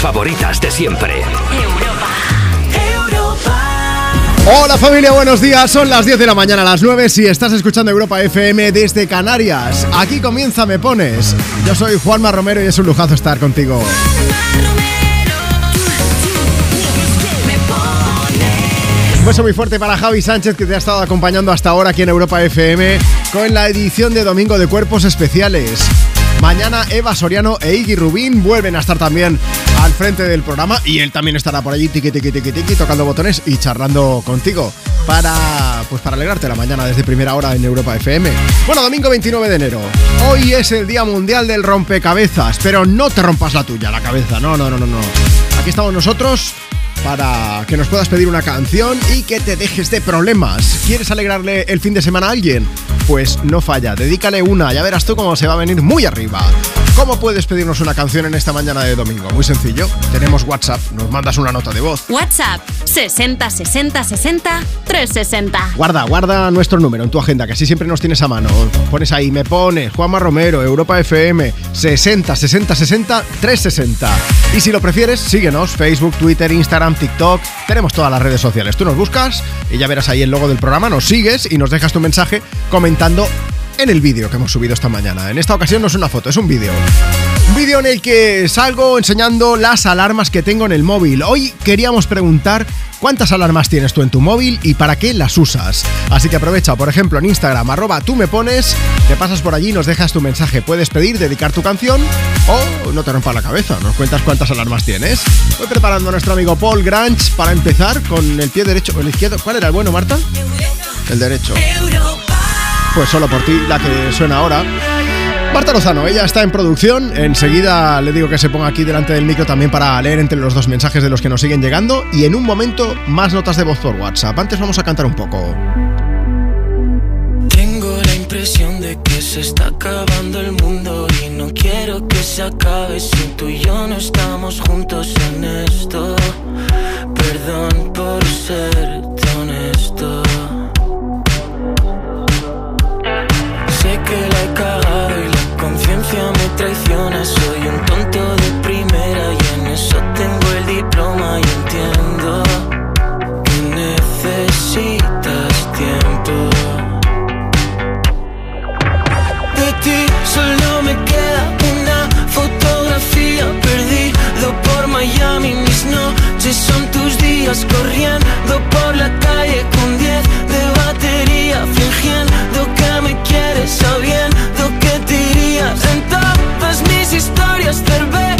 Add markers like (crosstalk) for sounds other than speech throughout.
favoritas de siempre. Hola familia, buenos días. Son las 10 de la mañana las 9 si estás escuchando Europa FM desde Canarias. Aquí comienza Me Pones. Yo soy Juanma Romero y es un lujazo estar contigo. Un beso muy fuerte para Javi Sánchez que te ha estado acompañando hasta ahora aquí en Europa FM con la edición de Domingo de Cuerpos Especiales. Mañana Eva Soriano e Iggy Rubín vuelven a estar también al frente del programa y él también estará por allí tiqui tiqui tiqui tiqui tocando botones y charlando contigo para pues para alegrarte la mañana desde primera hora en Europa FM. Bueno, domingo 29 de enero. Hoy es el Día Mundial del Rompecabezas, pero no te rompas la tuya, la cabeza. No, no, no, no, no. Aquí estamos nosotros para que nos puedas pedir una canción y que te dejes de problemas. ¿Quieres alegrarle el fin de semana a alguien? Pues no falla, dedícale una, ya verás tú cómo se va a venir muy arriba. ¿Cómo puedes pedirnos una canción en esta mañana de domingo? Muy sencillo, tenemos WhatsApp, nos mandas una nota de voz. WhatsApp 60 60 60 360. Guarda, guarda nuestro número en tu agenda, que así siempre nos tienes a mano. Pones ahí, me pones Juanma Romero, Europa FM, 60 60 60 360. Y si lo prefieres, síguenos, Facebook, Twitter, Instagram, TikTok, tenemos todas las redes sociales. Tú nos buscas y ya verás ahí el logo del programa, nos sigues y nos dejas tu mensaje comentando en el vídeo que hemos subido esta mañana. En esta ocasión no es una foto, es un vídeo. Un vídeo en el que salgo enseñando las alarmas que tengo en el móvil. Hoy queríamos preguntar cuántas alarmas tienes tú en tu móvil y para qué las usas. Así que aprovecha, por ejemplo, en Instagram, arroba tú me pones, te pasas por allí nos dejas tu mensaje. Puedes pedir, dedicar tu canción o no te rompas la cabeza, nos cuentas cuántas alarmas tienes. Voy preparando a nuestro amigo Paul Granch para empezar con el pie derecho o el izquierdo. ¿Cuál era el bueno, Marta? El derecho. Pues solo por ti, la que suena ahora. Marta Lozano, ella está en producción. Enseguida le digo que se ponga aquí delante del micro también para leer entre los dos mensajes de los que nos siguen llegando. Y en un momento, más notas de voz por WhatsApp. Antes vamos a cantar un poco. Tengo la impresión de que se está acabando el mundo y no quiero que se acabe si tú y yo no estamos juntos en esto. Perdón por ser honesto. Conciencia me traiciona. Soy un tonto de primera y en eso tengo el diploma y entiendo que necesitas tiempo. De ti solo me queda una fotografía perdido por Miami. Mis noches son tus días corriendo por la calle con 10 de batería, fingiendo que me quieres, sabiendo cervezas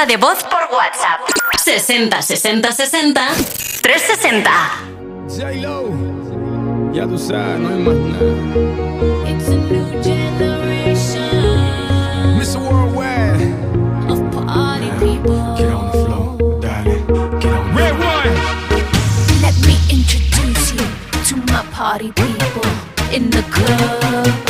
nota de voz por WhatsApp. 60 60 60 360. J-Lo, ya tú sabes, no hay más nada. It's a new generation Mr. Worldwide, of party people. get on the floor, darling, get on. Red one. Let me introduce you to my party people in the club.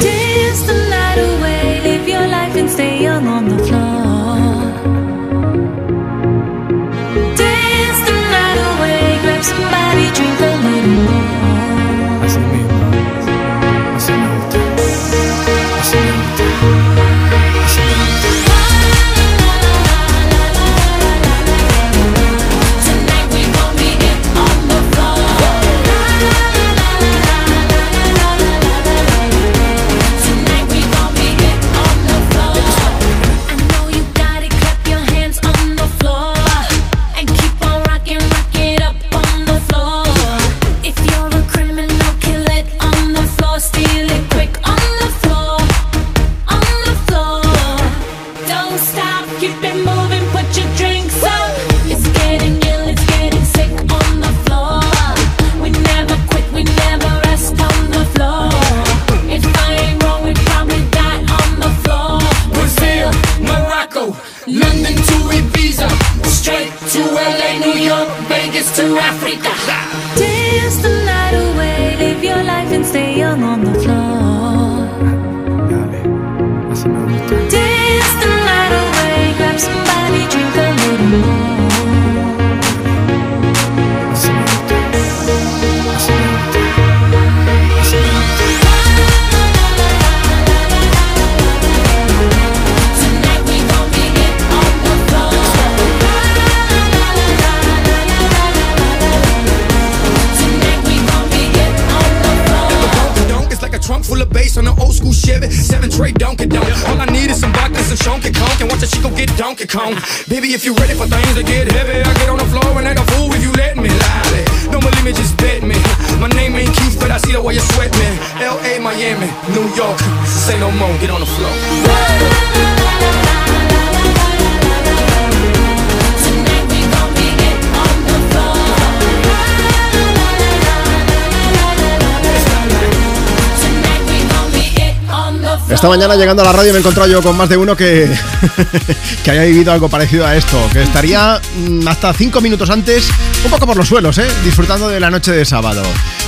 Dance the night away, Esta mañana llegando a la radio me he encontrado yo con más de uno que, (laughs) que haya vivido algo parecido a esto, que estaría mm, hasta cinco minutos antes, un poco por los suelos, ¿eh? disfrutando de la noche de sábado.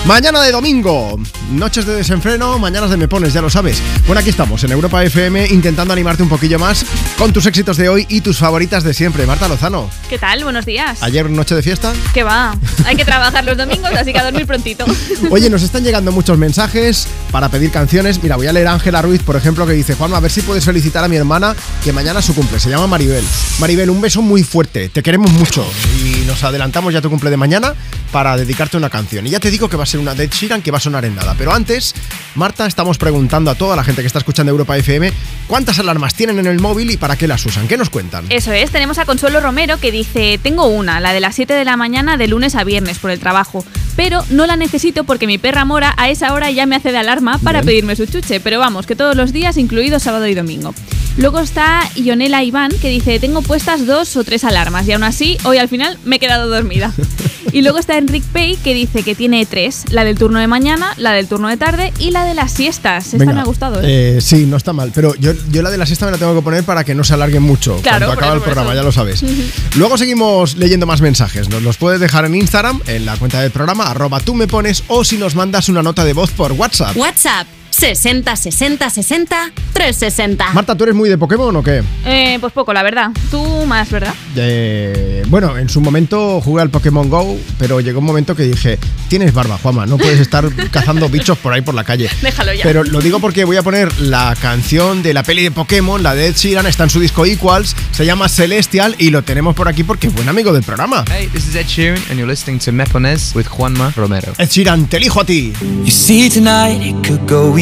Mañana de domingo, noches de desenfreno, mañanas de me pones, ya lo sabes. Bueno, aquí estamos en Europa FM intentando animarte un poquillo más con tus éxitos de hoy y tus favoritas de siempre. Marta Lozano, ¿Qué tal? Buenos días. ayer noche de fiesta. ¿Qué va? Hay que trabajar los domingos, así que a dormir prontito. (laughs) Oye, nos están llegando muchos mensajes para pedir canciones. Mira, voy a leer a Ángela Ruiz, por ejemplo, que dice, Juanma, a ver si puedes felicitar a mi hermana, que mañana su cumple. Se llama Maribel. Maribel, un beso muy fuerte. Te queremos mucho. Y nos adelantamos ya tu cumple de mañana para dedicarte una canción. Y ya te digo que va a ser una de Sheeran que va a sonar en nada. Pero antes, Marta, estamos preguntando a toda la gente que está escuchando Europa FM cuántas alarmas tienen en el móvil y para qué las usan. ¿Qué nos cuentan? Eso es, tenemos a Consuelo Romero que dice, tengo una, la de las 7 de la mañana de lunes a viernes por el trabajo, pero no la necesito porque mi perra Mora a esa hora ya me hace de alarma para Bien. pedirme su chuche, pero vamos, que todos los días, incluido sábado y domingo. Luego está Ionela Iván que dice, tengo puestas dos o tres alarmas y aún así hoy al final me he quedado dormida. (laughs) Y luego está Enric Pay que dice que tiene tres: la del turno de mañana, la del turno de tarde y la de las siestas. Esta Venga, me ha gustado. ¿eh? eh, sí, no está mal. Pero yo, yo la de la siesta me la tengo que poner para que no se alargue mucho Claro, cuando acaba eso, el programa, eso. ya lo sabes. (laughs) Luego seguimos leyendo más mensajes. Nos los puedes dejar en Instagram, en la cuenta del programa, arroba tú me pones, o si nos mandas una nota de voz por WhatsApp. WhatsApp 60 60 60 360. Marta, ¿tú eres muy de Pokémon o qué? Eh, pues poco, la verdad. Tú más, ¿verdad? Eh, bueno, en su momento jugué al Pokémon Go, pero llegó un momento que dije, tienes barba, Juama, no puedes estar (laughs) cazando bichos por ahí por la calle. Déjalo ya. Pero lo digo porque voy a poner la canción de la peli de Pokémon, la de Ed Sheeran, está en su disco Equals, se llama Celestial y lo tenemos por aquí porque es buen amigo del programa. Hey, this is Ed Sheeran, and you're listening to Mepones with Juanma Romero. Ed Sheeran, te elijo a ti. You see, tonight it could go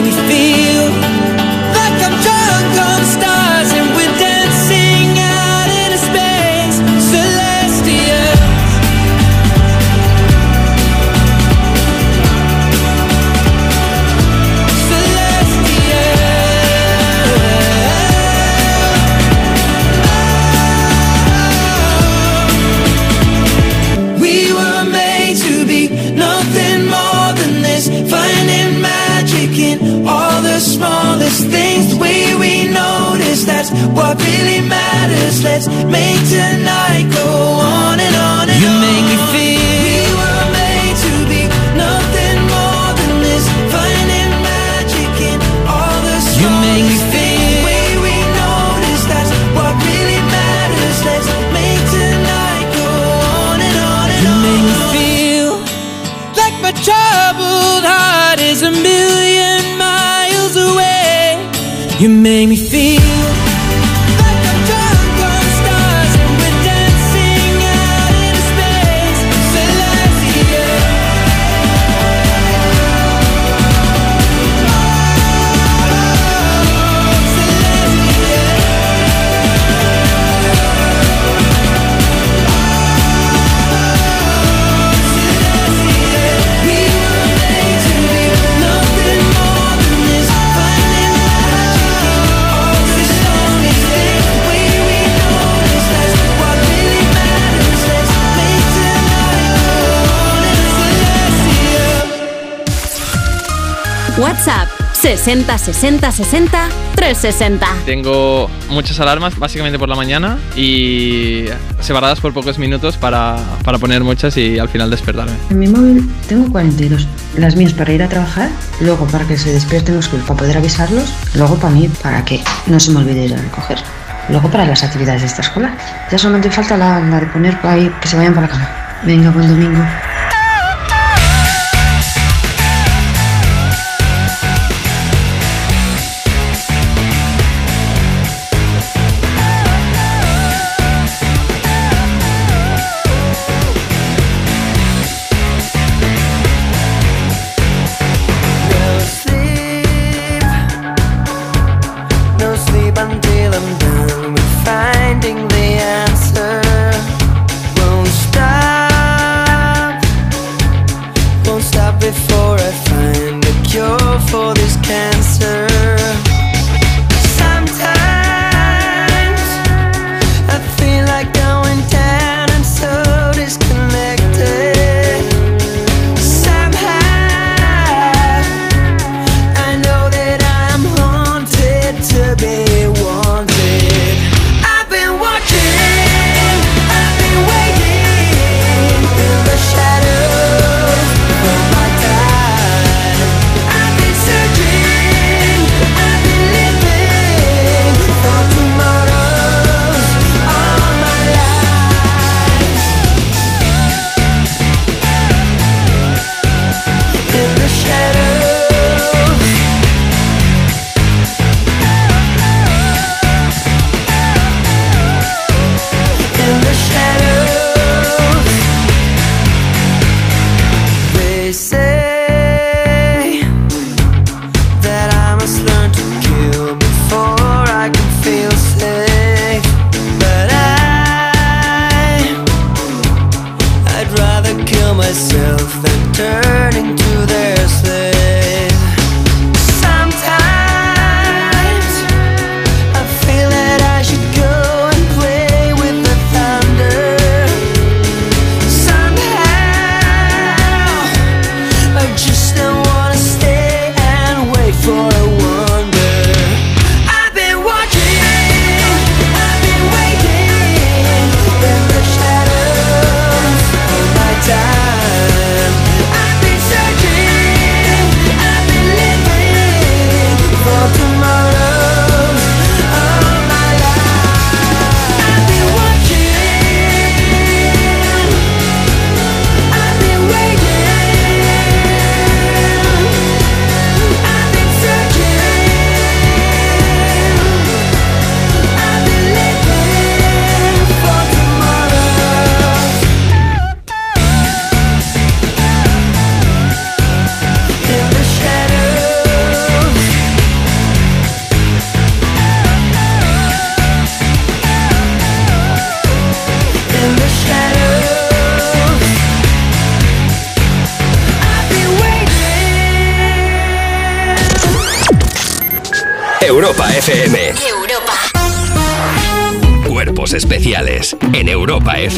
make me feel matters. Let's make tonight go on and on and you on. You make me feel. We were made to be nothing more than this. Finding magic in all the smallest You make me feel. The way we notice, that's what really matters. Let's make tonight go on and on and you on. You make me feel like my troubled heart is a million miles away. You make me feel. 60 60 60 360. Tengo muchas alarmas, básicamente por la mañana, y separadas por pocos minutos para, para poner muchas y al final despertarme. En mi móvil tengo 42. Las mías para ir a trabajar, luego para que se despierten los críos, para poder avisarlos, luego para mí, para que no se me olvide ir a recoger. Luego para las actividades de esta escuela. Ya solamente falta la, la de poner ahí que se vayan para la cama. Venga, buen domingo.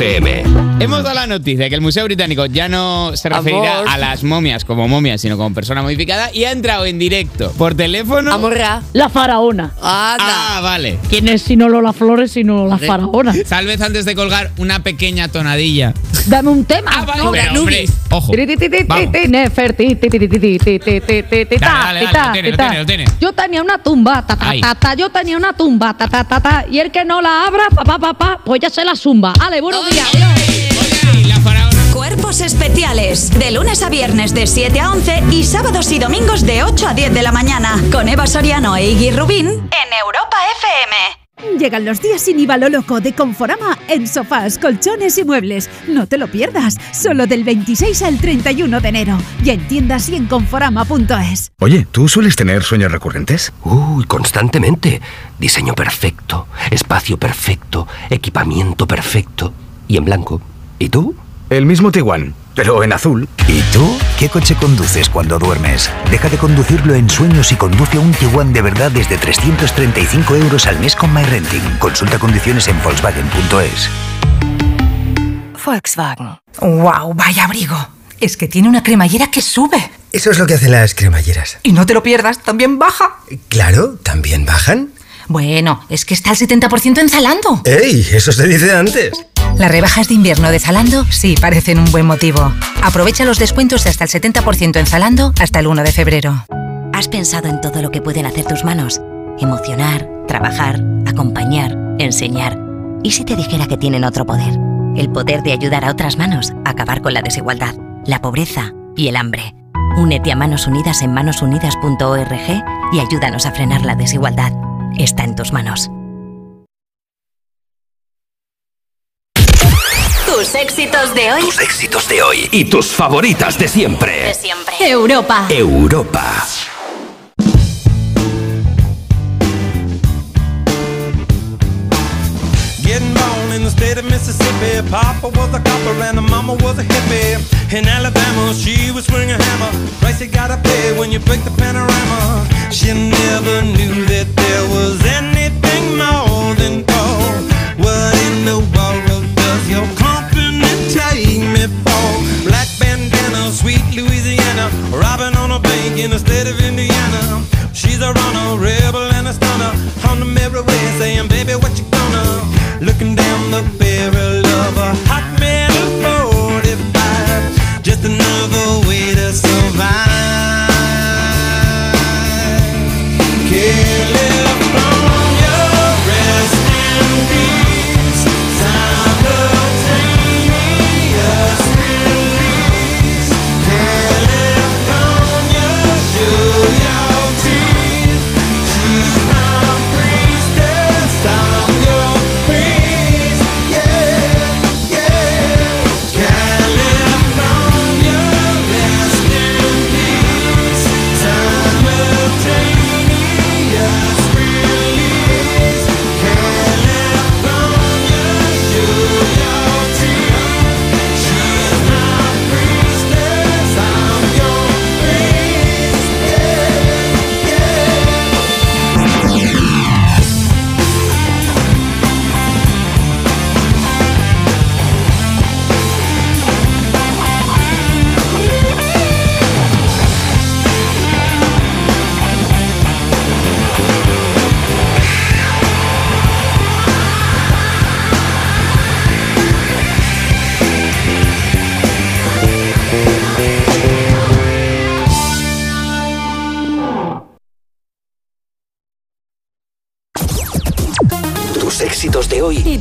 FM. Hemos dado la noticia que el Museo Británico ya no se referirá Amor. a las momias como momias, sino como persona modificada y ha entrado en directo por teléfono. Amorra. La faraona. Ah, vale. ¿Quién es sino Lola Flores sino la faraona? Tal vez antes de colgar una pequeña tonadilla. Dame un tema. Ah, vale, pero, hombre, ojo. Vamos. Dale, dale, dale, lo tiene, lo tiene, lo tiene. Yo tenía una tumba, ta, ta, Ahí. ta, ta, yo tenía una tumba, ta, ta, ta, ta, y el que no la abra, pa, pa, pa, pa, pues ya se la zumba. Ale, buenos días. Cuerpos especiales. De lunes a viernes de 7 a 11 y sábados y domingos de 8 a 10 de la mañana. Con Eva Soriano e Iggy Rubín en Europa. Llegan los días sin IVA lo loco de Conforama en sofás, colchones y muebles. No te lo pierdas, solo del 26 al 31 de enero. Y en tiendas y en conforama.es. Oye, ¿tú sueles tener sueños recurrentes? Uy, constantemente. Diseño perfecto, espacio perfecto, equipamiento perfecto y en blanco. ¿Y tú? El mismo Tiguan, pero en azul. ¿Y tú? ¿Qué coche conduces cuando duermes? Deja de conducirlo en sueños y conduce un Tiguan de verdad desde 335 euros al mes con MyRenting. Consulta condiciones en Volkswagen.es. Volkswagen. ¡Wow! Vaya abrigo. Es que tiene una cremallera que sube. Eso es lo que hacen las cremalleras. Y no te lo pierdas, también baja. Claro, también bajan. Bueno, es que está al 70% en Zalando. ¡Ey! Eso se dice antes. Las rebajas de invierno de Zalando sí parecen un buen motivo. Aprovecha los descuentos de hasta el 70% en Zalando hasta el 1 de febrero. ¿Has pensado en todo lo que pueden hacer tus manos? Emocionar, trabajar, acompañar, enseñar. ¿Y si te dijera que tienen otro poder? El poder de ayudar a otras manos a acabar con la desigualdad, la pobreza y el hambre. Únete a Manos Unidas en manosunidas.org y ayúdanos a frenar la desigualdad. Está en tus manos. Tus éxitos de hoy. Tus éxitos de hoy y tus favoritas de siempre. De siempre. Europa. Europa. Getting born in the state of Mississippi. Papa was a copper and the mama was a hippie. In Alabama, she was swinging a hammer. Price you gotta pay when you break the panorama. She never knew that there was anything more than gold. What in the world does your Black bandana, sweet Louisiana. Robbing on a bank in the state of Indiana. She's a runner, rebel and a stunner. On the merry saying, baby, what you gonna? Looking down the barrel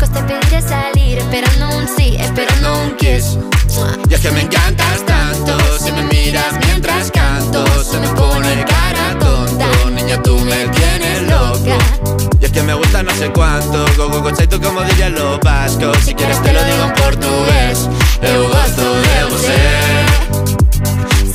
chicos te pediré salir, esperando un sí, esperando un kiss. Y es que me encantas tanto, si me miras mientras canto, se me pone cara tonta. Niña, tú me tienes loco. Y es que me gusta no sé cuánto, go go go tú como dirían los vascos. Si quieres te lo digo en portugués, eu gosto de você.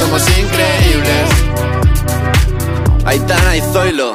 somos increíbles. Aitana y Zoilo.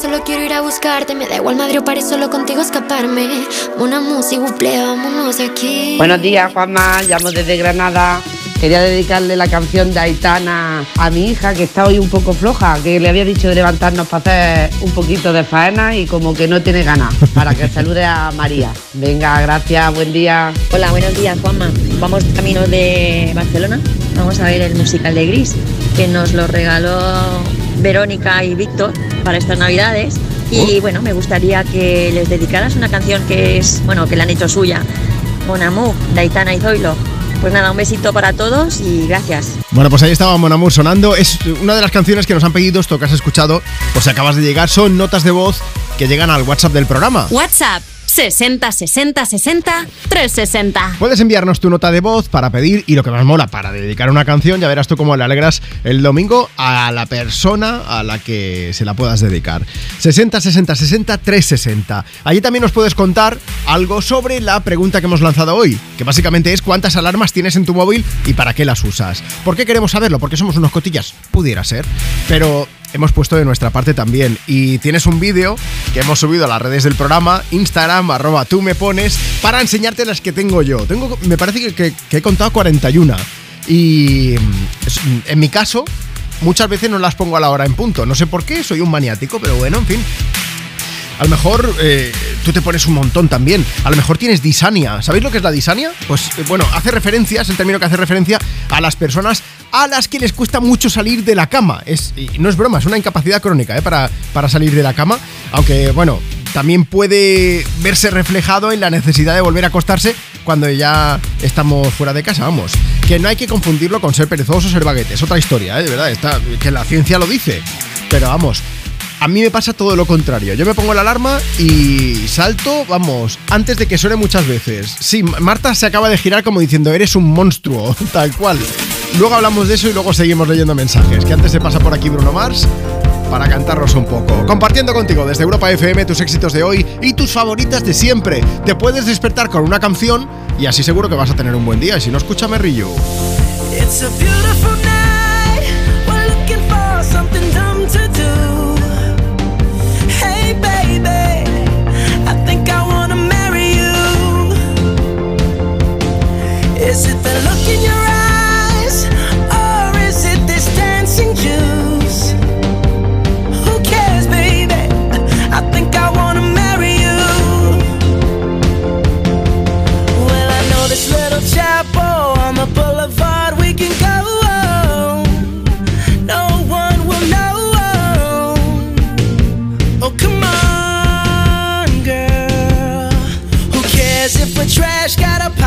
solo quiero ir a buscarte. Me da igual Madrid o París, solo contigo escaparme. Una música, buple, vámonos de aquí. Buenos días, Juanma. Llamo desde Granada. Quería dedicarle la canción de Aitana a mi hija, que está hoy un poco floja, que le había dicho de levantarnos para hacer un poquito de faena y como que no tiene ganas, para que salude a María. Venga, gracias, buen día. Hola, buenos días, Juanma. Vamos camino de Barcelona. Vamos a ver el musical de Gris, que nos lo regaló Verónica y Víctor para estas Navidades. Y bueno, me gustaría que les dedicaras una canción que es, bueno, que la han hecho suya, Mon Amour, de Aitana y Zoilo. Pues nada, un besito para todos y gracias. Bueno, pues ahí estaba Mon Amour sonando. Es una de las canciones que nos han pedido, esto que has escuchado, pues si acabas de llegar, son notas de voz que llegan al WhatsApp del programa. WhatsApp 60 60 60 360. Puedes enviarnos tu nota de voz para pedir y lo que más mola, para dedicar una canción, ya verás tú cómo le alegras el domingo a la persona a la que se la puedas dedicar. 60 60 60 360. Allí también nos puedes contar algo sobre la pregunta que hemos lanzado hoy, que básicamente es cuántas alarmas tienes en tu móvil y para qué las usas. ¿Por qué queremos saberlo? Porque somos unos cotillas, pudiera ser, pero hemos puesto de nuestra parte también. Y tienes un vídeo que hemos subido a las redes del programa, Instagram, arroba tú me pones, para enseñarte las que tengo yo. Tengo, me parece que, que- he contado 41. Y mm, es- en mi caso, muchas veces no las pongo a la hora en punto. No sé por qué, soy un maniático, pero bueno, en fin. A lo mejor eh, tú te pones un montón también. A lo mejor tienes disania. ¿Sabéis lo que es la disania? Pues eh, bueno, hace referencia, es el término que hace referencia a las personas a las que les cuesta mucho salir de la cama. Es, no es broma, es una incapacidad crónica ¿eh? para, para salir de la cama. Aunque bueno, también puede verse reflejado en la necesidad de volver a acostarse cuando ya estamos fuera de casa, vamos. Que no hay que confundirlo con ser perezoso o ser baguete. Es otra historia, ¿eh? de verdad, que la ciencia lo dice. Pero vamos, A mí me pasa todo lo contrario. Yo me pongo la alarma y salto, vamos, antes de que suene muchas veces. Sí, Marta se acaba de girar como diciendo, eres un monstruo, (laughs) tal cual. Luego hablamos de eso y luego seguimos leyendo mensajes. Que antes se pasa por aquí Bruno Mars para cantarnos un poco. Compartiendo contigo desde Europa FM tus éxitos de hoy y tus favoritas de siempre. Te puedes despertar con una canción y así seguro que vas a tener un buen día. Y si no, escúchame Rillo. A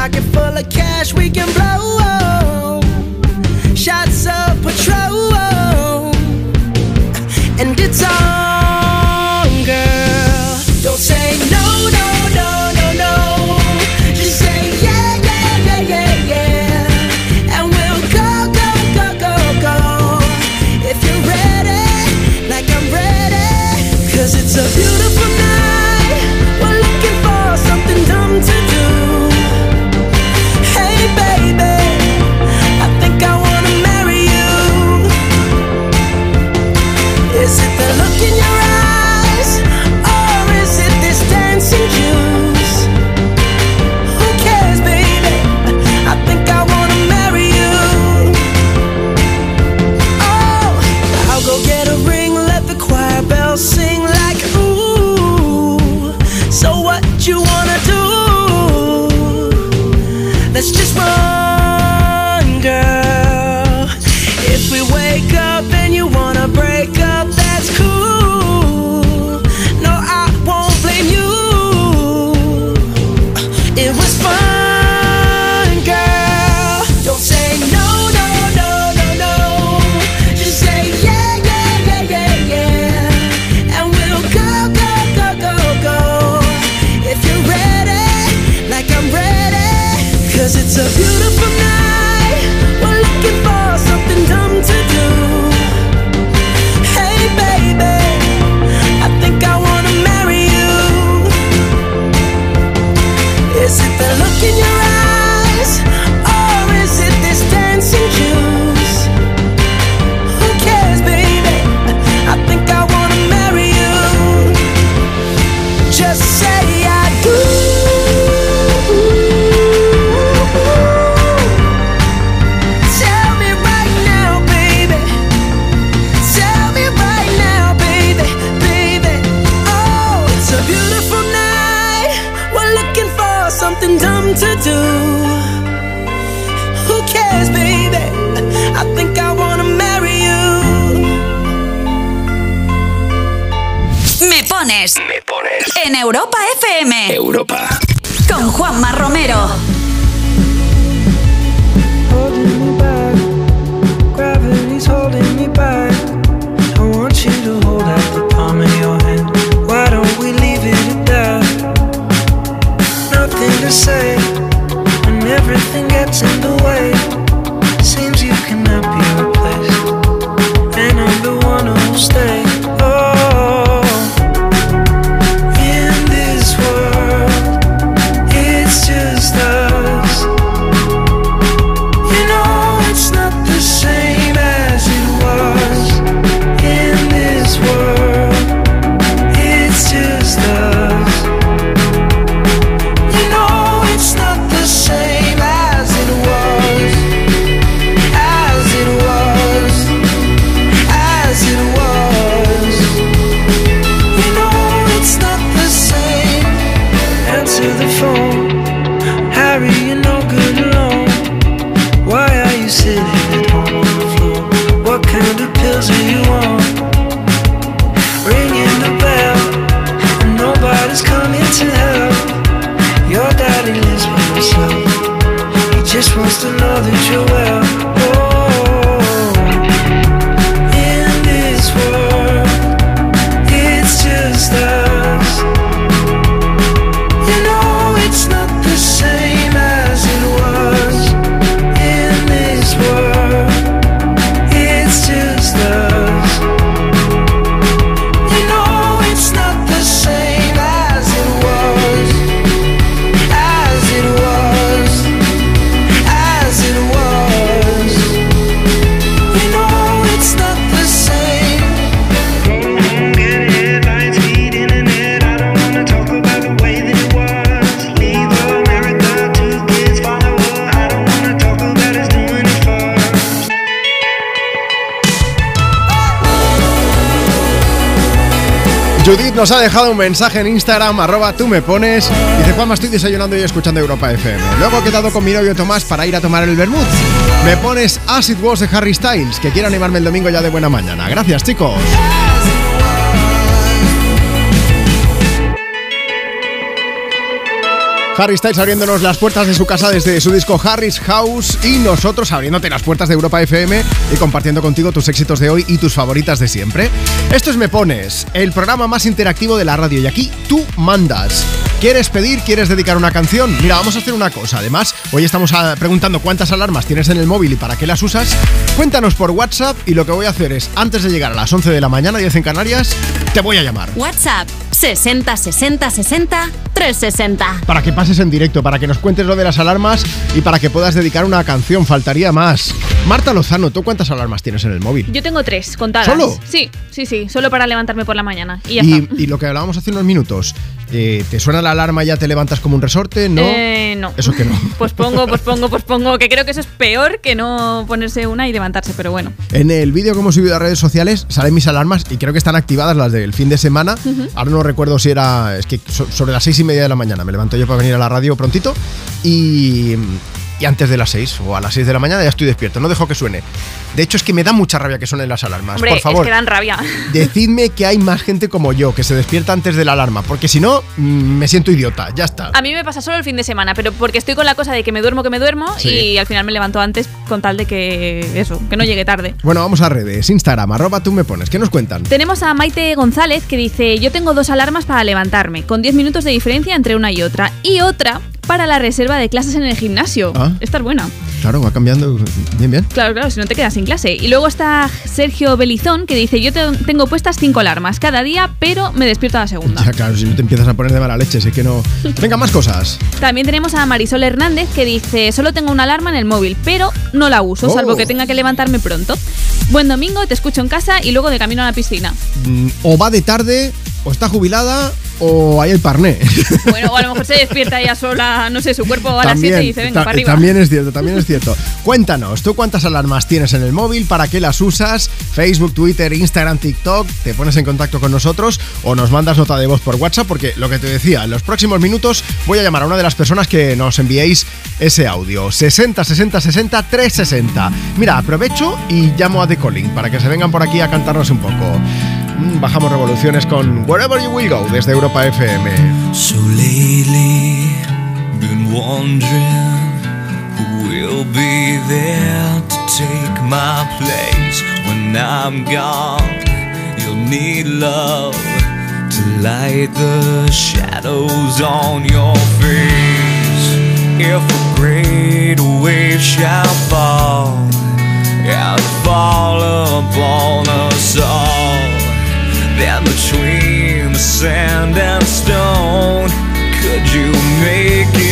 pocket full of cash we can blow. Shots of patrol. And it's on, nos ha dejado un mensaje en Instagram, arroba tú me pones. Dice, Juanma, estoy desayunando y escuchando Europa FM. Luego he quedado con mi novio Tomás para ir a tomar el vermouth. Me pones Acid Was de Harry Styles, que quiero animarme el domingo ya de buena mañana. Gracias, chicos. Harry Styles abriéndonos las puertas de su casa desde su disco Harry's House y nosotros abriéndote las puertas de Europa FM y compartiendo contigo tus éxitos de hoy y tus favoritas de siempre. Esto es Me Pones, el programa más interactivo de la radio y aquí tú mandas. ¿Quieres pedir? ¿Quieres dedicar una canción? Mira, vamos a hacer una cosa. Además, hoy estamos ah, preguntando cuántas alarmas tienes en el móvil y para qué las usas. Cuéntanos por WhatsApp y lo que voy a hacer es, antes de llegar a las 11 de la mañana, 10 en Canarias, te voy a llamar. WhatsApp 60 60 60 360. Para que pases en directo, para que nos cuentes lo de las alarmas y para que puedas dedicar una canción, faltaría más. Marta Lozano, ¿tú cuántas alarmas tienes en el móvil? Yo tengo tres contadas. ¿Solo? Sí, sí, sí, solo para levantarme por la mañana. Y ya Y, está. y lo que hablábamos hace unos minutos, eh, ¿te suena la alarma y ya te levantas como un resorte? ¿No? Eh, no. Eso que no. (laughs) Pues pongo, pues pongo, pues pongo, que creo que eso es peor que no ponerse una y levantarse, pero bueno. En el vídeo que hemos subido a redes sociales salen mis alarmas y creo que están activadas las del fin de semana. Ahora no recuerdo si era. Es que so- sobre las seis y media de la mañana me levanto yo para venir a la radio prontito y. Y antes de las seis o a las seis de la mañana ya estoy despierto, no dejo que suene. De hecho, es que me da mucha rabia que suenen las alarmas. Hombre, Por favor, es que dan rabia. (laughs) decidme que hay más gente como yo que se despierta antes de la alarma, porque si no, mm, me siento idiota. Ya está. A mí me pasa solo el fin de semana, pero porque estoy con la cosa de que me duermo, que me duermo Sí. y al final me levanto antes con tal de que eso, que no llegue tarde. Bueno, vamos a redes, Instagram, arroba tú me pones. ¿Qué nos cuentan? Tenemos a Maite González que dice, yo tengo dos alarmas para levantarme, con 10 minutos de diferencia entre una y otra, y otra para la reserva de clases en el gimnasio. Ah. Esta es buena. Claro, va cambiando. Bien, bien. Claro, claro, si no te quedas sin clase. Y luego está Sergio Belizón que dice, yo te- tengo puestas cinco alarmas cada día, pero me despierto a la segunda. Ya, claro, si no te empiezas a poner de mala leche, sé que no. Venga, más cosas. También tenemos a Marisol Hernández que dice, solo tengo una alarma en el móvil, pero no la uso, Oh. salvo que tenga que levantarme pronto. Buen domingo, te escucho en casa y luego de camino a la piscina. Mm, O va de tarde, o está jubilada, o hay el parné. (laughs) Bueno, o a lo mejor se despierta ella sola, no sé, su cuerpo a las 7 y dice, venga, para arriba. también es cierto, también es cierto. Cuéntanos, ¿tú cuántas alarmas tienes en el móvil? ¿Para qué las usas? Facebook, Twitter, Instagram, TikTok. Te pones en contacto con nosotros o nos mandas nota de voz por WhatsApp porque lo que te decía, en los próximos minutos voy a llamar a una de las personas que nos enviéis ese audio. 60 60 60 360. Mira, aprovecho y llamo a The Calling para que se vengan por aquí a cantarnos un poco. Mm, Bajamos revoluciones con Wherever You Will Go desde Europa FM. So lately, been wondering who will be there to take my place when I'm gone. You'll need love to light the shadows on your face. If a great wave shall fall and fall upon us all, then between the sand and stone, could you make it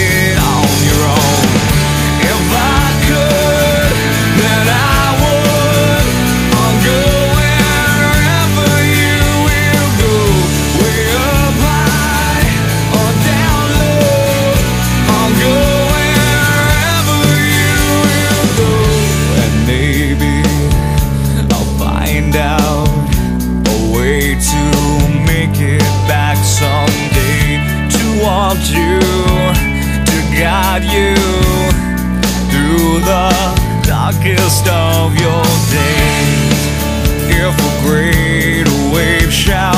shall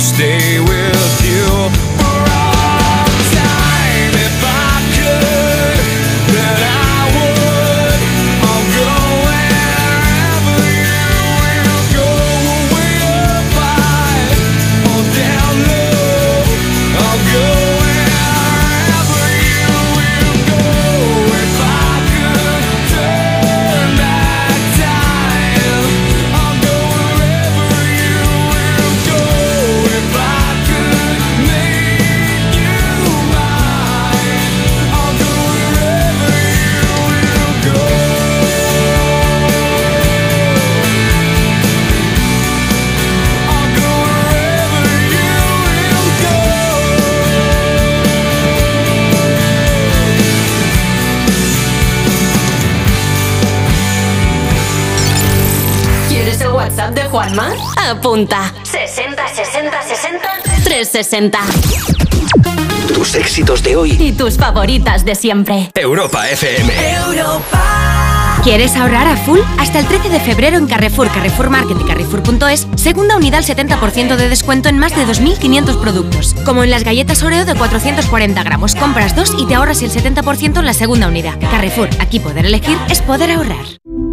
stay with Apunta. 60 60 60 360. Tus éxitos de hoy. Y tus favoritas de siempre. Europa FM. ¿Quieres ahorrar a full? Hasta el 13 de febrero en Carrefour, Carrefour Market y Carrefour.es, segunda unidad al 70% de descuento en más de 2.500 productos. Como en las galletas Oreo de 440 gramos. Compras dos y te ahorras el 70% en la segunda unidad. Carrefour, aquí poder elegir es poder ahorrar.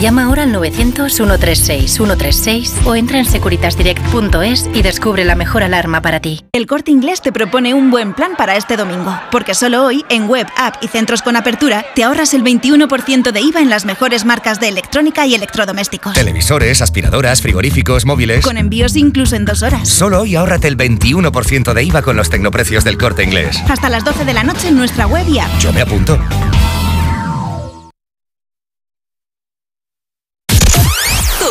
Llama ahora al 900-136-136 o entra en securitasdirect.es y descubre la mejor alarma para ti. El Corte Inglés te propone un buen plan para este domingo, porque solo hoy, en web, app y centros con apertura, te ahorras el 21% de IVA en las mejores marcas de electrónica y electrodomésticos. Televisores, aspiradoras, frigoríficos, móviles. Con envíos incluso en dos horas. Solo hoy ahórrate el 21% de IVA con los tecnoprecios del corte inglés. Hasta las 12 de la noche en nuestra web y app. Yo me apunto.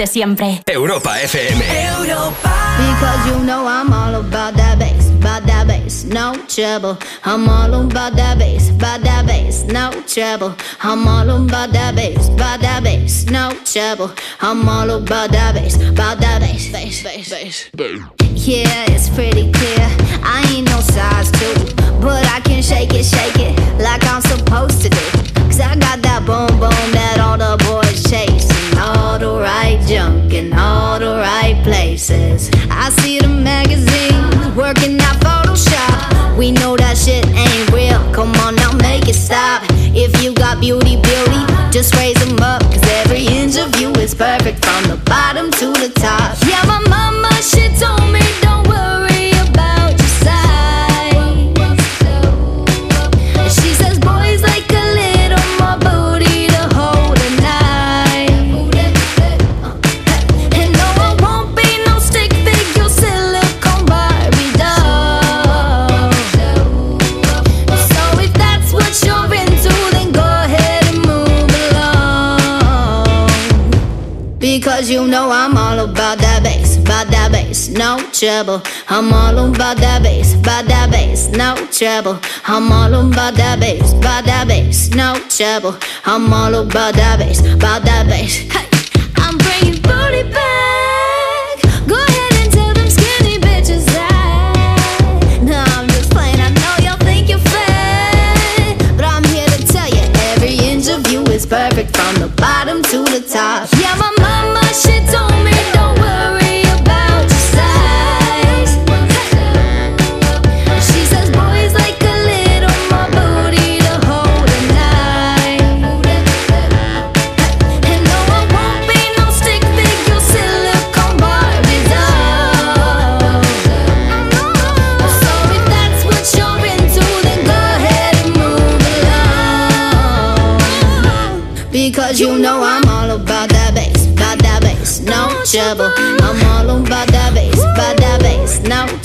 De siempre. Europa FM. Because you know I'm all about that bass, about that bass, no trouble. I'm all about that bass, about that bass, no trouble. I'm all about that bass, about that bass, no trouble. I'm all about that bass, about that bass, bass, bass, bass. Yeah, it's pretty clear. Trouble. I'm all about that bass, about that bass, no trouble. I'm all about that bass, about that bass, no trouble. I'm all about that bass, about that bass. Hey, I'm bringing booty back. Go ahead and tell them skinny bitches that. No, I'm just playing. I know y'all think you're fat, but I'm here to tell you every inch of you is perfect from the bottom to the top.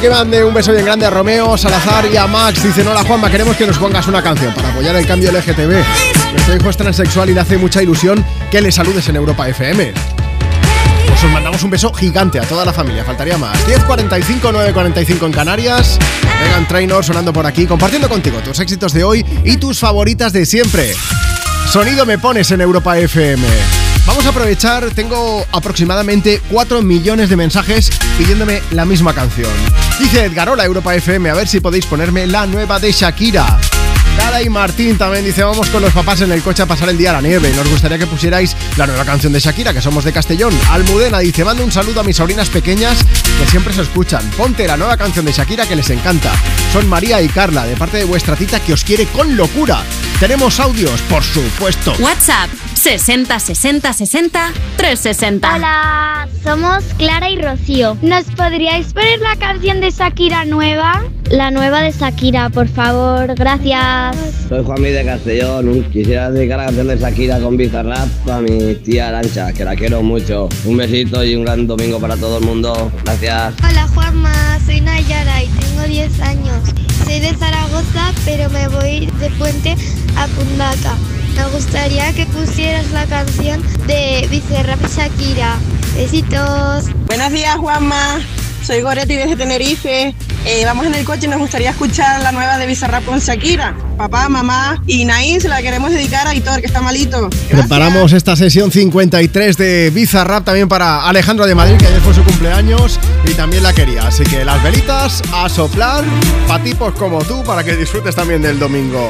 que mande un beso bien grande a Romeo, Salazar y a Max. Dicen, hola Juanma, queremos que nos pongas una canción para apoyar el cambio LGTB. Nuestro hijo es transexual y le hace mucha ilusión que le saludes en Europa FM. Pues os mandamos un beso gigante a toda la familia, faltaría más. 10.45, 9.45 en Canarias. Megan Trainor sonando por aquí, compartiendo contigo tus éxitos de hoy y tus favoritas de siempre. Sonido me pones en Europa FM. Vamos a aprovechar, tengo aproximadamente 4 millones de mensajes pidiéndome la misma canción. Dice Edgar, hola Europa FM, a ver si podéis ponerme la nueva de Shakira. Dala y Martín también dice, vamos con los papás en el coche a pasar el día a la nieve. Nos gustaría que pusierais la nueva canción de Shakira, que somos de Castellón. Almudena dice, mando un saludo a mis sobrinas pequeñas que siempre se escuchan. Ponte la nueva canción de Shakira que les encanta. Son María y Carla, de parte de vuestra tita que os quiere con locura. Tenemos audios, por supuesto. WhatsApp 60 60 60 360. Hola, somos Clara y Rocío. ¿Nos podríais poner la canción de Shakira nueva? La nueva de Shakira, por favor, gracias. Soy Juanmi de Castellón. Quisiera dedicar la canción de Shakira con Bizarrap a mi tía Arancha, que la quiero mucho. Un besito y un gran domingo para todo el mundo. Gracias. Hola Juanma, soy Nayara y tengo 10 años. Soy de Zaragoza, pero me voy de puente a Pundaca. Me gustaría que pusieras la canción de Bizarrap y Shakira. Besitos. Buenos días, Juanma. Soy Goretti desde Tenerife. Eh, vamos en el coche y nos gustaría escuchar la nueva de Bizarrap con Shakira. Papá, mamá y Naín se la queremos dedicar a Hitor, que está malito. Preparamos esta sesión 53 de Bizarrap también para Alejandro de Madrid, que ayer fue su cumpleaños y también la quería. Así que las velitas a soplar para tipos como tú, para que disfrutes también del domingo.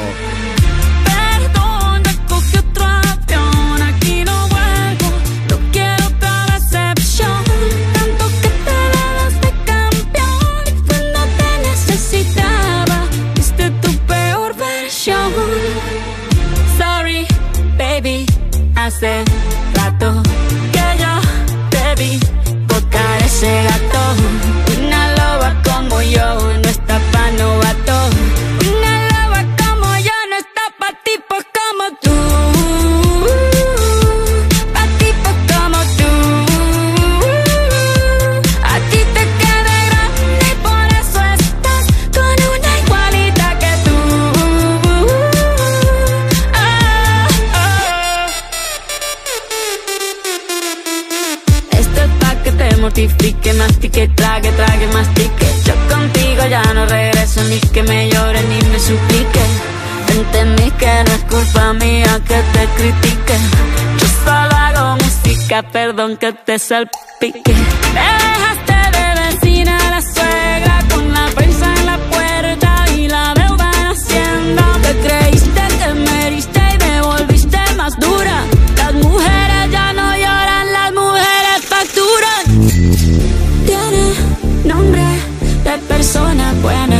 Suplique. Entendí que no es culpa mía que te critique. Yo solo hago música, perdón que te salpique. Me dejaste de vecina la suegra con la prensa en la puerta y la deuda en Hacienda. Te creíste que me heriste y me volviste más dura. Las mujeres ya no lloran, las mujeres facturan. Tiene nombre de persona buena.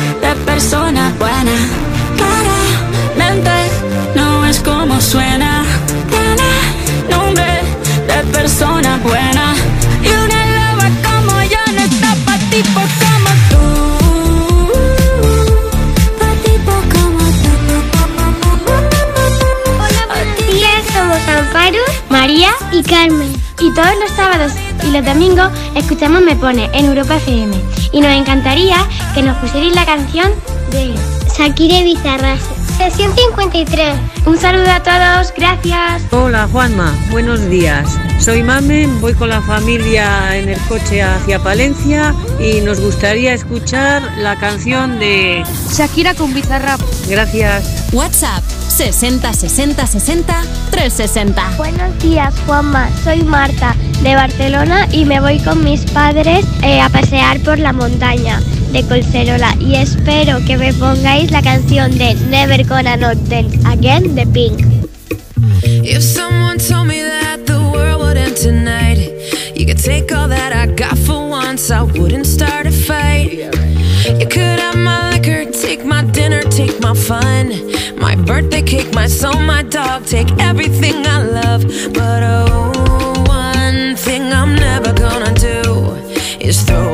de persona buena. Claramente no es como suena. Tiene nombre de persona buena. Y una loba como yo no está pa' tipos como tú. Pa' tipos como Buenos días, somos Amparo, María y Carmen. Y todos los sábados y los domingos escuchamos Me Pone en Europa FM. Y nos encantaría que nos pusierais la canción de Shakira Bizarras. Sesión 53. Un saludo a todos, gracias. Hola Juanma, buenos días. Soy Mamen, voy con la familia en el coche hacia Palencia y nos gustaría escuchar la canción de Shakira con Bizarrap. Gracias. WhatsApp 60 60 60 360. Buenos días, Juanma. Soy Marta de Barcelona y me voy con mis padres eh, a pasear por la montaña de Colserola y espero que me pongáis la canción de Never Gonna Not Dance Again de Pink. If someone told me that the world would end tonight, you could take all that I got for once, I wouldn't start a fight. You could have my liquor, take my dinner, take my fun, my birthday cake, my soul, my dog, take everything I love. But oh, one thing I'm never gonna do is throw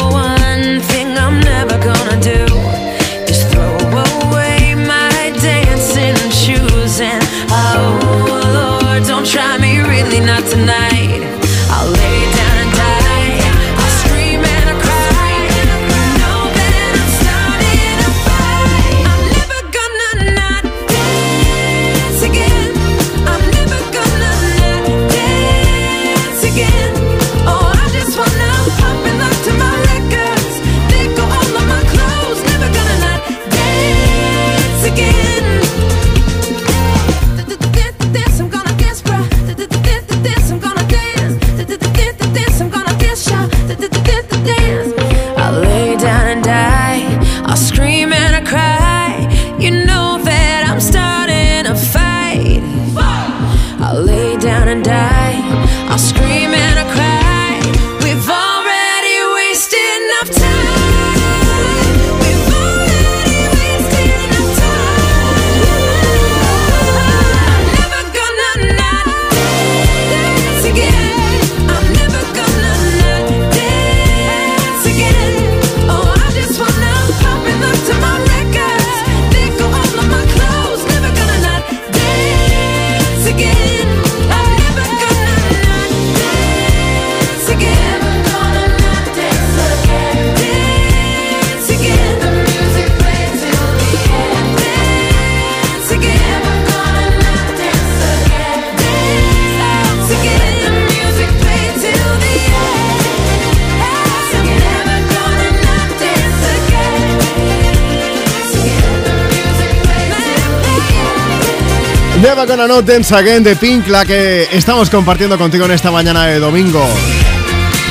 Not Dance Again de Pink, la que estamos compartiendo contigo en esta mañana de domingo.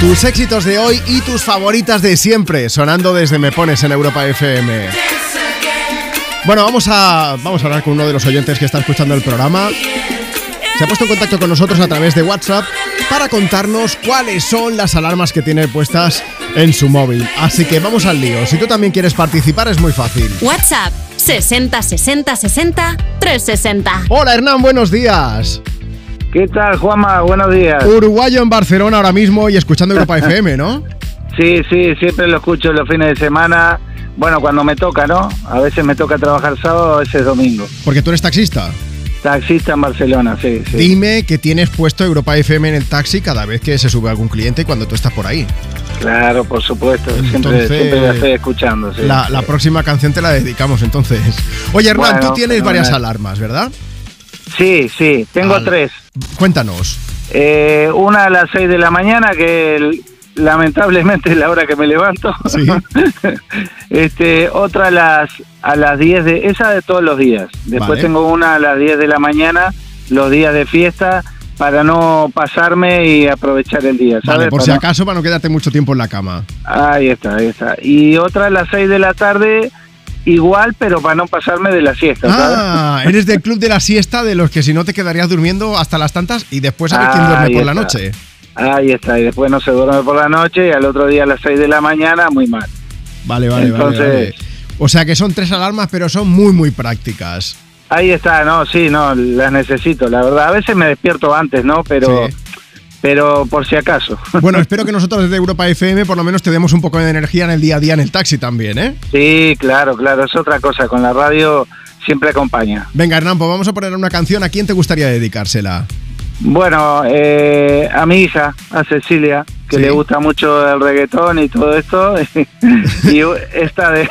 Tus éxitos de hoy y tus favoritas de siempre, sonando desde Me Pones en Europa FM. Bueno, vamos a, vamos a hablar con uno de los oyentes que está escuchando el programa. Se ha puesto en contacto con nosotros a través de WhatsApp para contarnos cuáles son las alarmas que tiene puestas en su móvil. Así que vamos al lío. Si tú también quieres participar es muy fácil. WhatsApp 60 60 60 360. Hola Hernán, buenos días. ¿Qué tal, Juanma? Buenos días. Uruguayo en Barcelona ahora mismo y escuchando Europa (laughs) FM, ¿no? Sí, sí, siempre lo escucho los fines de semana. Bueno, cuando me toca, ¿no? A veces me toca trabajar sábado, a veces domingo. Porque tú eres taxista. Taxista en Barcelona, sí, sí. Dime que tienes puesto Europa FM en el taxi cada vez que se sube algún cliente y cuando tú estás por ahí. Claro, por supuesto. Siempre, Entonces, siempre la estoy escuchando, sí. La, la próxima canción te la dedicamos entonces. Oye Hernán, Bueno, tú tienes varias alarmas, ¿verdad? Sí, sí, tengo Al- tres. Cuéntanos. Eh, una a las 6 de la mañana, que lamentablemente es la hora que me levanto. Sí. (laughs) este, otra a las, a las 10 de... Esa de todos los días. Después Vale. tengo una a las 10 de la mañana, los días de fiesta, para no pasarme y aprovechar el día. ¿sabes? Vale, por Para si acaso para no quedarte mucho tiempo en la cama. Ahí está, ahí está. Y otra a las 6 de la tarde, igual, pero para no pasarme de la siesta. ¿sabes? Ah, (laughs) eres del club de la siesta de los que si no te quedarías durmiendo hasta las tantas y después a ver quién duerme Ahí por la noche. Ahí está, y después no se duerme por la noche y al otro día a las 6 de la mañana, muy mal. Vale, vale, Entonces- vale, vale. O sea que son tres alarmas, pero son muy, muy prácticas. Ahí está, no, sí, no, las necesito, la verdad. A veces me despierto antes, ¿no? Pero, Sí. pero por si acaso. (laughs) Bueno, espero que nosotros desde Europa FM por lo menos te demos un poco de energía en el día a día en el taxi también, ¿eh? Sí, claro, claro, es otra cosa. Con la radio siempre acompaña. Venga, Hernán, pues vamos a poner una canción. ¿A quién te gustaría dedicársela? Bueno, eh, a mi hija, a Cecilia, que Sí. le gusta mucho el reggaetón y todo esto. (laughs) y esta de...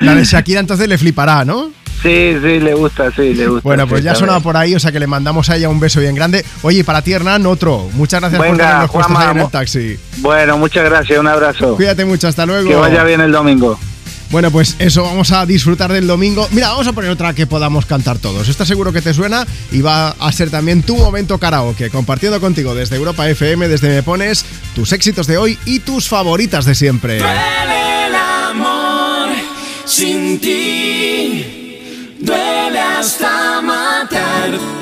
La de Shakira entonces le flipará, ¿no? Sí, sí, le gusta, sí, le gusta. Bueno, pues sí, ya ha está sonado bien. por ahí, o sea que le mandamos a ella un beso bien grande. Oye, y para ti, Hernán, otro. Muchas gracias por Venga, tenernos puestos ahí en el taxi. Bueno, muchas gracias, un abrazo. Cuídate mucho, hasta luego. Que vaya bien el domingo. Bueno, pues eso, vamos a disfrutar del domingo. Mira, vamos a poner otra que podamos cantar todos. Esta seguro que te suena y va a ser también tu momento karaoke, compartiendo contigo desde Europa FM, desde Me Pones, tus éxitos de hoy y tus favoritas de siempre. Duele el amor sin ti, duele hasta matar.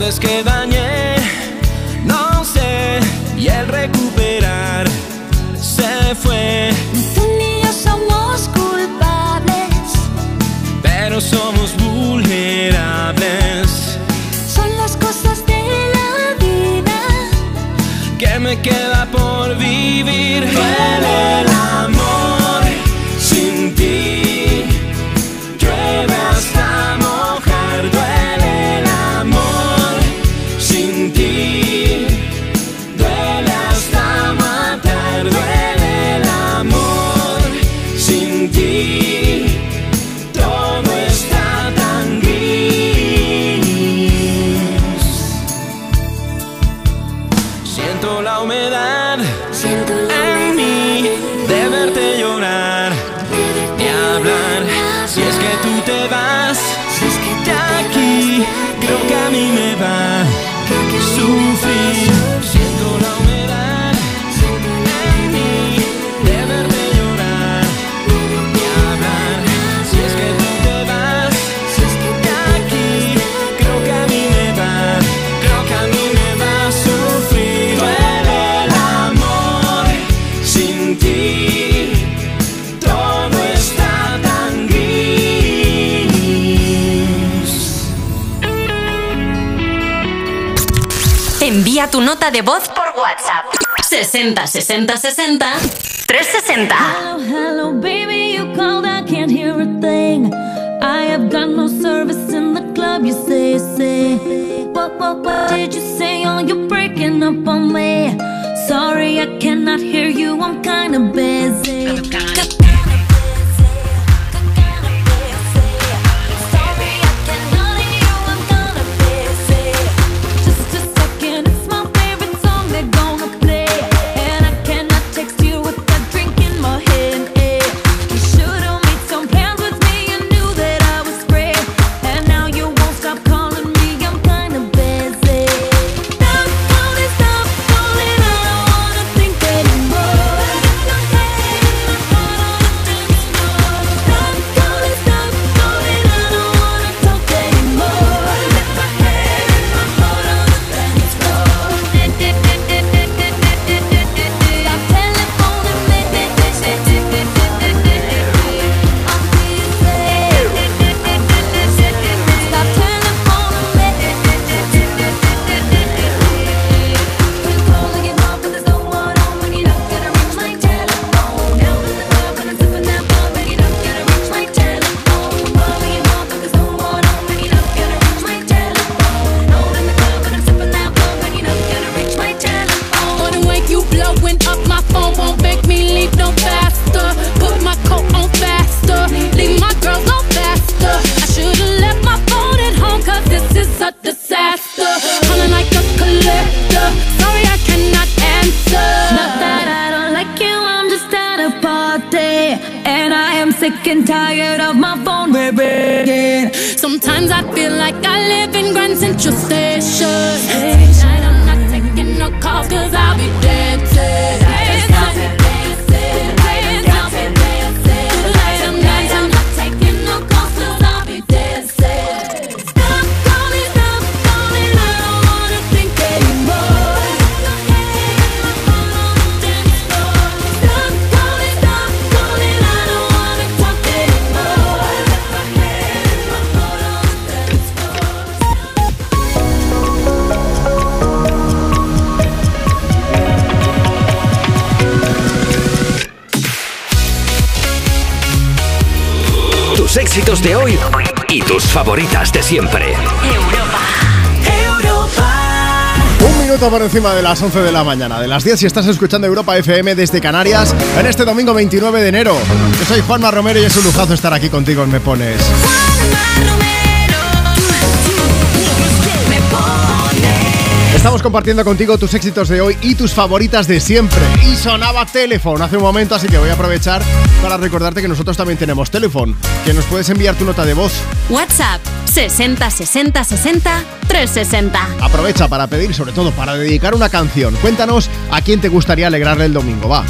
¿Dónde es que dañé? No sé, y el recuperar se fue, Tú ni yo somos culpables, pero somos vulnerables. son las cosas de la vida. que me queda por vivir. Duele nota de voz por WhatsApp. 60 60 60 360. Hello, hello, baby, you called, I can't hear a thing. I have got no service in the club, you say, say. What, what, what did you say? Oh, you're breaking up on me. Sorry, I cannot hear you, I'm kinda busy. Favoritas de siempre. Un minuto por encima de las 11 de la mañana, de las 10 si estás escuchando Europa FM desde Canarias en este domingo 29 de enero. Yo soy Juanma Romero y es un lujazo estar aquí contigo en Me Pones. Estamos compartiendo contigo tus éxitos de hoy y tus favoritas de siempre. Y sonaba teléfono hace un momento, así que voy a aprovechar para recordarte que nosotros también tenemos teléfono, que nos puedes enviar tu nota de voz. WhatsApp 60 60 60 360. Aprovecha para pedir, sobre todo para dedicar una canción. Cuéntanos a quién te gustaría alegrarle el domingo, va.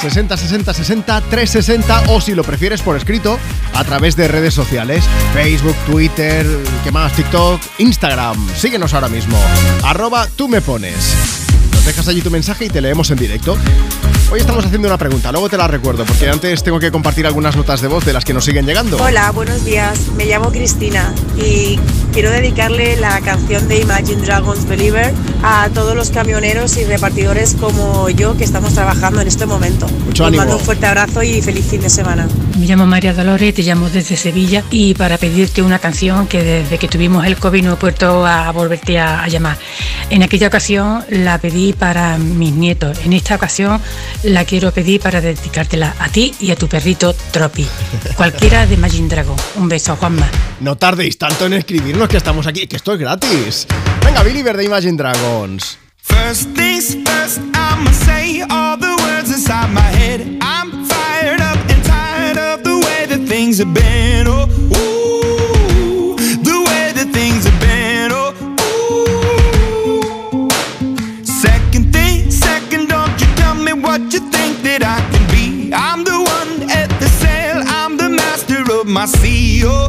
60 60 60 360 o si lo prefieres por escrito a través de redes sociales, Facebook, Twitter, ¿qué más? TikTok, Instagram. Síguenos ahora mismo. Arroba tú me pones. Nos dejas allí tu mensaje y te leemos en directo. Hoy estamos haciendo una pregunta, luego te la recuerdo, porque antes tengo que compartir algunas notas de voz de las que nos siguen llegando. Hola, buenos días. Me llamo Cristina y quiero dedicarle la canción de Imagine Dragons Believer a todos los camioneros y repartidores como yo que estamos trabajando en este momento. Mucho Os ánimo. mando un fuerte abrazo y feliz fin de semana. Me llamo María Dolores, te llamo desde Sevilla y para pedirte una canción que desde que tuvimos el COVID no he puesto a volverte a, a llamar. En aquella ocasión la pedí para mis nietos. En esta ocasión la quiero pedir para dedicártela a ti y a tu perrito Tropi. (laughs) Cualquiera de Imagine Dragon. Un beso, Juanma. No tardéis tanto en escribirnos que estamos aquí, que esto es gratis. Venga, Believer de Imagine Dragons. First things first, I'ma say all the words inside my head. I'm fired up and tired of the way that things have been. Oh, ooh, the way that things have been. Oh, ooh. Second thing, second, don't you tell me what you think that I can be. I'm the one at the sail, I'm the master of my sea. Oh,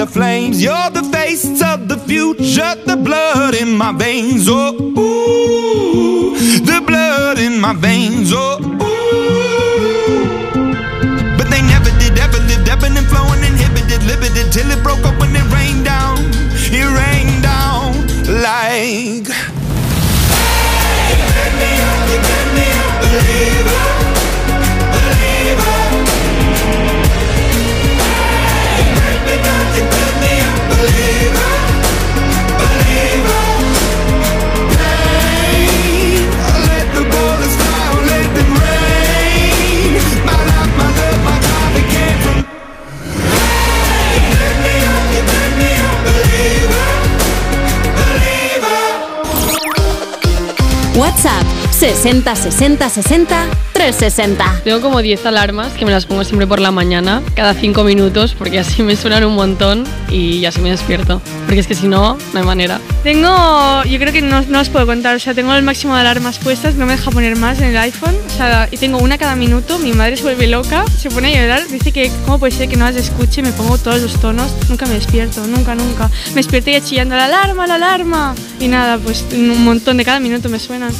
The flames. You're the face of the future, the blood in my veins. Oh, ooh, the blood in my veins. Oh, ooh. But they never did, ever lived, ebbing and flowing, inhibited, limited till it broke up when it rained down. It rained down like. Hey, you me up, you me up, believer. 60 60 60 360. Tengo como 10 alarmas que me las pongo siempre por la mañana, cada 5 minutos, porque así me suenan un montón y así me despierto. Porque es que si no, no hay manera. Tengo, yo creo que no, no os puedo contar, o sea, tengo el máximo de alarmas puestas, no me deja poner más en el iPhone, o sea, y tengo una cada minuto, mi madre se vuelve loca, se pone a llorar, dice que cómo puede ser que no las escuche, me pongo todos los tonos, nunca me despierto, nunca, nunca. Me despierto ya chillando, la alarma, la alarma, y nada, pues un montón de cada minuto me suenan.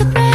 Surprise?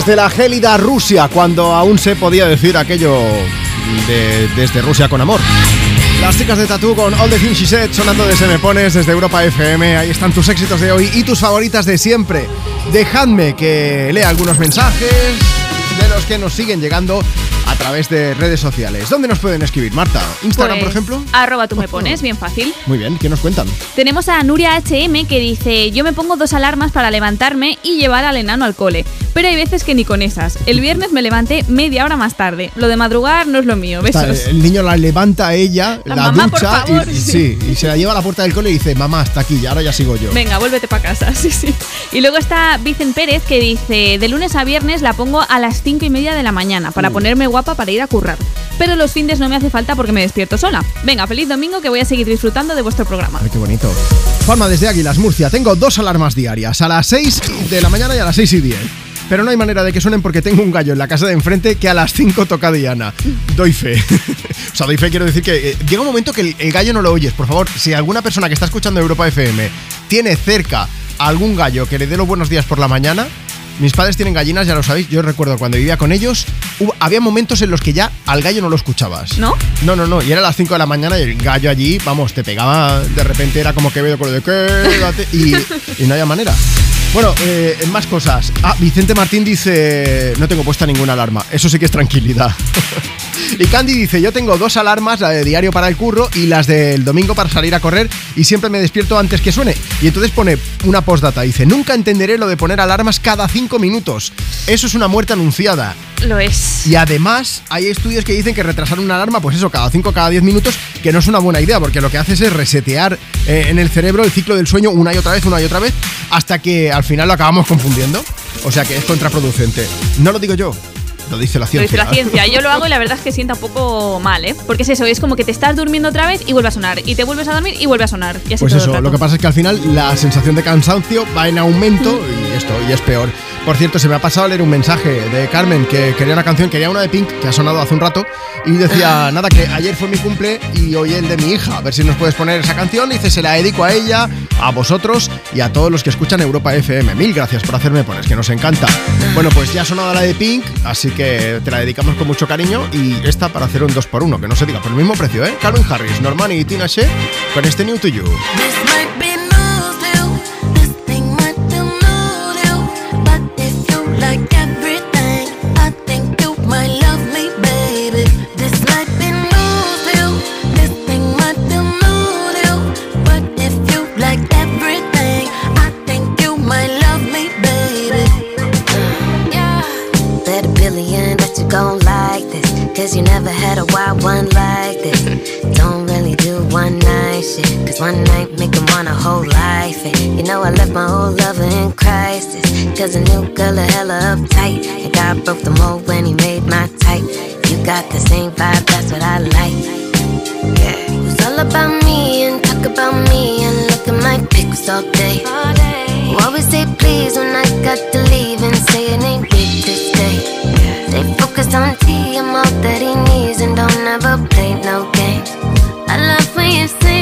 Desde la gélida Rusia, cuando aún se podía decir aquello de desde Rusia con amor. Las chicas de Tatú con All the Things She Said sonando de Se Me Pones desde Europa FM. Ahí están tus éxitos de hoy y tus favoritas de siempre. Dejadme que lea algunos mensajes de los que nos siguen llegando a través de redes sociales. ¿Dónde nos pueden escribir, Marta? ¿Instagram, por Pues, ejemplo? Arroba tú me pones, bien fácil. Muy bien, ¿qué nos cuentan? Tenemos a Nuria HM que dice, yo me pongo dos alarmas para levantarme y llevar al enano al cole, pero hay veces que ni con esas. El viernes me levanté media hora más tarde. Lo de madrugar no es lo mío, Está, besos. el niño la levanta a ella, la, La mamá, por ducha favor, y, y sí. y se la lleva a la puerta del cole y dice, mamá, hasta aquí, ahora ya sigo yo. Venga, vuélvete para casa, (laughs) sí, sí. Y luego está Vicen Pérez que dice, de lunes a viernes la pongo a las cinco y media de la mañana para ponerme guapa para ir a currar. Pero los fines no me hace falta porque me despierto sola. Venga, feliz domingo que voy a seguir disfrutando de vuestro programa. Ay, qué bonito. Juanma desde Águilas, Murcia. Tengo dos alarmas diarias, a las 6 de la mañana y a las 6 y 10. Pero no hay manera de que suenen porque tengo un gallo en la casa de enfrente que a las 5 toca Diana. Doy fe. (laughs) o sea, doy fe quiero decir que eh, llega un momento que el, el gallo no lo oyes. Por favor, si alguna persona que está escuchando Europa FM tiene cerca algún gallo que le dé los buenos días por la mañana, mis padres tienen gallinas, ya lo sabéis. Yo recuerdo cuando vivía con ellos, hubo- había momentos en los que ya al gallo no lo escuchabas. ¿No? No, no, no. Y era las 5 de la mañana y el gallo allí, vamos, te pegaba. De repente era como que veo con lo de quédate. Y, y no había manera. Bueno, eh, más cosas. Ah, Vicente Martín dice: No tengo puesta ninguna alarma. Eso sí que es tranquilidad. (laughs) Y Candy dice, yo tengo dos alarmas, la de diario para el curro y las del domingo para salir a correr y siempre me despierto antes que suene. Y entonces pone una postdata, dice, nunca entenderé lo de poner alarmas cada cinco minutos. Eso es una muerte anunciada. Lo es. Y además hay estudios que dicen que retrasar una alarma, pues eso, cada 5 cada 10 minutos, que no es una buena idea, porque lo que haces es resetear eh, en el cerebro el ciclo del sueño una y otra vez, una y otra vez, hasta que al final lo acabamos confundiendo. O sea que es contraproducente. No lo digo yo, lo dice la Lo ciencia. dice la ciencia. Yo lo hago y la verdad es que sienta un poco mal, ¿eh? Porque es eso, es como que te estás durmiendo otra vez y vuelve a sonar. Y te vuelves a dormir y vuelve a sonar. Y así Pues todo el eso, rato. lo que pasa es que al final la sensación de cansancio va en aumento y esto, y es peor. Por cierto, se me ha pasado a leer un mensaje de Carmen que quería una canción, quería una de Pink, que ha sonado hace un rato, y decía, nada, que ayer fue mi cumple y hoy el de mi hija, a ver si nos puedes poner esa canción. Y dice, se la dedico a ella, a vosotros y a todos los que escuchan Europa FM. Mil gracias por hacerme pones, que nos encanta. Bueno, pues ya ha sonado la de Pink, así que te la dedicamos con mucho cariño y esta para hacer un 2x1, que no se diga por el mismo precio, ¿eh? Calvin Harris, Normani y Tina Shea con este New to You. This might be broke the mold when he made my type. You got the same vibe, that's what I like. Yeah. It's all about me and talk about me and look at my pics all day. Who always say please when I got to leave and say it ain't big to stay. Stay focused on T, I'm all that he needs and don't ever play no games. I love when you say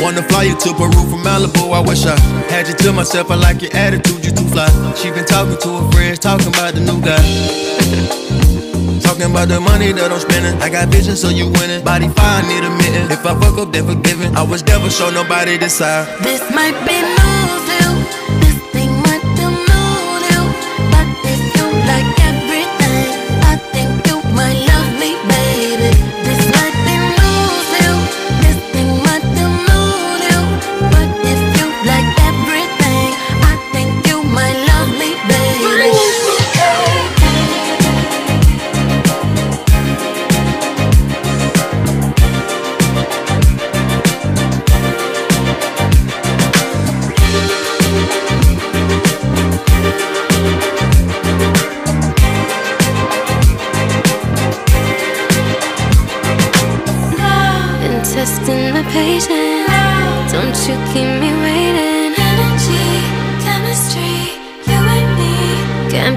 wanna fly you to Peru from Malibu. I wish I had you to myself. I like your attitude, you too fly. She been talking to her friends, talking about the new guy. (laughs) Talking about the money that I'm spending. I got vision, so you winning. Body fire, need a mitten. If I fuck up, then forgiven. I was never show nobody this side. This might be news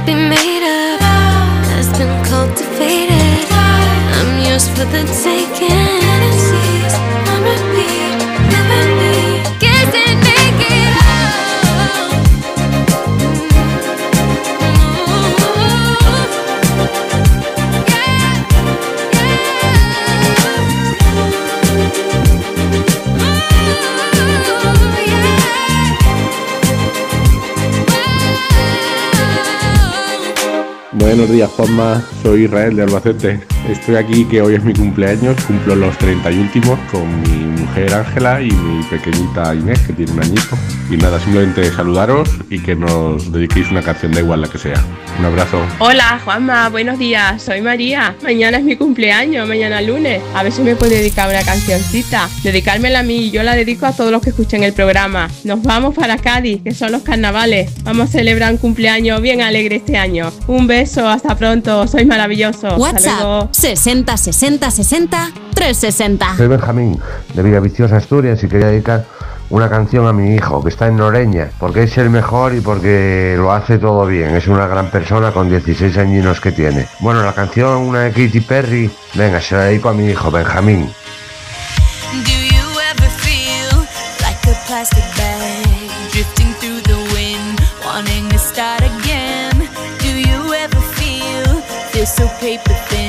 can't be made up. Has been cultivated. I'm yours for the taking. Buenos días, Juanma. Soy Israel de Albacete. Estoy aquí que hoy es mi cumpleaños. Cumplo los 30 y últimos con mi mujer Ángela y mi pequeñita Inés, que tiene un añito. Y nada, simplemente saludaros y que nos dediquéis una canción, da igual la que sea. Un abrazo. Hola Juanma, buenos días, soy María. Mañana es mi cumpleaños, mañana lunes. A ver si me puede dedicar una cancioncita. Dedicármela a mí y yo la dedico a todos los que escuchen el programa. Nos vamos para Cádiz, que son los carnavales. Vamos a celebrar un cumpleaños bien alegre este año. Un beso, hasta pronto, sois maravillosos. WhatsApp. 60 60 60 360. Soy Benjamín, de Villaviciosa, Asturias, y quería dedicar una canción a mi hijo, que está en Noreña, porque es el mejor y porque lo hace todo bien. Es una gran persona con 16 añinos que tiene. Bueno, la canción, una de Katy Perry, venga, se la dedico a mi hijo, Benjamín. Do you ever feel like a plastic bag drifting through the wind, wanting to start again? Do you ever feel feel so paper thin,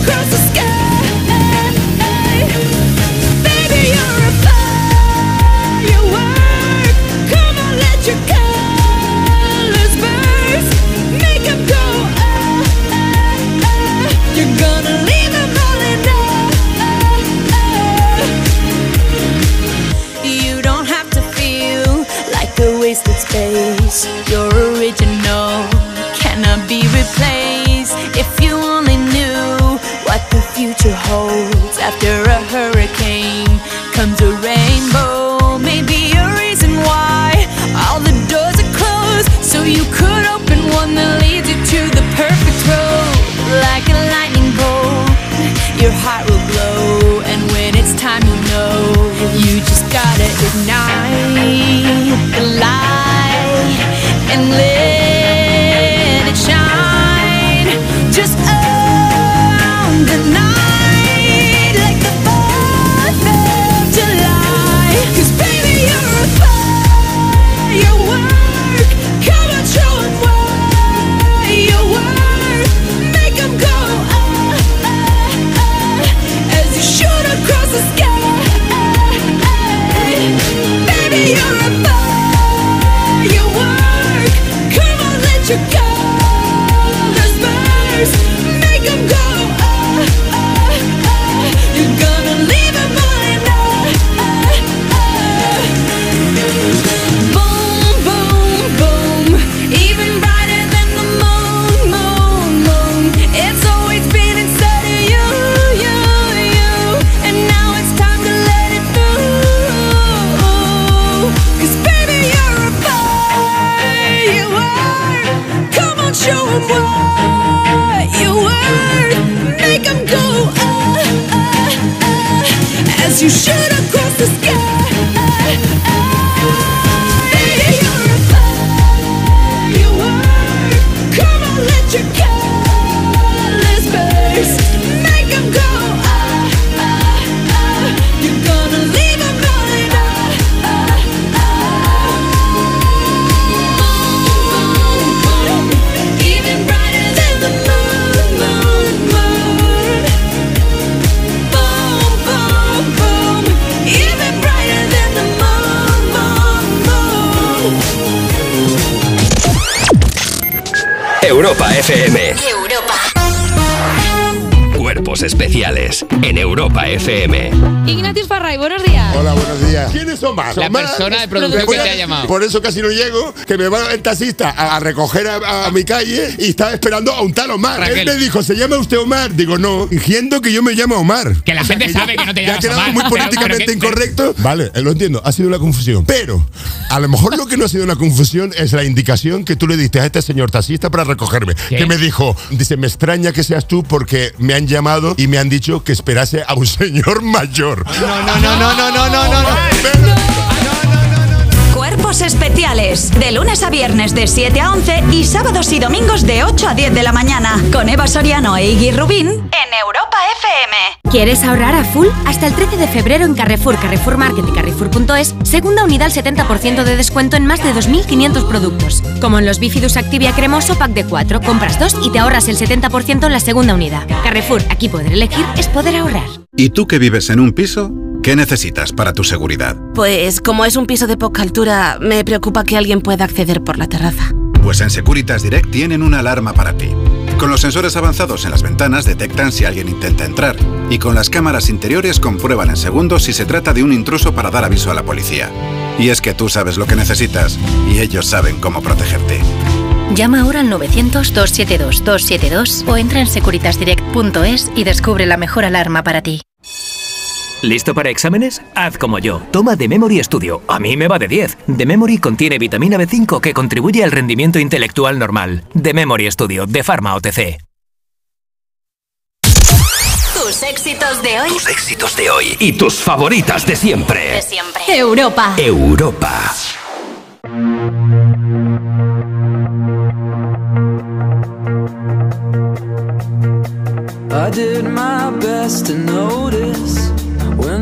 after you shoot across the sky. Europa FM. Europa. Cuerpos especiales en Europa FM. Ignatius Farray, buenos días. Hola, buenos días. ¿Quién es Omar? La Omar persona de producción que te ha llamado. Por eso casi no llego, que me va el taxista a, a recoger a, a mi calle y estaba esperando a un tal Omar. Raquel. Él me dijo, ¿se llama usted Omar? Digo, no, fingiendo que yo me llamo Omar. Que la gente sabe que no te Ya ha llamas quedado Omar, muy (laughs) pero- políticamente pero que- incorrecto. Vale, lo entiendo, ha sido una confusión. Pero a lo mejor lo que no ha sido una confusión es la indicación que tú le diste a este señor taxista para recogerme. Que me dijo, dice, me extraña que seas tú porque me han llamado y me han dicho que esperase a un (laughs) señor mayor. No, no, no, no, no, no, no, no. Cuerpos especiales. De lunes a viernes de 7 a 11 y sábados y domingos de 8 a 10 de la mañana. Con Eva Soriano e Iggy Rubín en Europa FM. ¿Quieres ahorrar a full? Hasta el 13 de febrero en Carrefour, Carrefour Market y Carrefour.es, segunda unidad al 70% de descuento en más de 2.500 productos. Como en los Bifidus Activia Cremoso Pack de 4, compras dos y te ahorras el 70% en la segunda unidad. Carrefour, aquí poder elegir es poder ahorrar. ¿Y tú que vives en un piso? ¿Qué necesitas para tu seguridad? Pues como es un piso de poca altura, me preocupa que alguien pueda acceder por la terraza. Pues en Securitas Direct tienen una alarma para ti. Con los sensores avanzados en las ventanas detectan si alguien intenta entrar y con las cámaras interiores comprueban en segundos si se trata de un intruso para dar aviso a la policía. Y es que tú sabes lo que necesitas y ellos saben cómo protegerte. Llama ahora al 900-272-272 o entra en securitasdirect.es y descubre la mejor alarma para ti. ¿Listo para exámenes? Haz como yo. Toma The Memory Studio. A mí me va de 10. The Memory contiene vitamina B5 que contribuye al rendimiento intelectual normal. The Memory Studio, de Pharma OTC. Tus éxitos de hoy. Tus éxitos de hoy y tus favoritas de siempre. De siempre. Europa. Europa. I did my best to notice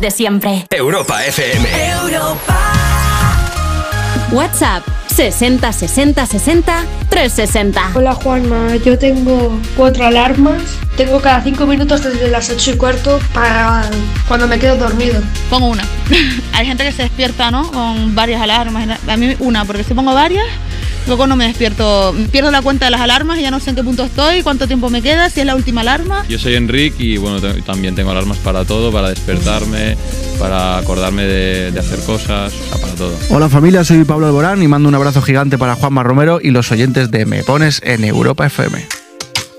de siempre. Europa FM. WhatsApp 60 60 60 360. Hola Juanma, yo tengo cuatro alarmas. Tengo cada cinco minutos desde las ocho y cuarto para cuando me quedo dormido. Pongo una. (laughs) Hay gente que se despierta, ¿no? Con varias alarmas. A mí una, porque si pongo varias, luego no me despierto. Pierdo la cuenta de las alarmas y ya no sé en qué punto estoy, cuánto tiempo me queda, si es la última alarma. Yo soy Enric y bueno, también tengo alarmas para todo, para despertarme, para acordarme de, de hacer cosas, o sea, para todo. Hola familia, soy Pablo Alborán y mando un abrazo gigante para Juanma Romero y los oyentes de Me Pones en Europa FM.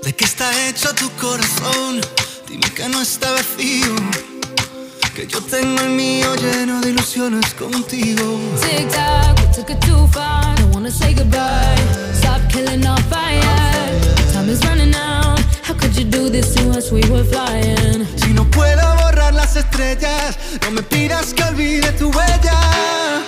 ¿De qué está hecho tu corazón? Dime que no está vacío. Que yo tengo el mío lleno de ilusiones contigo. Tic tac, we took it too far. Wanna say goodbye. Stop killing our fire. Time is running out. How could you do this to us, we were flying. Si no puedo borrar las estrellas, no me pidas que olvide tu huella.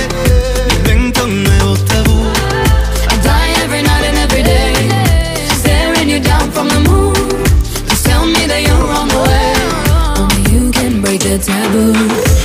Can break the taboo.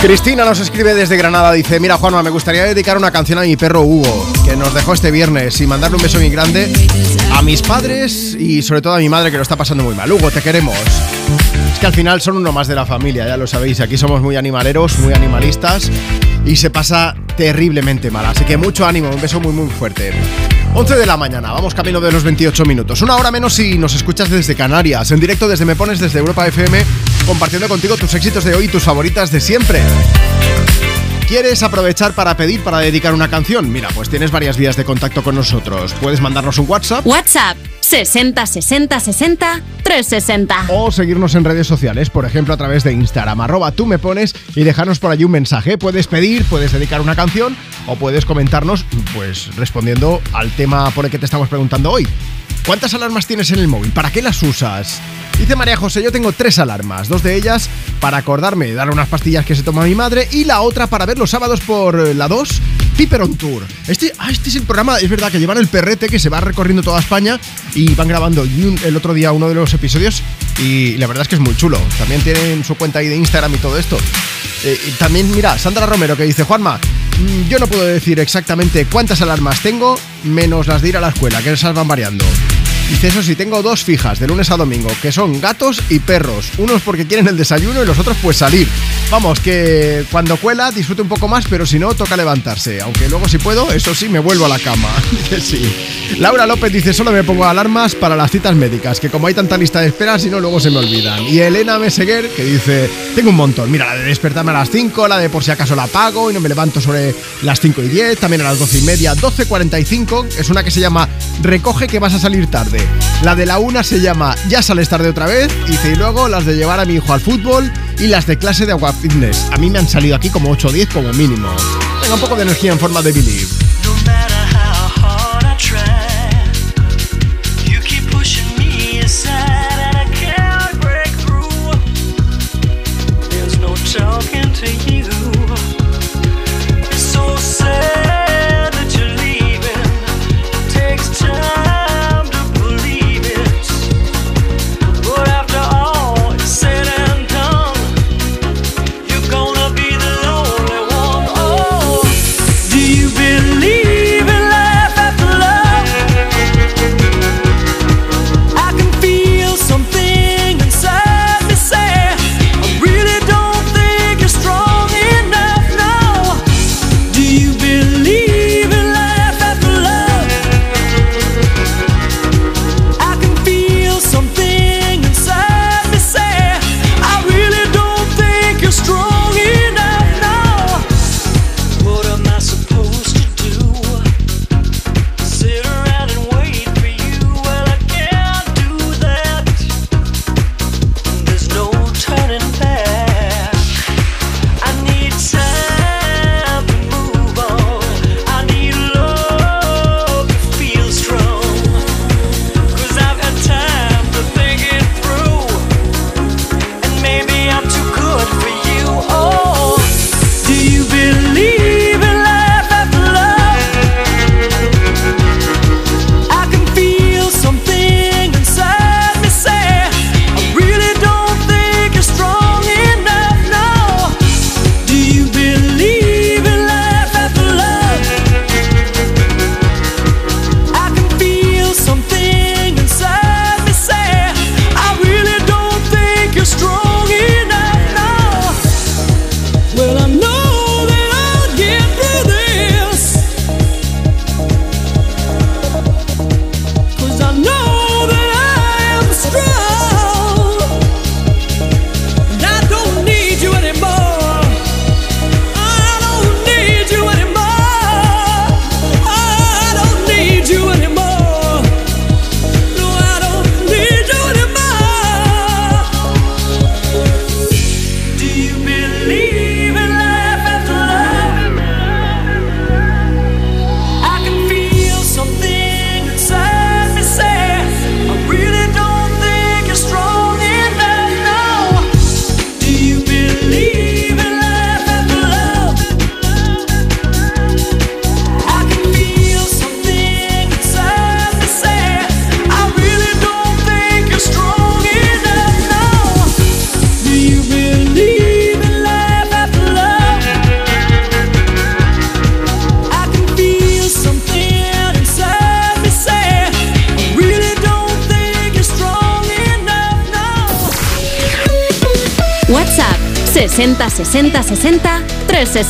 Cristina nos escribe desde Granada, dice, mira Juanma, me gustaría dedicar una canción a mi perro Hugo, que nos dejó este viernes, y mandarle un beso muy grande a mis padres y sobre todo a mi madre que lo está pasando muy mal. Hugo, te queremos. Es que al final son uno más de la familia, ya lo sabéis, aquí somos muy animaleros, muy animalistas y se pasa terriblemente mal, así que mucho ánimo, un beso muy muy fuerte. 11 de la mañana, vamos camino de los 28 minutos. Una hora menos si nos escuchas desde Canarias, en directo desde Me Pones desde Europa FM, compartiendo contigo tus éxitos de hoy y tus favoritas de siempre. ¿Quieres aprovechar para pedir, para dedicar una canción? Mira, pues tienes varias vías de contacto con nosotros. Puedes mandarnos un WhatsApp. WhatsApp 60 60 60 360. O seguirnos en redes sociales, por ejemplo a través de Instagram, arroba tú me pones y dejarnos por allí un mensaje. Puedes pedir, puedes dedicar una canción o puedes comentarnos, pues respondiendo al tema por el que te estamos preguntando hoy. ¿Cuántas alarmas tienes en el móvil? ¿Para qué las usas? Dice María José, yo tengo tres alarmas, dos de ellas para acordarme dar unas pastillas que se toma mi madre y la otra para ver los sábados por eh, la 2, Piper on Tour. Este, ah, este es el programa, es verdad que llevan el perrete que se va recorriendo toda España y van grabando el otro día uno de los episodios y la verdad es que es muy chulo. También tienen su cuenta ahí de Instagram y todo esto. Eh, y también, mira, Sandra Romero que dice, Juanma, mm, yo no puedo decir exactamente cuántas alarmas tengo, menos las de ir a la escuela, que esas van variando. Dice, eso sí, tengo dos fijas de lunes a domingo, que son gatos y perros. Unos porque quieren el desayuno y los otros pues salir. Vamos, que cuando cuela disfrute un poco más, pero si no, toca levantarse. Aunque luego si puedo, eso sí, me vuelvo a la cama. (laughs) Dice sí. Laura López dice, solo me pongo alarmas para las citas médicas, que como hay tanta lista de espera, si no, luego se me olvidan. Y Elena Meseguer, que dice, tengo un montón. Mira, la de despertarme a las 5, la de por si acaso la pago y no me levanto sobre las 5 y 10, también a las 12 y media, 12.45, es una que se llama Recoge que vas a salir tarde. La de la una se llama Ya sales tarde otra vez, dice, y luego las de llevar a mi hijo al fútbol y las de clase de agua fitness. A mí me han salido aquí como 8 o 10 como mínimo. Tengo un poco de energía en forma de Believe.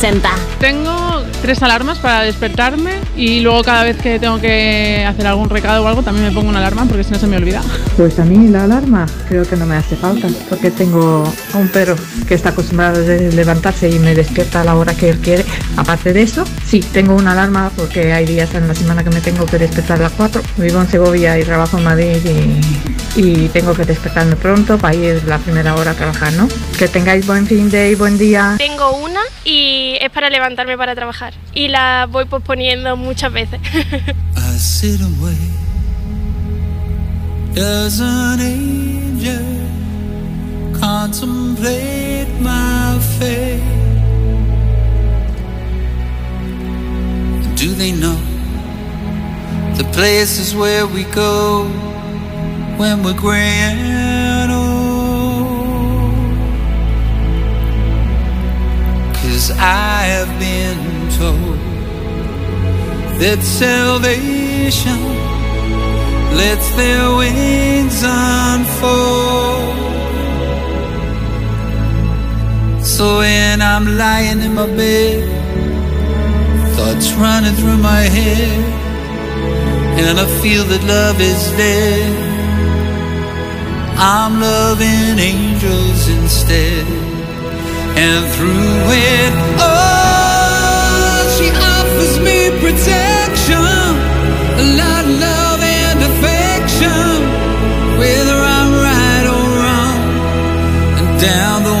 360. Tengo tres alarmas para despertarme y luego cada vez que tengo que hacer algún recado o algo también me pongo una alarma porque si no se me olvida. Pues a mí la alarma creo que no me hace falta porque tengo a un perro que está acostumbrado a levantarse y me despierta a la hora que él quiere. Aparte de eso, sí, tengo una alarma porque hay días en la semana que me tengo que despertar a las 4. Vivo en Segovia y trabajo en Madrid y, y tengo que despertarme pronto para ir la primera hora a trabajar, ¿no? Que tengáis buen fin de y buen día. Tengo una y es para levantarme para trabajar. Y la voy posponiendo muchas veces. (laughs) I sit away as an angel contemplate my fate. Do they know the places where we go when we're gray and old? Oh. Cause I have been told that salvation lets their wings unfold. So when I'm lying in my bed, thoughts running through my head, and I feel that love is dead. I'm loving angels instead, and through it all, she offers me protection, a lot of love and affection, whether I'm right or wrong, and down the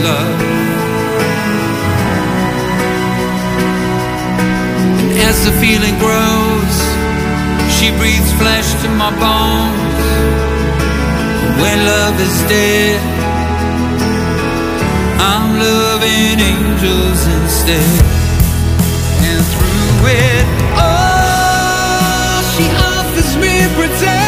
love. And as the feeling grows, she breathes flesh to my bones. When love is dead, I'm loving angels instead. And through it all, she offers me protection,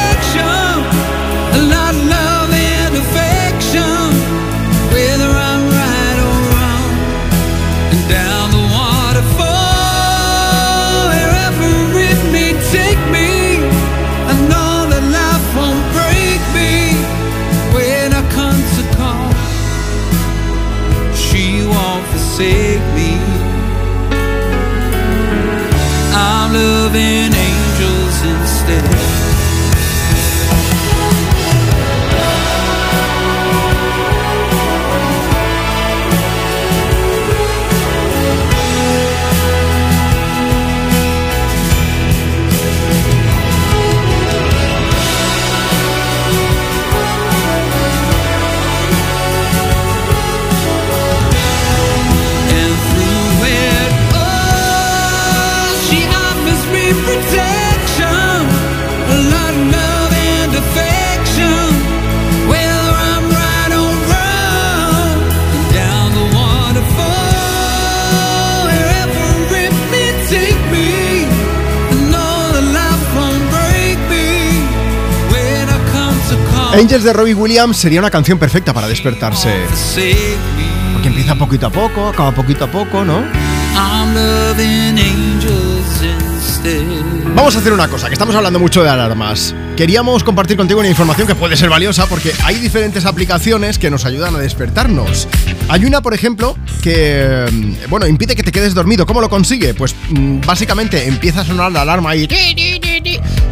loving Angels de Robbie Williams sería una canción perfecta para despertarse. Porque empieza poquito a poco, acaba poquito a poco, ¿no? Vamos a hacer una cosa, que estamos hablando mucho de alarmas. Queríamos compartir contigo una información que puede ser valiosa porque hay diferentes aplicaciones que nos ayudan a despertarnos. Hay una, por ejemplo, que mm, bueno, impide que te quedes dormido. ¿Cómo lo consigue? Pues mm, básicamente empieza a sonar la alarma y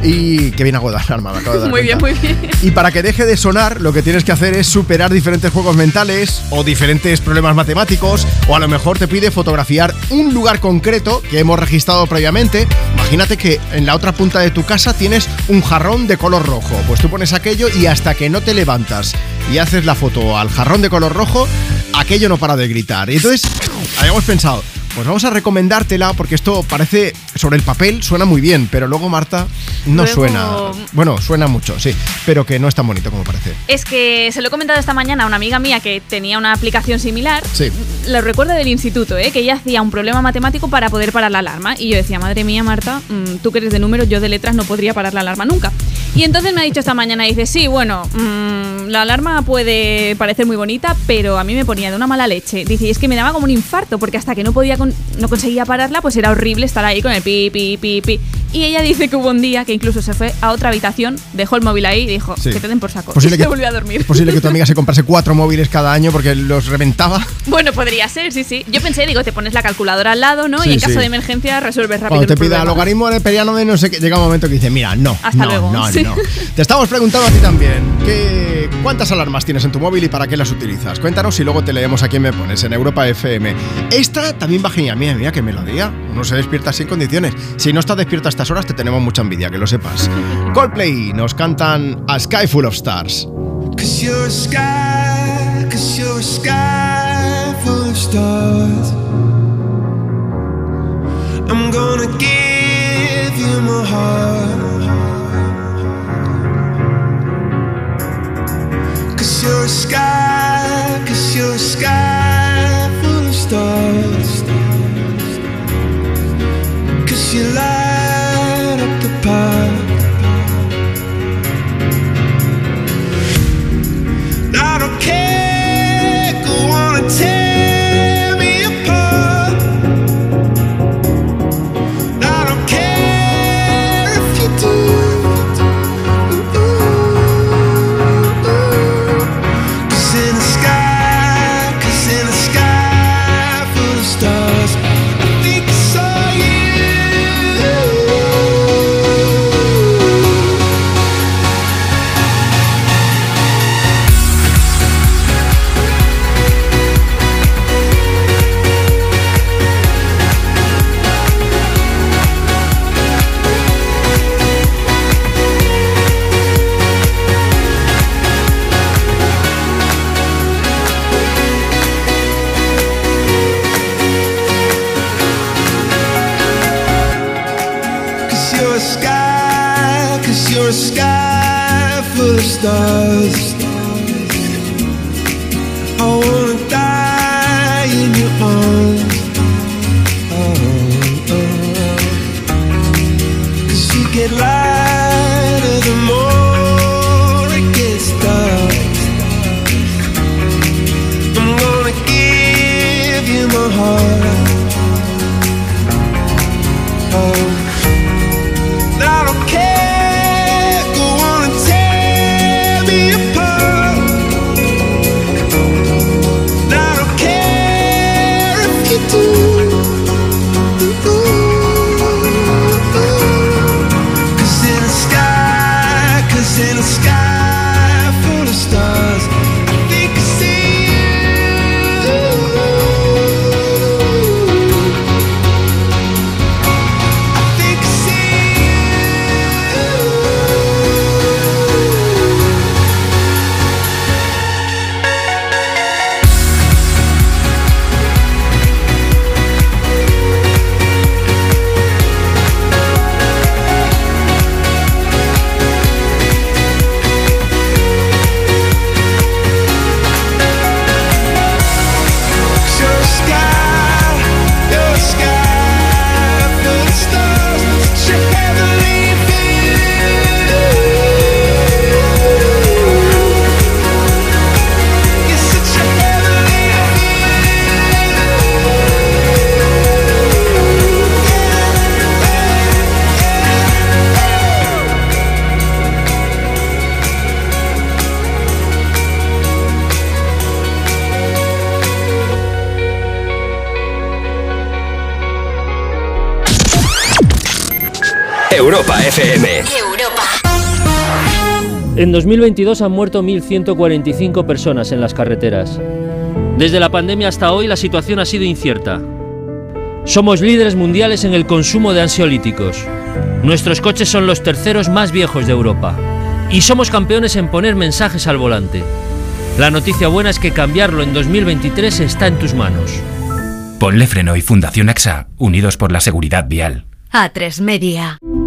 y que bien hago de alarma, me acabo de dar Muy bien, muy bien. Y para que deje de sonar, lo que tienes que hacer es superar diferentes juegos mentales o diferentes problemas matemáticos, o a lo mejor te pide fotografiar un lugar concreto que hemos registrado previamente. Imagínate que en la otra punta de tu casa tienes un jarrón de color rojo. Pues tú pones aquello y hasta que no te levantas y haces la foto al jarrón de color rojo, aquello no para de gritar. Y entonces habíamos pensado, pues vamos a recomendártela porque esto parece, sobre el papel suena muy bien, pero luego Marta no Luego- suena. Bueno, suena mucho, sí, pero que no es tan bonito como parece. Es que se lo he comentado esta mañana a una amiga mía que tenía una aplicación similar. Sí. Lo recuerdo del instituto, ¿eh? que ella hacía un problema matemático para poder parar la alarma. Y yo decía, madre mía, Marta, mm, tú que eres de números, yo de letras no podría parar la alarma nunca. Y entonces me ha dicho esta mañana, dice, sí, bueno, mm, la alarma puede parecer muy bonita, pero a mí me ponía de una mala leche. Dice, y es que me daba como un infarto, porque hasta que no podía con- no conseguía pararla, pues era horrible estar ahí con el pi, pi, pi, pi. Y ella dice que hubo un día que incluso se fue a otra habitación, dejó el móvil ahí y dijo, Sí. que te den por saco. Posible (laughs) y que- se volvió a dormir. Es posible que tu amiga se comprase cuatro móviles cada año porque los reventaba. (laughs) Bueno, podría ser, sí, sí. Yo pensé, digo, te pones la calculadora al lado, ¿no? Sí, y en caso sí. de emergencia resuelves rápido Cuando te pida el logaritmo neperiano de no sé qué, llega un momento que dice, mira, no. Hasta no, luego. No, no. Te estamos preguntando a ti también, ¿qué, ¿cuántas alarmas tienes en tu móvil y para qué las utilizas? Cuéntanos y luego te leemos aquí en Me Pones, en Europa FM. Esta también va genial. Mira, mira, qué melodía. Uno se despierta sin condiciones. Si no estás despierto a estas horas, te tenemos mucha envidia, que lo sepas. Coldplay nos cantan A Sky Full of Stars. Stars. Stars. Cause you Europa FM. En 2022 han muerto 1.145 personas en las carreteras. Desde la pandemia hasta hoy la situación ha sido incierta. Somos líderes mundiales en el consumo de ansiolíticos. Nuestros coches son los terceros más viejos de Europa. Y somos campeones en poner mensajes al volante. La noticia buena es que cambiarlo en 2023 está en tus manos. Ponle Freno y Fundación AXA, unidos por la seguridad vial. A3 Media.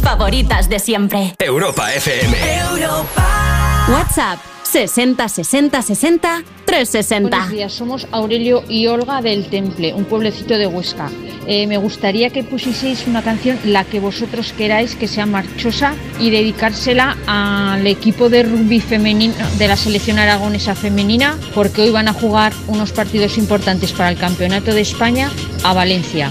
Tus favoritas de siempre. Europa FM. WhatsApp 60 60 60 360. Buenos días, somos Aurelio y Olga del Temple, un pueblecito de Huesca. Eh, me gustaría que pusieseis una canción, la que vosotros queráis, que sea marchosa y dedicársela al equipo de rugby femenino de la selección aragonesa femenina, porque hoy van a jugar unos partidos importantes para el Campeonato de España a Valencia.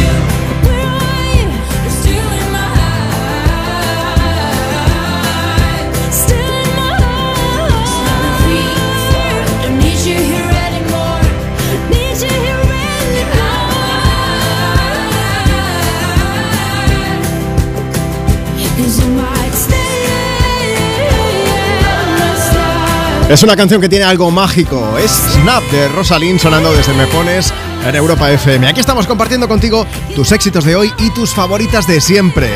Es una canción que tiene algo mágico. Es Snap de Rosalind sonando desde Me Pones en Europa FM. Aquí estamos compartiendo contigo tus éxitos de hoy y tus favoritas de siempre.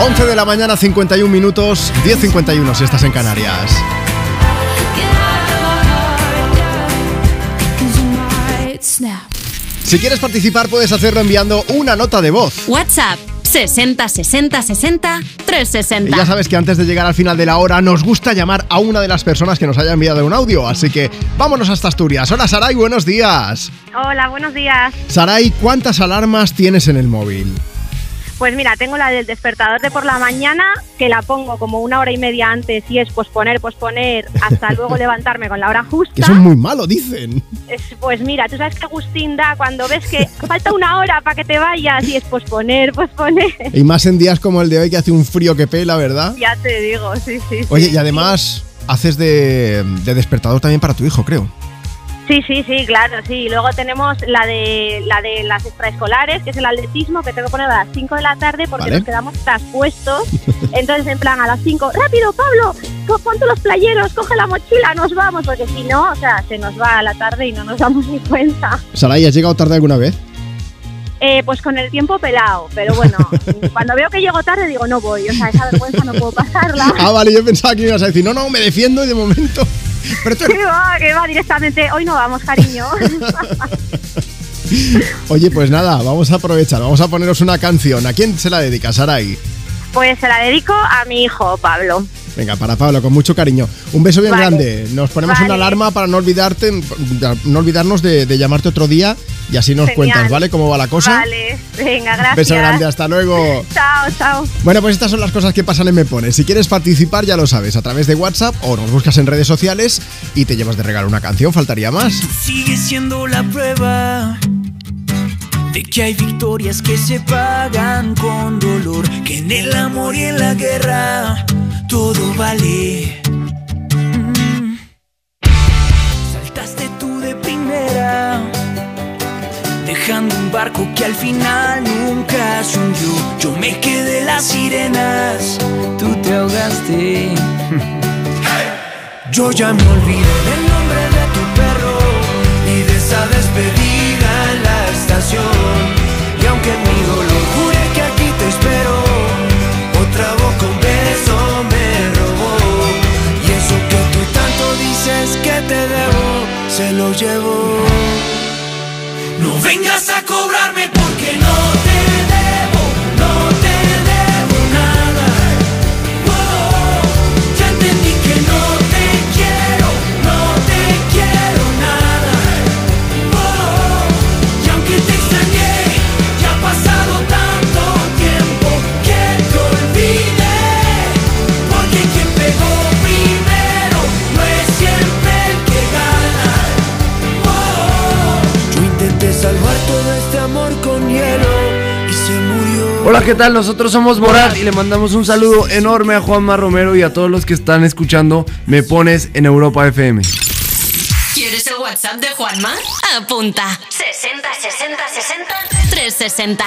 11 de la mañana, 51 minutos, 10.51 si estás en Canarias. Si quieres participar puedes hacerlo enviando una nota de voz. WhatsApp 60 60 60 Y 360. ya sabes que antes de llegar al final de la hora nos gusta llamar a una de las personas que nos haya enviado un audio, así que vámonos hasta Asturias. Hola Saray, buenos días. Hola, buenos días. Saray, ¿cuántas alarmas tienes en el móvil? Pues mira, tengo la del despertador de por la mañana, que la pongo como una hora y media antes y es posponer, posponer, hasta luego (laughs) levantarme con la hora justa. Que son muy malo, dicen. Es- Pues mira, tú sabes que Agustín da cuando ves que (laughs) falta una hora para que te vayas y es posponer, posponer. Y más en días como el de hoy que hace un frío que pela, ¿verdad? Ya te digo, sí, sí. sí. Oye, y además haces de, de despertador también para tu hijo, creo. Sí, sí, sí, claro, sí. Luego tenemos la de la de las extraescolares, que es el atletismo, que tengo que poner a las 5 de la tarde porque Vale. nos quedamos traspuestos. Entonces, en plan, a las 5, rápido, Pablo, ponte los playeros, coge la mochila, nos vamos, porque si no, o sea, se nos va a la tarde y no nos damos ni cuenta. Saray, ¿has llegado tarde alguna vez? Eh, pues con el tiempo pelado, pero bueno, (laughs) cuando veo que llego tarde digo, no voy, o sea, esa vergüenza no puedo pasarla. Ah, vale, yo pensaba que ibas a decir, no, no, me defiendo y de momento. Pero tú- (laughs) va, que va directamente, hoy no vamos, cariño. (laughs) Oye, pues nada, vamos a aprovechar, vamos a poneros una canción. ¿A quién se la dedica, Saray? Pues se la dedico a mi hijo, Pablo. Venga, para Pablo, con mucho cariño. Un beso bien Vale. grande. Nos ponemos Vale. una alarma para no olvidarte, no olvidarnos de, de llamarte otro día y así nos Genial. cuentas, ¿vale? ¿Cómo va la cosa? Vale, venga, gracias. Beso grande, hasta luego. Chao, chao. Bueno, pues estas son las cosas que pasan en Me Pones. Si quieres participar, ya lo sabes, a través de WhatsApp o nos buscas en redes sociales y te llevas de regalo una canción, faltaría más. sigue siendo la prueba de que hay victorias que se pagan con dolor, que en el amor y en la guerra todo vale. Manejando un barco que al final nunca se hundió. Yo me quedé las sirenas, tú te ahogaste. Yo ya me olvidé del nombre de tu perro y de esa despedida en la estación. Y aunque mi dolor jure que aquí te espero, otra boca un beso me robó. Y eso que tú tanto dices que te debo, se lo llevo. No vengas Hola, ¿qué tal? Nosotros somos Morat y le mandamos un saludo enorme a Juanma Romero y a todos los que están escuchando Me Pones en Europa FM. ¿Quieres el WhatsApp de Juanma? Apunta. 60 60 60 360.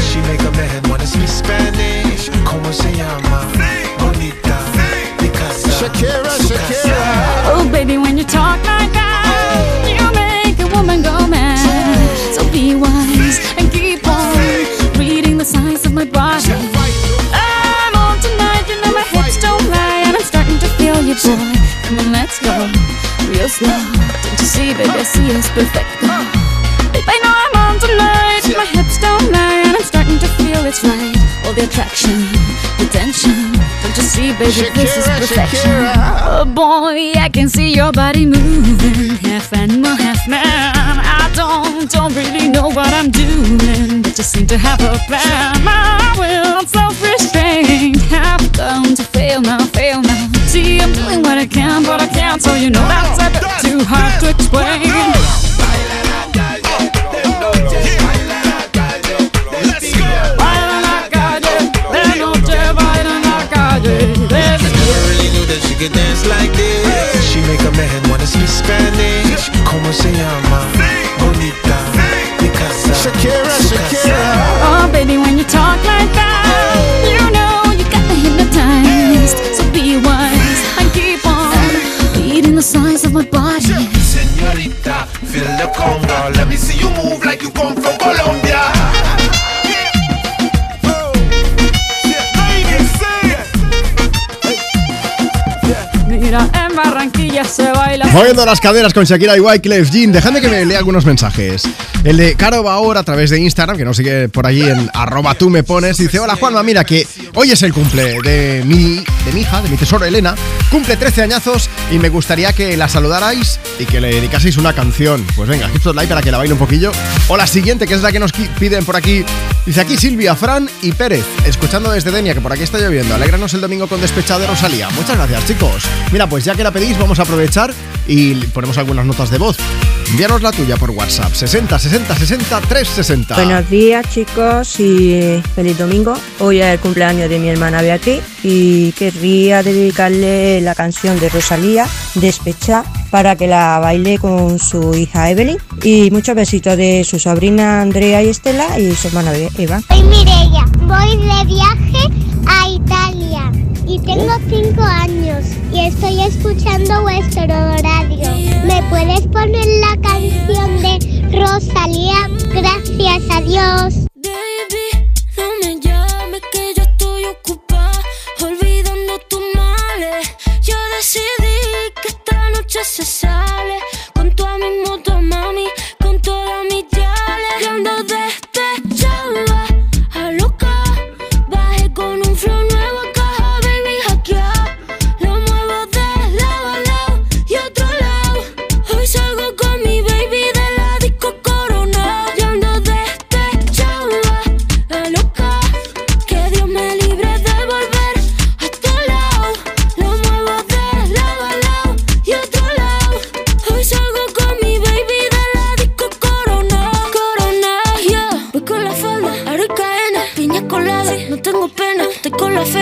Spanish. Como se llama? Bonita. Picasa. Shakira, Shakira. Oh, baby, when you talk like that, you make a woman go mad. So be wise and keep on reading the signs of my body. I'm on tonight, you know my hips don't lie, and I'm starting to feel you, boy. Come on, let's go real slow. Don't you see, baby, I see it's perfect. Babe, I know I'm on tonight, my hips don't lie, and I'm starting to feel it's right. All the attraction, the tension. Don't you see, baby, this is perfection. Shakira. Oh boy, I can see your body moving, half animal, half man. I don't, don't really know what I'm doing, but just seem to have a plan. My will, self-restraint, have come to fail now, fail now. See, I'm doing what I can, but I can't, so you know that's a bit too hard to explain. Like this. She make a man wanna speak Spanish. Como se llama? Barranquilla se Moviendo las caderas con Shakira y Wyclef Jean. Dejadme que me lea algunos mensajes. El de Caro Baor a través de Instagram, que nos sigue por allí en arroba tú me pones. Dice, hola Juanma, mira que hoy es el cumple de mi, de mi hija, de mi tesoro Elena. Cumple 13 añazos y me gustaría que la saludarais y que le dedicaseis una canción. Pues venga, hit like para que la baile un poquillo. O la siguiente, que es la que nos piden por aquí. Dice aquí Silvia, Fran y Pérez, escuchando desde Denia, que por aquí está lloviendo. Alégranos el domingo con despechado de Rosalía. Muchas gracias, chicos. Mira, pues ya que la pedís, vamos a aprovechar y ponemos algunas notas de voz. Envíanos la tuya por WhatsApp, 60 60 60 360. Buenos días chicos y feliz domingo. Hoy es el cumpleaños de mi hermana Beatriz y querría dedicarle la canción de Rosalía, Despecha, para que la baile con su hija Evelyn. Y muchos besitos de su sobrina Andrea y Estela y su hermana Eva. Soy Mireia, voy de viaje a Italia y tengo 5 años y estoy escuchando vuestro radio. ¿Me puedes poner la canción de Rosalía? Gracias a Dios. Baby, no me llames que yo estoy ocupada olvidando tus males. Yo decidí que esta noche se sale con toda mi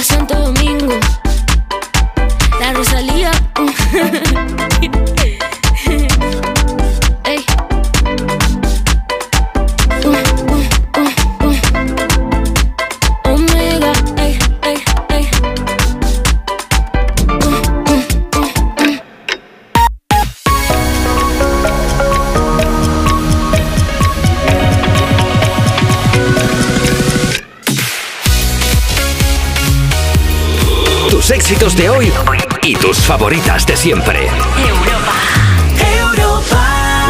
Barcelona pa' favoritas de siempre.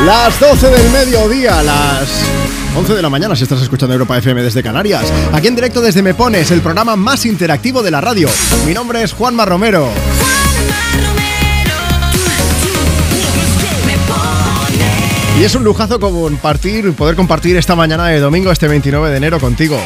Las 12 del mediodía, las 11 de la mañana si estás escuchando Europa FM desde Canarias. Aquí en directo desde Me Pones, el programa más interactivo de la radio. Mi nombre es Juanma Romero. Y es un lujazo compartir, poder compartir esta mañana de domingo, este 29 de enero contigo.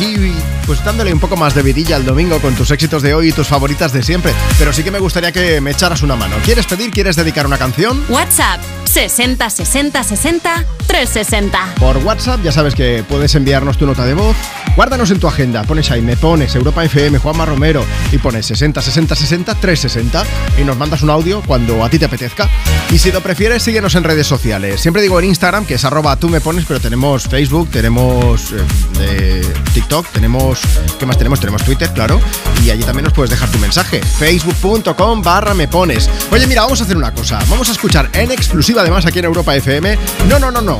Aquí, pues dándole un poco más de vidilla al domingo con tus éxitos de hoy y tus favoritas de siempre. Pero sí que me gustaría que me echaras una mano. ¿Quieres pedir? ¿Quieres dedicar una canción? WhatsApp 60 60 60 360. Por WhatsApp ya sabes que puedes enviarnos tu nota de voz. Guárdanos en tu agenda, pones ahí, me pones Europa FM, Juanma Romero y pones 60 60 60 360 y nos mandas un audio cuando a ti te apetezca. Y si lo prefieres, síguenos en redes sociales. Siempre digo en Instagram, que es arroba tú me pones, pero tenemos Facebook, tenemos eh, eh, TikTok, tenemos... ¿Qué más tenemos? Tenemos Twitter, claro. Y allí también nos puedes dejar tu mensaje. Facebook.com barra me pones. Oye, mira, vamos a hacer una cosa. Vamos a escuchar en exclusiva además aquí en Europa FM. No, no, no, no.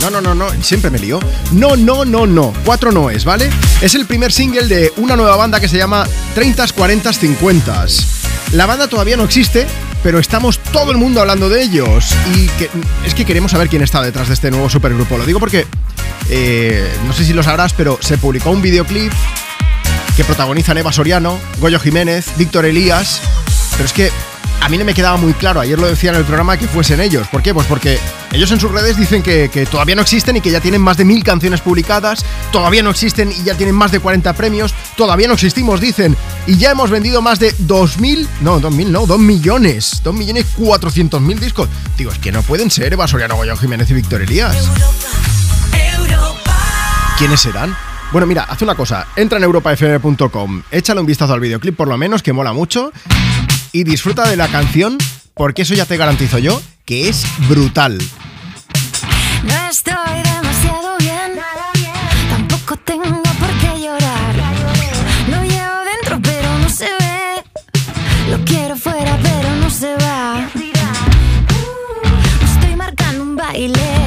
No, no, no, no, siempre me lío. No, no, no, no. Cuatro noes, ¿vale? Es el primer single de una nueva banda que se llama 30, 40, 50. La banda todavía no existe, pero estamos todo el mundo hablando de ellos. Y es que queremos saber quién está detrás de este nuevo supergrupo. Lo digo porque, eh, no sé si lo sabrás, pero se publicó un videoclip que protagonizan Eva Soriano, Goyo Jiménez, Víctor Elías. Pero es que a mí no me quedaba muy claro, ayer lo decía en el programa, que fuesen ellos. ¿Por qué? Pues porque ellos en sus redes dicen que, todavía no existen y que ya tienen más de mil canciones publicadas, todavía no existen y ya tienen más de 40 premios, todavía no existimos, dicen, y ya hemos vendido más de 2.000, no, 2.000 no, 2 millones, 2 millones 400 mil discos. Digo, es que no pueden ser Eva Soriano, Jiménez y Víctor Elías. ¿Quiénes serán? Bueno, mira, haz una cosa, entra en europafm.com, échale un vistazo al videoclip por lo menos, que mola mucho, y disfruta de la canción, porque eso ya te garantizo yo, que es brutal. No estoy demasiado bien, tampoco tengo por qué llorar. Lo llevo dentro, pero no se ve. Lo quiero fuera, pero no se va. Estoy marcando un baile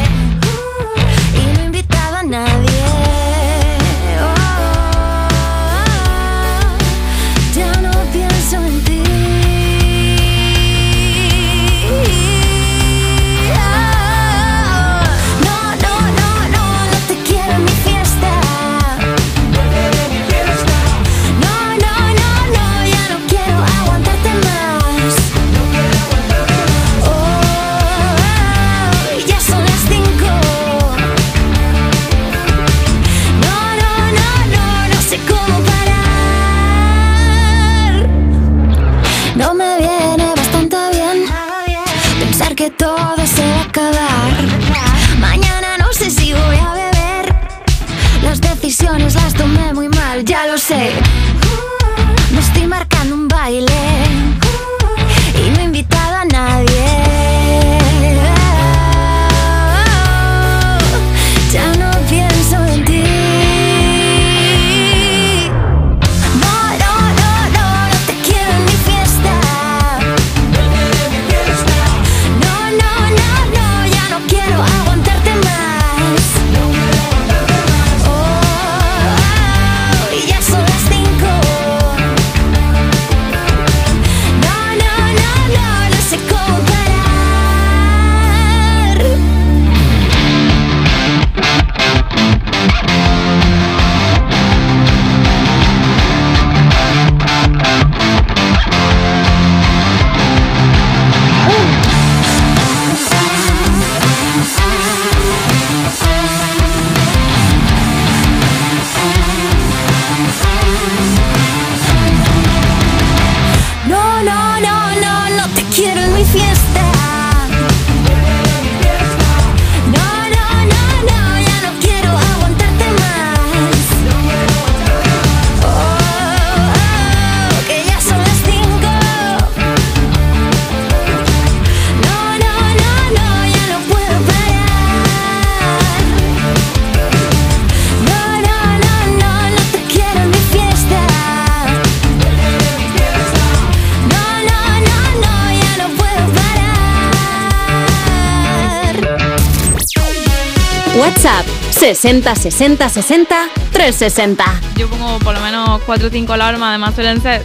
WhatsApp 60 60 60 360. Yo pongo por lo menos 4 o 5 alarmas, además suelen ser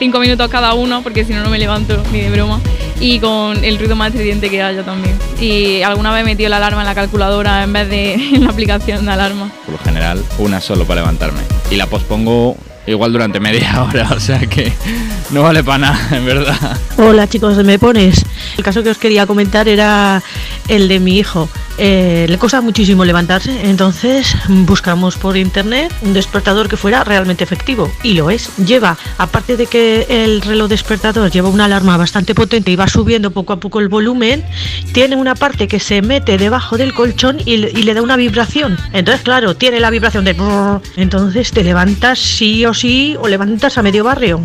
5 minutos cada uno, porque si no, no me levanto ni de broma. Y con el ruido más estridente que haya también. Y alguna vez he metido la alarma en la calculadora en vez de (laughs) en la aplicación de alarma. Por lo general, una solo para levantarme. Y la pospongo igual durante media (laughs) hora, o sea que no vale para nada, en verdad. Hola chicos, ¿me pones? El caso que os quería comentar era el de mi hijo. Eh, le cuesta muchísimo levantarse, entonces buscamos por internet un despertador que fuera realmente efectivo. Y lo es. Lleva, aparte de que el reloj despertador lleva una alarma bastante potente y va subiendo poco a poco el volumen, tiene una parte que se mete debajo del colchón y, le- y le da una vibración. Entonces, claro, tiene la vibración de... Entonces te levantas sí o sí o levantas a medio barrio.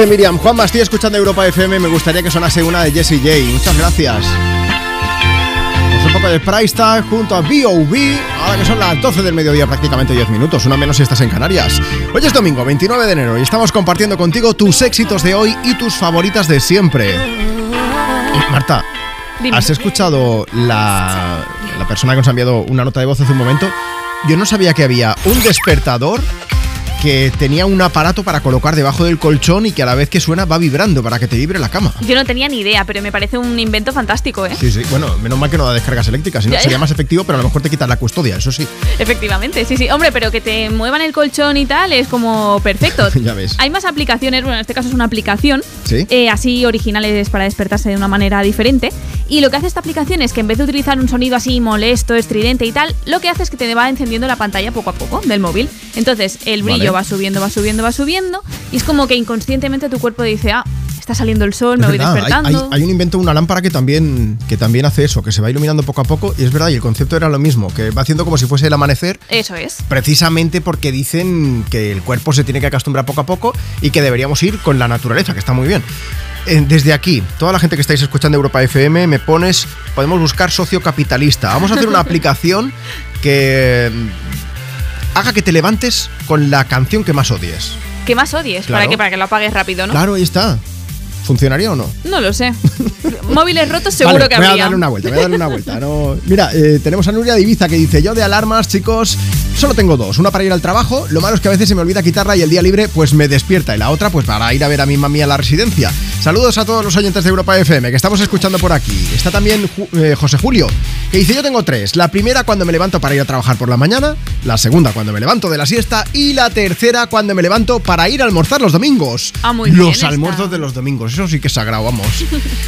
Dice Miriam, Juanma, estoy escuchando Europa FM, me gustaría que sonase una de Jessie J. Muchas gracias. Pues un poco de Price Tag junto a B.O.B. Ahora que son las 12 del mediodía, prácticamente 10 minutos, una menos si estás en Canarias. Hoy es domingo, 29 de enero, y estamos compartiendo contigo tus éxitos de hoy y tus favoritas de siempre. Marta, Dime. ¿has escuchado la, la persona que nos ha enviado una nota de voz hace un momento? Yo no sabía que había un despertador que tenía un aparato para colocar debajo del colchón y que a la vez que suena va vibrando para que te vibre la cama. Yo no tenía ni idea, pero me parece un invento fantástico, ¿eh? Sí, sí. Bueno, menos mal que no da descargas eléctricas, si no Ya, ya. sería más efectivo, pero a lo mejor te quitas la custodia, eso sí. Efectivamente, sí, sí. Hombre, pero que te muevan el colchón y tal es como perfecto. (laughs) ya ves. Hay más aplicaciones, bueno, en este caso es una aplicación, Sí. eh, así originales para despertarse de una manera diferente. Y lo que hace esta aplicación es que en vez de utilizar un sonido así molesto, estridente y tal, lo que hace es que te va encendiendo la pantalla poco a poco del móvil. Entonces el brillo Vale. va subiendo, va subiendo, va subiendo. Y es como que inconscientemente tu cuerpo dice, ah, está saliendo el sol, me voy verdad, hay- despertando. Hay, hay un invento, una lámpara que también, que también hace eso, que se va iluminando poco a poco. Y es verdad, y el concepto era lo mismo, que va haciendo como si fuese el amanecer. Eso es. Precisamente porque dicen que el cuerpo se tiene que acostumbrar poco a poco y que deberíamos ir con la naturaleza, que está muy bien. Desde aquí, toda la gente que estáis escuchando Europa FM, me pones, podemos buscar socio capitalista. Vamos a hacer una (laughs) aplicación que mm, haga que te levantes con la canción que más odies. ¿Qué más odies? Claro. ¿Para qué? Para que lo apagues rápido, ¿no? Claro, ahí está. ¿Funcionaría o no? No lo sé. (laughs) Móviles rotos seguro Vale, que voy habría. a darle una vuelta, voy a darle una vuelta. no- Mira, eh, tenemos a Nuria de Ibiza que dice, yo de alarmas, chicos, solo tengo dos. Una para ir al trabajo, lo malo es que a veces se me olvida quitarla y el día libre pues me despierta. Y la otra pues para ir a ver a mi mami a la residencia. Saludos a todos los oyentes de Europa FM que estamos escuchando por aquí. Está también eh, José Julio, que dice, yo tengo tres. La primera cuando me levanto para ir a trabajar por la mañana, la segunda cuando me levanto de la siesta y la tercera cuando me levanto para ir a almorzar los domingos. Ah, muy los bien está. almuerzos de los domingos, eso sí que es sagrado, vamos.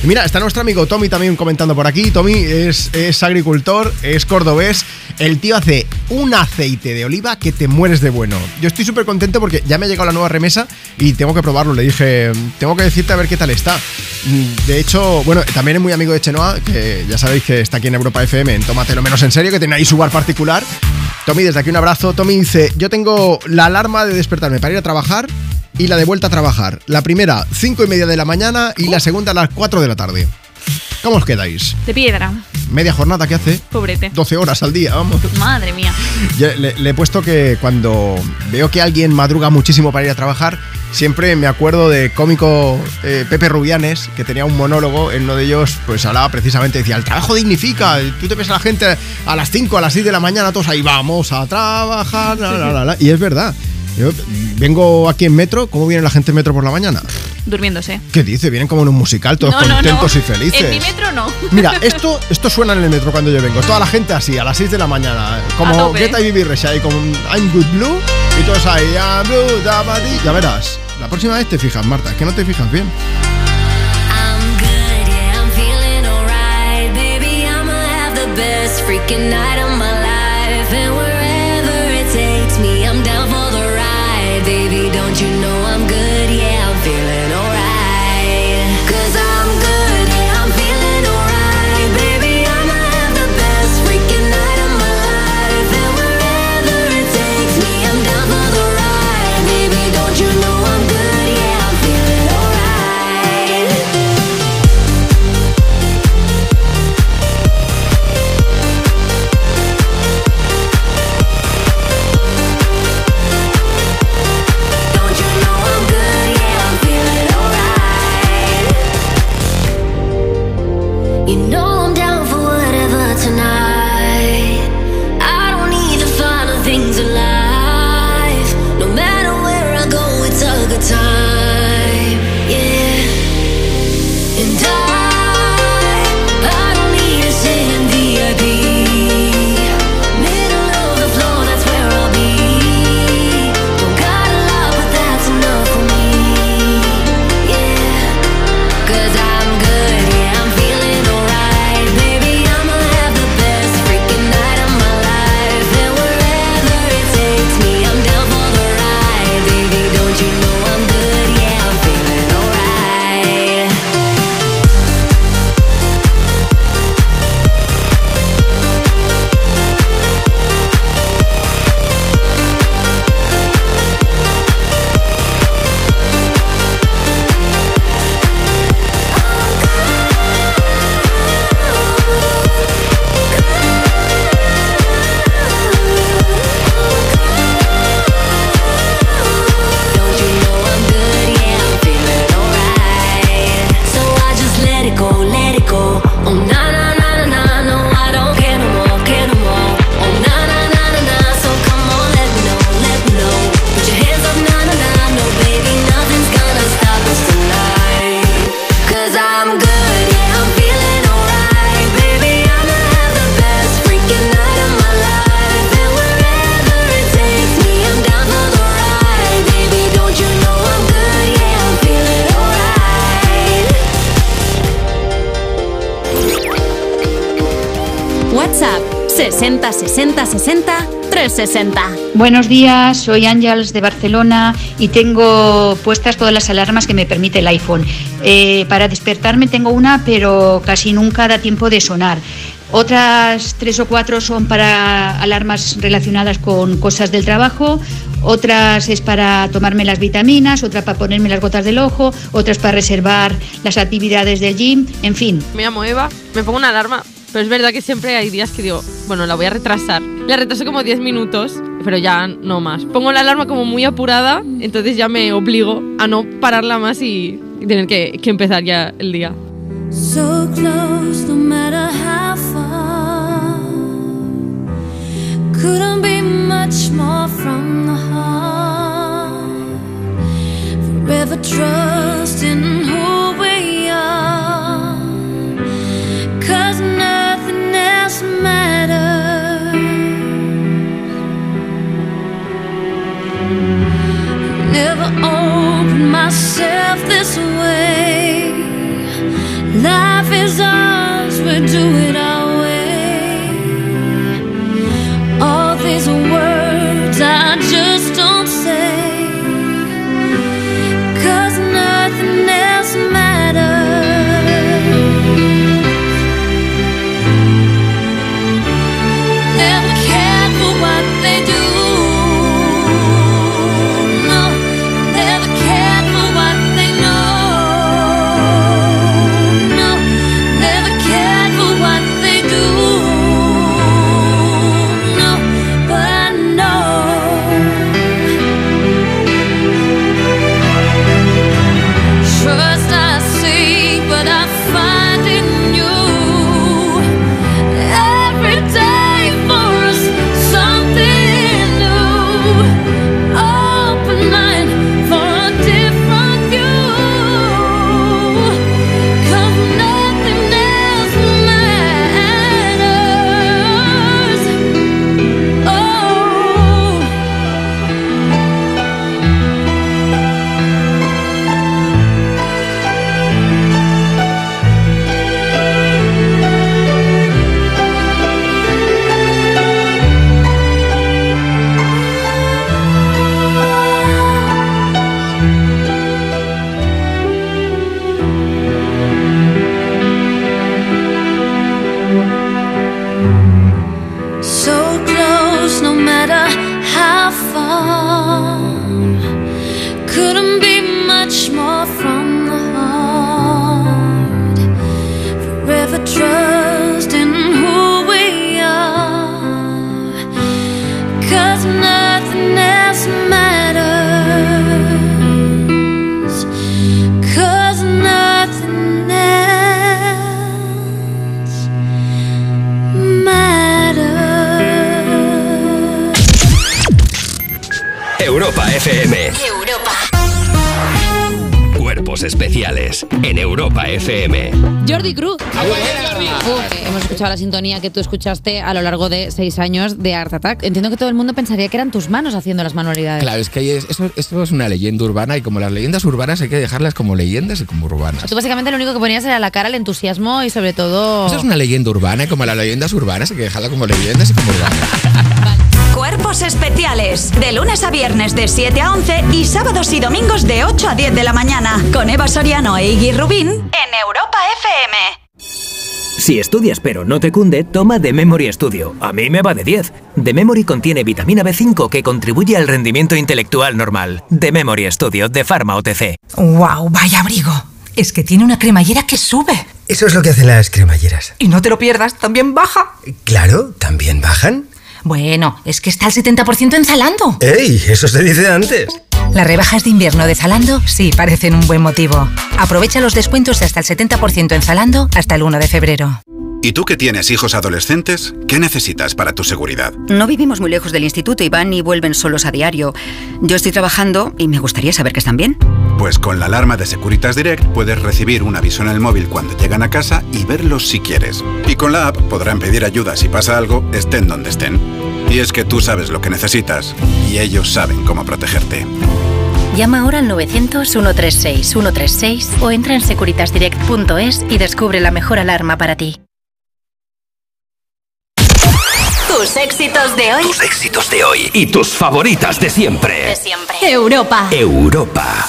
Mira, está nuestro amigo Tommy también comentando por aquí. Tommy es, es agricultor, es cordobés. El tío hace un aceite de oliva que te mueres de bueno. Yo estoy súper contento porque ya me ha llegado la nueva remesa y tengo que probarlo. Le dije, tengo que decirte a ver qué tal está. Mm, De hecho, bueno, también es muy amigo de Chenoa, que ya sabéis que está aquí en Europa FM, en Tómatelo Menos en Serio, que tiene ahí su bar particular. Tommy, desde aquí un abrazo. Tommy dice, yo tengo la alarma de despertarme para ir a trabajar y la de vuelta a trabajar. La primera, 5 y media de la mañana y la segunda a las 4 de la tarde. ¿Cómo os quedáis? De piedra. Media jornada que hace, Pobrete. 12 horas al día, vamos. (laughs) Madre mía. Yo le, le he puesto que cuando veo que alguien madruga muchísimo para ir a trabajar, siempre me acuerdo de cómico eh, Pepe Rubianes, que tenía un monólogo, en uno de ellos pues hablaba precisamente, decía, el trabajo dignifica, tú te ves a la gente a las 5, a las 6 de la mañana, todos ahí, vamos a trabajar, la, la, la, la". y es verdad. Yo vengo aquí en metro, ¿cómo viene la gente en metro por la mañana? Durmiéndose. ¿Qué dice? Vienen como en un musical, todos no, no, contentos no. y felices. En mi metro no. Mira, (laughs) esto, esto suena en el metro cuando yo vengo. Toda la gente así, a las 6 de la mañana. Como. Get I Baby Resha, y como I'm Good Blue. Y todos ahí, I'm Blue, da, ba, di. Ya verás. La próxima vez te fijas, Marta. Es que no te fijas bien. I'm good, yeah, I'm feeling alright. Baby, I'ma have the best freaking night 60 60 60 360. Buenos días, soy Ángels de Barcelona y tengo puestas todas las alarmas que me permite el iPhone. Eh, para despertarme tengo una, pero casi nunca da tiempo de sonar. Otras tres o cuatro son para alarmas relacionadas con cosas del trabajo, otras es para tomarme las vitaminas, otra para ponerme las gotas del ojo, otras para reservar las actividades del gym, en fin. Me llamo Eva, me pongo una alarma, pero es verdad que siempre hay días que digo, bueno, la voy a retrasar. La retraso como 10 minutos, pero ya no más. Pongo la alarma como muy apurada, entonces ya me obligo a no pararla más y tener que, que empezar ya el día. So close, no matter how far. Couldn't be much more from the heart. Forever trusting who we Never opened myself this way. Life is ours, we do it our Europa FM. Cuerpos especiales en Europa FM. Jordi Cruz. Uf, hemos escuchado la sintonía que tú escuchaste a lo largo de seis años de Art Attack. Entiendo que todo el mundo pensaría que eran tus manos haciendo las manualidades. Claro, es que es- eso, esto es una leyenda urbana y como las leyendas urbanas hay que dejarlas como leyendas y como urbanas. Tú básicamente lo único que ponías era la cara, el entusiasmo y sobre todo... Eso es una leyenda urbana y como las leyendas urbanas hay que dejarla como leyendas y como urbanas. (laughs) Cuerpos especiales. De lunes a viernes de 7 a 11 y sábados y domingos de 8 a 10 de la mañana. Con Eva Soriano e Iggy Rubín en Europa FM. Si estudias pero no te cunde, toma The Memory Studio. A mí me va de 10. The Memory contiene vitamina B5 que contribuye al rendimiento intelectual normal. The Memory Studio de Pharma OTC. ¡Wow! ¡Vaya abrigo! Es que tiene una cremallera que sube. Eso es lo que hacen las cremalleras. Y no te lo pierdas, también baja. Claro, también bajan. Bueno, es que está al 70% en Zalando. ¡Ey! Eso se dice antes. Las rebajas de invierno de Zalando sí parecen un buen motivo. Aprovecha los descuentos de hasta el 70% en Zalando hasta el 1 de febrero. ¿Y tú que tienes hijos adolescentes? ¿Qué necesitas para tu seguridad? No vivimos muy lejos del instituto y van y vuelven solos a diario. Yo estoy trabajando y me gustaría saber que están bien. Pues con la alarma de Securitas Direct puedes recibir un aviso en el móvil cuando llegan a casa y verlos si quieres. Y con la app podrán pedir ayuda si pasa algo, estén donde estén. Y es que tú sabes lo que necesitas y ellos saben cómo protegerte. Llama ahora al 900-136-136 o entra en securitasdirect.es y descubre la mejor alarma para ti. Tus éxitos de hoy. Tus éxitos de hoy y tus favoritas de siempre. De siempre. Europa. Europa.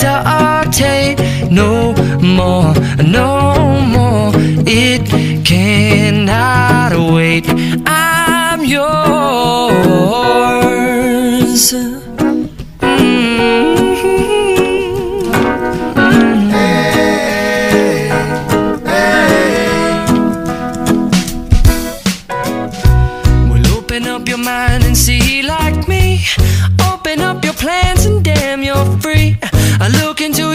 hesitate no more, no more. It cannot wait. I'm yours.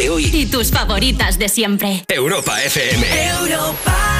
de hoy. Y tus favoritas de siempre. Europa FM. Lucky,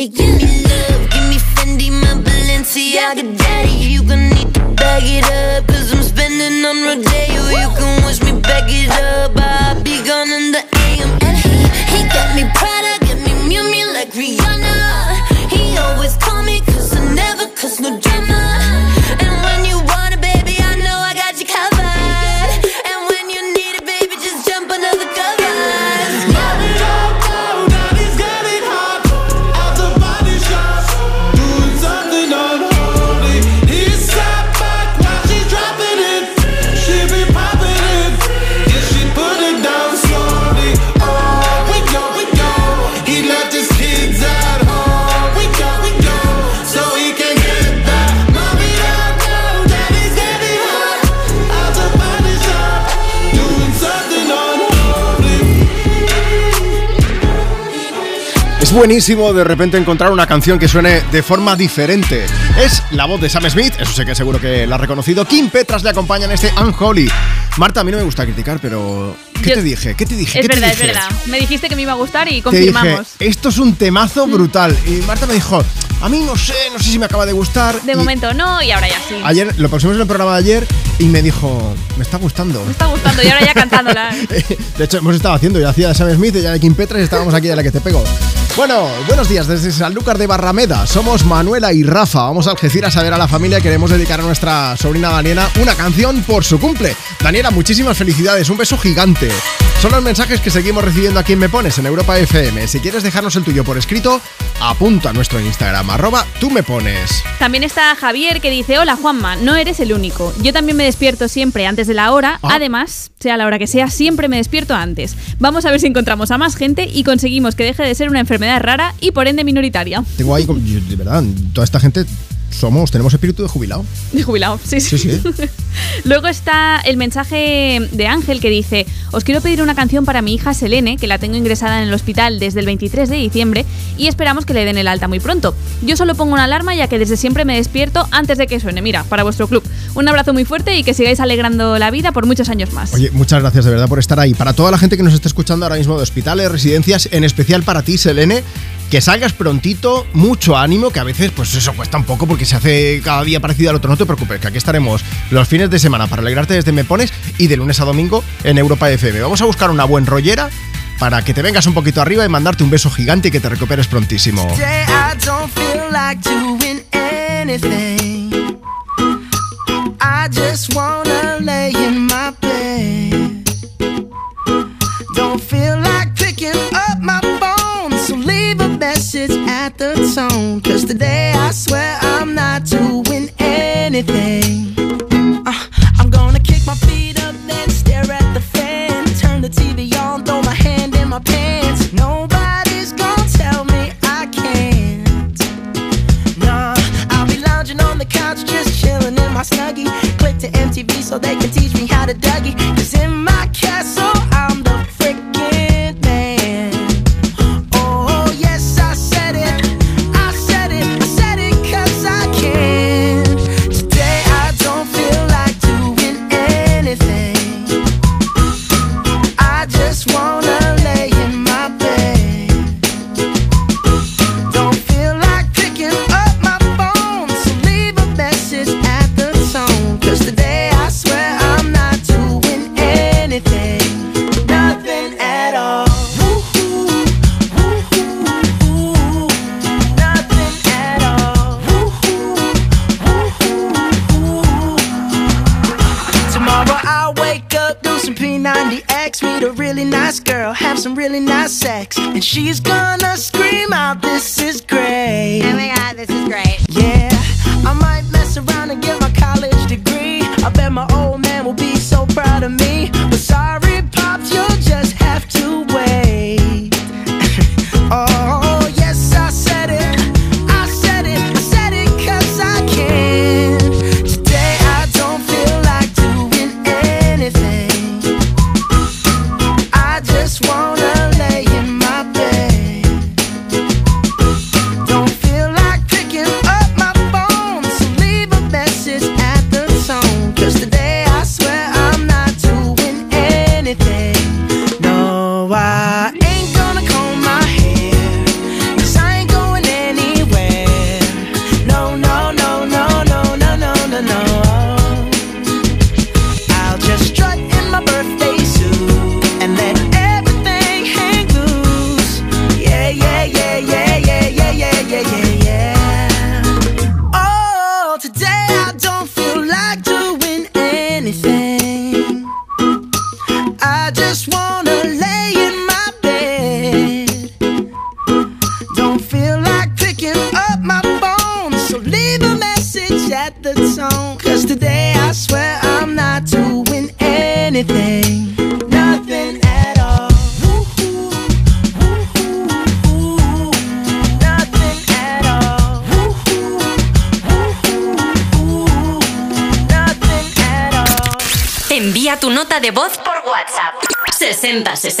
Attic, give me love, give me Fendi, my Balenciaga daddy. You gon' need to bag it up, Es buenísimo de repente encontrar una canción que suene de forma diferente. Es la voz de Sam Smith, eso sé que seguro que la ha reconocido. Kim Petras le acompaña en este Unholy. Marta, a mí no me gusta criticar, pero ¿Qué Yo- te dije? ¿Qué te dije? Es ¿Qué te verdad, es dije? verdad. Me dijiste que me iba a gustar y Te dije, confirmamos. esto es un temazo brutal. Y Marta me dijo, a mí no sé, no sé si me acaba de gustar. De Y momento no y ahora ya sí. Ayer lo pusimos en el programa de ayer y me dijo, me está gustando. Me está gustando y ahora ya cantándola. (laughs) De hecho, hemos estado haciendo, yo hacía de Sam Smith y ya de Kim Petras y estábamos aquí de la que te pego. Bueno, buenos días desde Sanlúcar de Barrameda. Somos Manuela y Rafa. Vamos a Algeciras a ver a la familia y queremos dedicar a nuestra sobrina Daniela una canción por su cumple. Daniela, muchísimas felicidades, un beso gigante. Son los mensajes que seguimos recibiendo aquí en Me Pones en Europa FM. Si quieres dejarnos el tuyo por escrito, apunta a nuestro Instagram, arroba tú me pones. También está Javier que dice, hola Juanma, no eres el único. Yo también me despierto siempre antes de la hora. Ah. Además, sea la hora que sea, siempre me despierto antes. Vamos a ver si encontramos a más gente y conseguimos que deje de ser una enfermedad rara y por ende minoritaria. Tengo ahí, de verdad, toda esta gente somos, tenemos espíritu de jubilado. De jubilado, sí, sí. Sí, sí. (laughs) Luego está el mensaje de Ángel que dice, os quiero pedir una canción para mi hija Selene, que la tengo ingresada en el hospital desde el 23 de diciembre y esperamos que le den el alta muy pronto. Yo solo pongo una alarma ya que desde siempre me despierto antes de que suene. Mira, para vuestro club. Un abrazo muy fuerte y que sigáis alegrando la vida por muchos años más. Oye, muchas gracias de verdad por estar ahí. Para toda la gente que nos está escuchando ahora mismo de hospitales, residencias, en especial para ti, Selene, que salgas prontito, mucho ánimo, que a veces pues eso cuesta un poco porque se hace cada día parecido al otro. No te preocupes, que aquí estaremos los fines de semana para alegrarte desde Me Pones y de lunes a domingo en Europa FM. Vamos a buscar una buen rollera para que te vengas un poquito arriba y mandarte un beso gigante y que te recuperes prontísimo. The tone. Cause today I swear I'm not doing anything. Uh, I'm gonna kick my feet up, then stare at the fan. Turn the TV on, throw my hand in my pants. Nobody's gonna tell me I can't. Nah, I'll be lounging on the couch, just chilling in my snuggie. Click to MTV so they can teach me how to Dougie. Cause in my castle, girl, have some really nice sex, and she's gonna scream out, "This is great!" Oh my god, this is great. Yeah, I might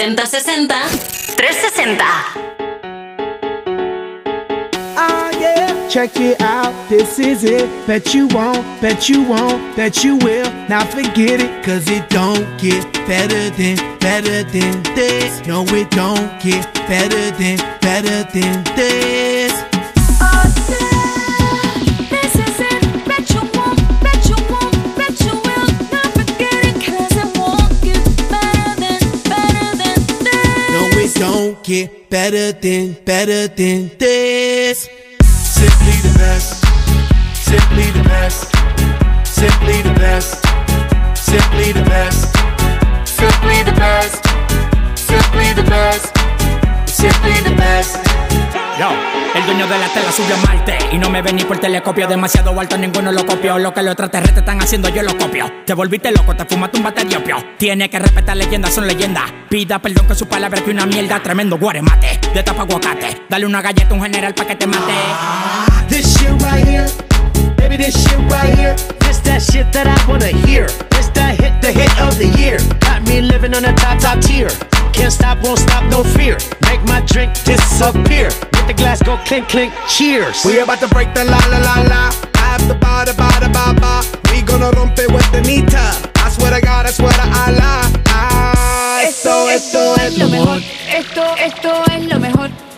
60 60 60 360. Ah, check it out, this is it. Bet you won't, bet you won't, bet you will. Now forget it, cause it don't get better than, better than this. No, it don't get better than, better than. This get better than, better than this. Simply the best. Simply the best. Simply the best. Simply the best. Simply the best. Simply the best. Simply the best. Yo, el dueño de la tela subió a Marte Y no me ven ni por telescopio Demasiado alto, ninguno lo copió Lo que los extraterrestres están haciendo, yo lo copio Te volviste loco, te fumaste un bate de opio Tiene que respetar leyendas, son leyendas Pida perdón que su palabra que una mierda Tremendo guaremate, de tapa aguacate Dale una galleta a un general pa' que te mate This shit right here, baby, this shit right here. This that shit that I wanna hear. This that hit, the hit of the year. Got me living on a top, top tier. Can't stop, won't stop, no fear. Make my drink disappear. Let the glass go clink, clink, cheers. We about to break the la la la la. I have the ba da ba da ba ba. We gonna rompe with the nita. I swear to God, I swear to Allah. Ah, esto, esto es lo mejor. Esto, esto es lo mejor.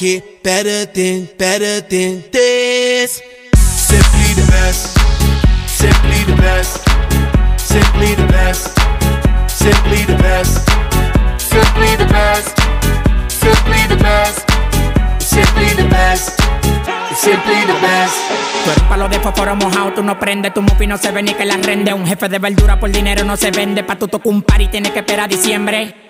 get better than, better than this. Simply the best, simply the best, simply the best, simply the best, simply the best, simply the best, simply the best. Simply the best. Tú palo de fósforo mojado, tú no prendes, tu mufi no se ve ni que la rende. Un jefe de verdura por dinero no se vende, pa' tu tocar un par y tienes que esperar a diciembre.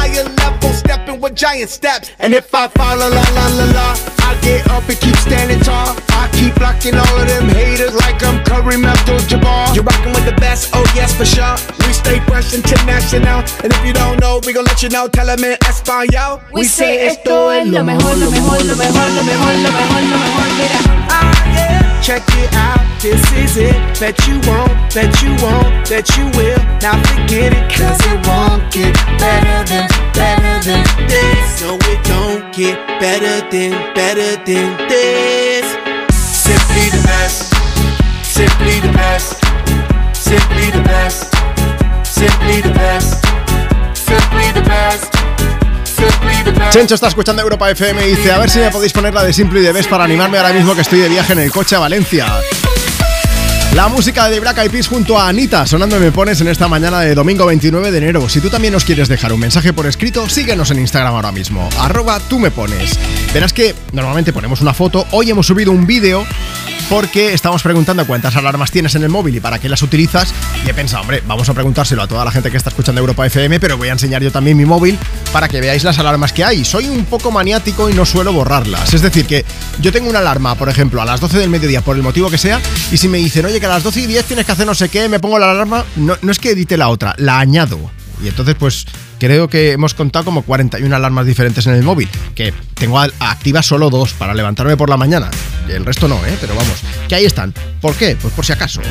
stepping giant steps. And if I fall, la la la la la, I get up and keep standing tall. I keep blocking all of them haters like I'm Kareem Abdul-Jabbar. You're rocking with the best, oh yes for sure. We stay fresh international, and if you don't know, we gon' let you know. Tell them in Espanol. We say esto es lo mejor, lo mejor, lo mejor, lo mejor, lo mejor, lo mejor. Mira. Ah, Check it out, this is it. Bet you won't, bet you won't, bet you will. Now forget it, cause it won't get better than, better than this. No, it don't get better than, better than this. Simply the best, simply the best, simply the best, simply the best. Simply the best. Chencho está escuchando Europa FM y dice, a ver si me podéis poner la de Simple y de Best para animarme ahora mismo que estoy de viaje en el coche a Valencia. La música de Black Eyed Peas junto a Anita sonando Me Pones en esta mañana de domingo 29 de enero. Si tú también nos quieres dejar un mensaje por escrito, síguenos en Instagram ahora mismo, arroba tú me pones. Verás que normalmente ponemos una foto, hoy hemos subido un vídeo porque estamos preguntando cuántas alarmas tienes en el móvil y para qué las utilizas. Y he pensado, hombre, vamos a preguntárselo a toda la gente que está escuchando Europa FM, pero voy a enseñar yo también mi móvil para que veáis las alarmas que hay. Soy un poco maniático y no suelo borrarlas. Es decir, que yo tengo una alarma, por ejemplo, a las 12 del mediodía, por el motivo que sea, y si me dicen, oye, que a las 12 y 10 tienes que hacer no sé qué, me pongo la alarma, no, no es que edite la otra, la añado. Y entonces, pues creo que hemos contado como 41 alarmas diferentes en el móvil, que tengo activas solo dos para levantarme por la mañana. El resto no, ¿eh? Pero vamos, que ahí están. ¿Por qué? Pues por si acaso.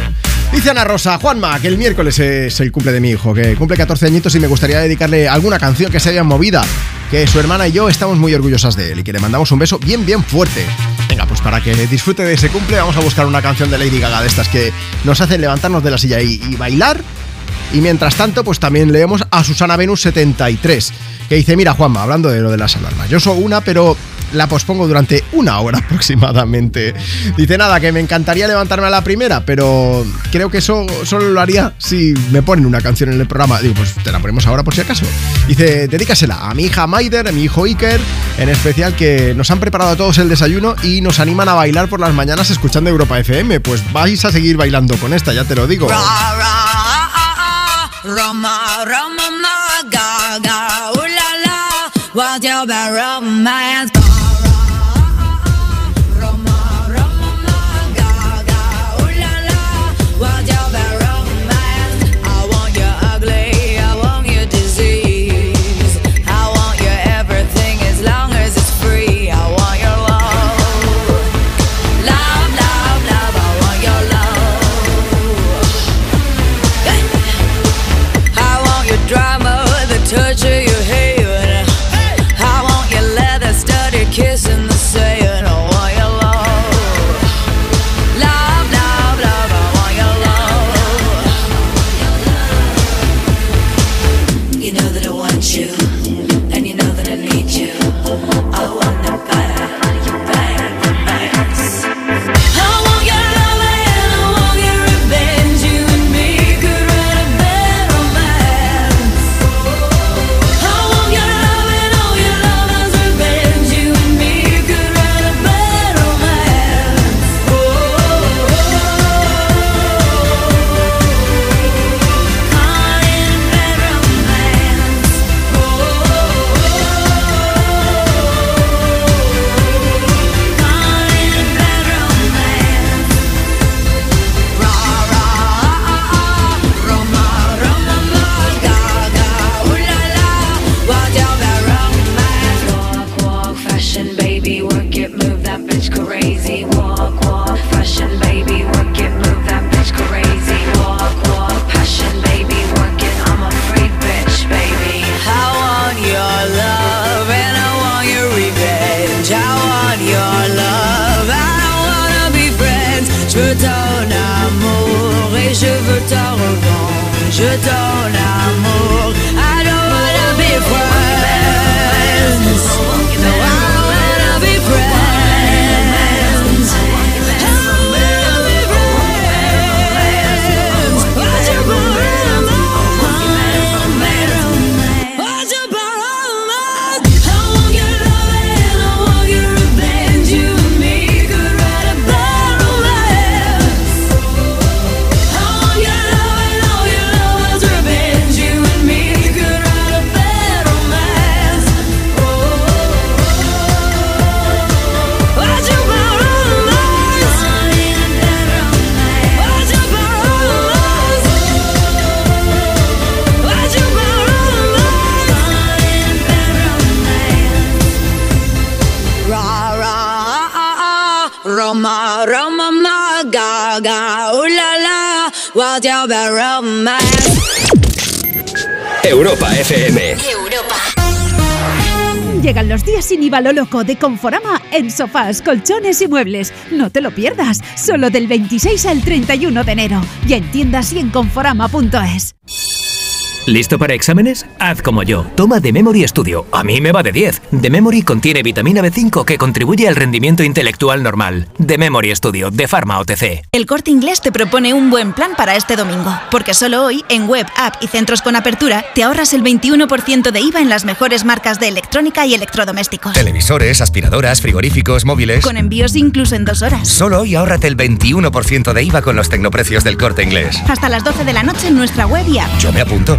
Dice Ana Rosa, Juanma, que el miércoles es el cumple de mi hijo, que cumple 14 añitos y me gustaría dedicarle alguna canción que se haya movida, que su hermana y yo estamos muy orgullosas de él y que le mandamos un beso bien, bien fuerte. Venga, pues para que disfrute de ese cumple vamos a buscar una canción de Lady Gaga de estas que nos hacen levantarnos de la silla y bailar y mientras tanto, pues también leemos a Susana Venus 73, que dice, mira Juanma, hablando de lo de las alarmas, yo soy una, pero la pospongo durante una hora (laughs) aproximadamente. Dice nada, que me encantaría levantarme a la primera, pero creo que eso solo lo haría si me ponen una canción en el programa. Digo, pues te la ponemos ahora por si acaso. Dice, dedícasela a mi hija Maider, a mi hijo Iker, en especial que nos han preparado a todos el desayuno y nos animan a bailar por las mañanas escuchando Europa FM. Pues vais a seguir bailando con esta, ya te lo digo. Roma, Roma, ma, ga, ga, ooh la la, what's your bad romance? Revanche. Je Europa FM. Llegan los días sin IVA lo loco de Conforama en sofás, colchones y muebles. No te lo pierdas, solo del 26 al 31 de enero. Y en tiendas y en conforama.es. ¿Listo para exámenes? Haz como yo. Toma The Memory Studio. A mí me va de 10. The Memory contiene vitamina B5 que contribuye al rendimiento intelectual normal. The Memory Studio de Pharma OTC. El Corte Inglés te propone un buen plan para este domingo, porque solo hoy, en web, app y centros con apertura, te ahorras el 21% de IVA en las mejores marcas de electrónica y electrodomésticos. Televisores, aspiradoras, frigoríficos, móviles. Con envíos incluso en dos horas. Solo hoy ahórrate el 21% de IVA con los tecnoprecios del corte inglés. Hasta las 12 de la noche en nuestra web y app. Yo me apunto.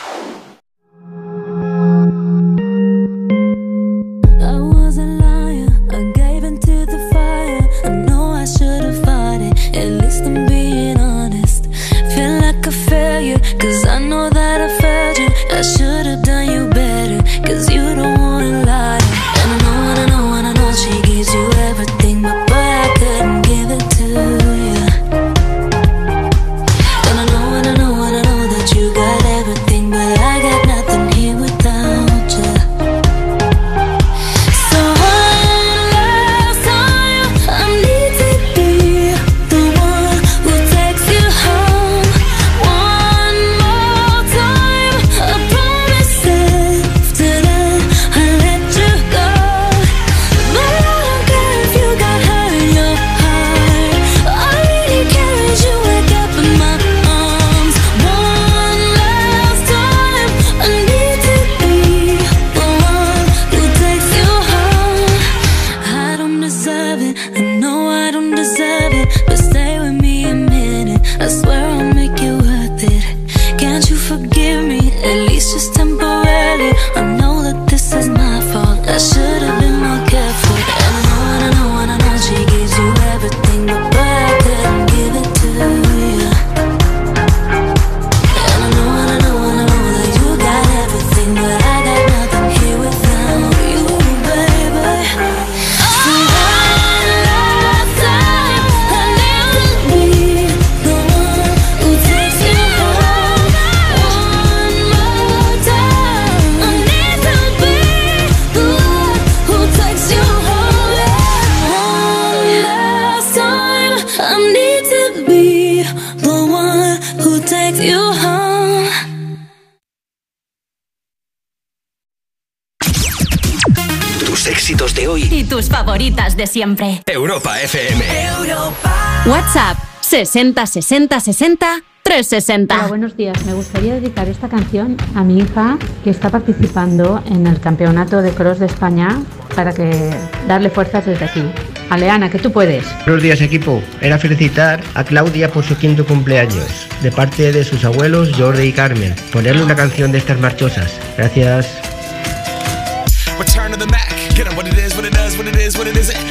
Siempre. Europa FM. WhatsApp 60 60 60 360. Hola, buenos días. Me gustaría dedicar esta canción a mi hija que está participando en el campeonato de cross de España para que darle fuerzas desde aquí. Aleana, que tú puedes. Buenos días equipo, era felicitar a Claudia por su quinto cumpleaños, de parte de sus abuelos Jordi y Carmen. Ponerle una canción de estas marchosas. Gracias. Return to the Mac. Get 'em what it is, what it does, what it is, what it isn't.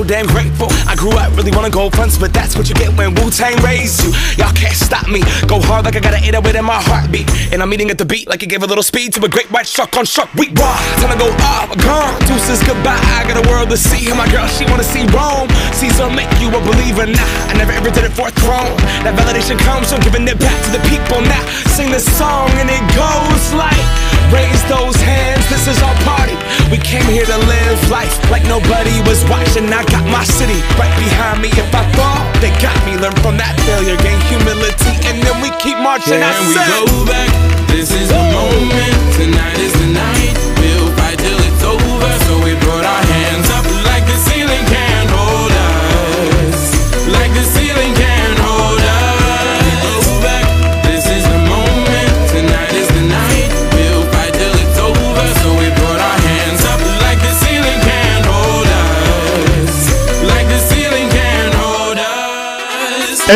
So damn grateful. I grew up really wanna go fronts, but that's what you get when Wu Tang raised you. Y'all can't stop me. Go hard like I got an 808 in my heartbeat. And I'm eating at the beat like it gave a little speed to a great white shark on shark. We raw. Time to go off. Gone. Deuces goodbye. I got a world to see. And my girl, she wanna see Rome. Caesar make you a believer. Nah, I never ever did it for a throne. That validation comes from giving it back to the people. Now sing this song and it goes like. Raise those hands, this is our party. We came here to live life like nobody was watching. I got my city right behind me. If I fall, they got me. Learn from that failure, gain humility, and then we keep marching. I Can we said- go back? This is the moment. Tonight is the night.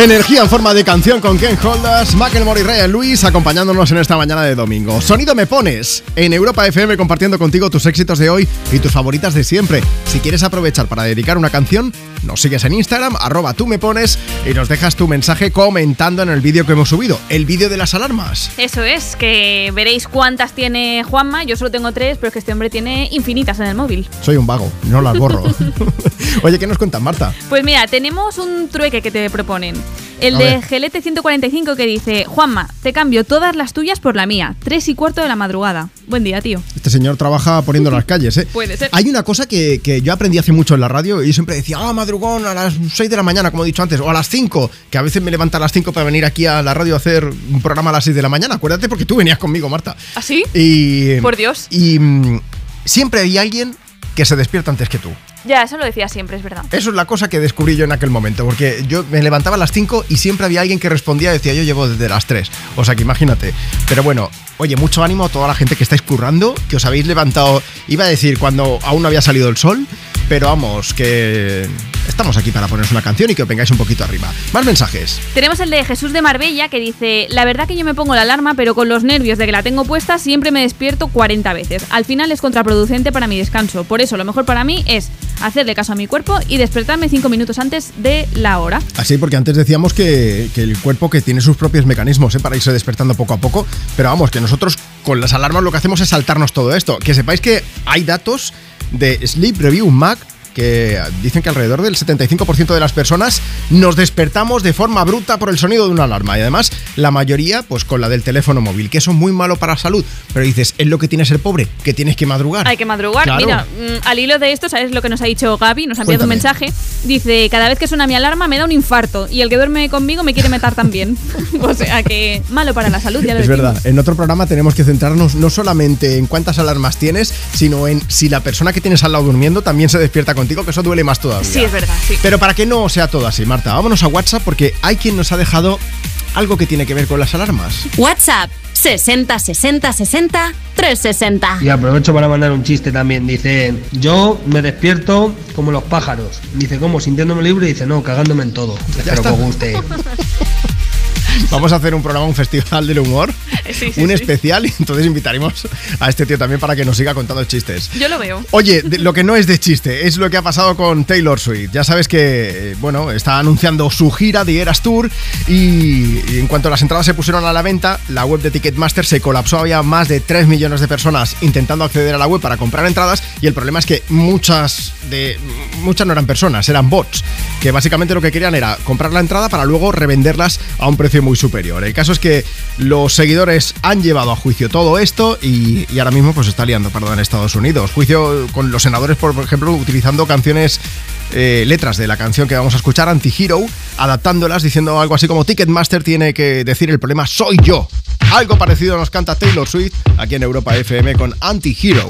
Energía en forma de canción con Ken Holdas, Macklemore y Ryan Luis acompañándonos en esta mañana de domingo. Sonido me pones en Europa FM compartiendo contigo tus éxitos de hoy y tus favoritas de siempre. Si quieres aprovechar para dedicar una canción, nos sigues en Instagram, arroba tú me pones y nos dejas tu mensaje comentando en el vídeo que hemos subido, el vídeo de las alarmas. Eso es, que veréis cuántas tiene Juanma. Yo solo tengo tres, pero es que este hombre tiene infinitas en el móvil. Soy un vago, no las borro. (laughs) Oye, ¿qué nos cuentas, Marta? Pues mira, tenemos un trueque que te proponen. El de. Gelete 145 que dice, Juanma, te cambio todas las tuyas por la mía. Tres y cuarto de la madrugada. Buen día, tío. Este señor trabaja poniendo las calles, ¿eh? (laughs) Puede ser. Hay una cosa que, que yo aprendí hace mucho en la radio y siempre decía, ah, madrugón a las 6 de la mañana, como he dicho antes, o a las 5, que a veces me levanta a las 5 para venir aquí a la radio a hacer un programa a las 6 de la mañana. Acuérdate porque tú venías conmigo, Marta. ¿Así? Y, Por Dios. Y mm, siempre hay alguien que se despierta antes que tú. Ya, eso lo decía siempre, es verdad. Eso es la cosa que descubrí yo en aquel momento, porque yo me levantaba a las 5 y siempre había alguien que respondía y decía, yo llevo desde las 3. O sea que imagínate. Pero bueno, oye, mucho ánimo a toda la gente que estáis currando, que os habéis levantado, iba a decir cuando aún no había salido el sol, pero vamos, que estamos aquí para poneros una canción y que os vengáis un poquito arriba. Más mensajes. Tenemos el de Jesús de Marbella que dice, la verdad que yo me pongo la alarma, pero con los nervios de que la tengo puesta siempre me despierto 40 veces. Al final es contraproducente para mi descanso. Por eso lo mejor para mí es hacerle caso a mi cuerpo y despertarme 5 minutos antes de la hora. Así, porque antes decíamos que, que el cuerpo que tiene sus propios mecanismos ¿eh? para irse despertando poco a poco, pero vamos, que nosotros con las alarmas lo que hacemos es saltarnos todo esto. Que sepáis que hay datos de Sleep Review Mac que dicen que alrededor del 75% de las personas nos despertamos de forma bruta por el sonido de una alarma. Y además, la mayoría, pues con la del teléfono móvil, que eso es muy malo para la salud. Pero dices, es lo que tiene ser pobre, que tienes que madrugar. Hay que madrugar. Claro. Mira, mm, al hilo de esto, ¿sabes lo que nos ha dicho Gaby? Nos ha enviado un mensaje. Dice, cada vez que suena mi alarma me da un infarto y el que duerme conmigo me quiere meter también. (laughs) o sea que malo para la salud, ya lo Es decimos. verdad, en otro programa tenemos que centrarnos no solamente en cuántas alarmas tienes, sino en si la persona que tienes al lado durmiendo también se despierta contigo, que eso duele más todavía. Sí, es verdad, sí. Pero para que no sea todo así, Marta, vámonos a WhatsApp porque hay quien nos ha dejado algo que tiene que ver con las alarmas. WhatsApp 60 60 60 360. Y aprovecho para mandar un chiste también. Dice, yo me despierto como los pájaros. Dice, ¿cómo? Sintiéndome libre. Dice, no, cagándome en todo. Espero que os guste. (laughs) Vamos a hacer un programa, un festival del humor, (laughs) Sí, sí, un sí. especial, y entonces invitaremos a este tío también para que nos siga contando chistes. Yo lo veo. Oye, de- lo que no es de chiste es lo que ha pasado con Taylor Swift. Ya sabes que, eh, bueno, está anunciando su gira de Eras Tour y, y en cuanto las entradas se pusieron a la venta, la web de Ticketmaster se colapsó. Había más de 3 millones de personas intentando acceder a la web para comprar entradas y el problema es que muchas de muchas no eran personas, eran bots, que básicamente lo que querían era comprar la entrada para luego revenderlas a un precio muy superior. El caso es que los seguidores han llevado a juicio todo esto y, ahora mismo pues está liando perdón, en Estados Unidos. Juicio con los senadores, por ejemplo, utilizando canciones, eh, letras de la canción que vamos a escuchar, Anti-Hero, adaptándolas, diciendo algo así como Ticketmaster tiene que decir el problema soy yo. Algo parecido nos canta Taylor Swift aquí en Europa FM con Anti-Hero.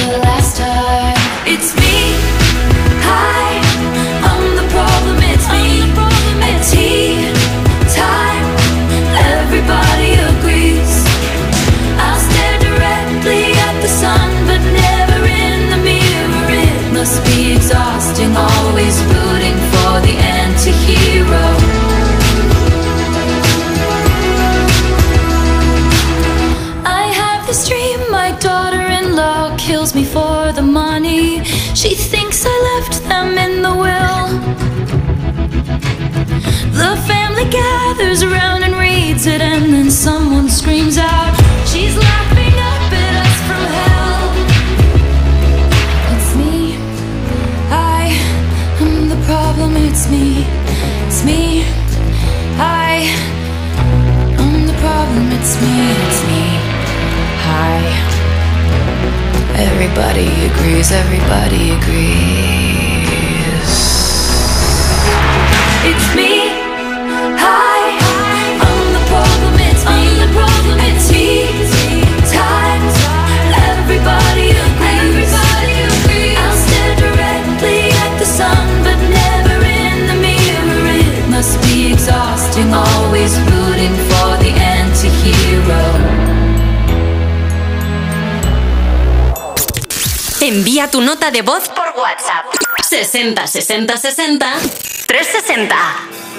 The anti hero. I have this dream my daughter in law kills me for the money. She thinks I left them in the will. The family gathers around and reads it, and then someone screams out, She's laughing problem. It's me. It's me. Hi. Everybody agrees. Everybody agrees. It's me. Envía tu nota de voz por WhatsApp. 60 60 60 360.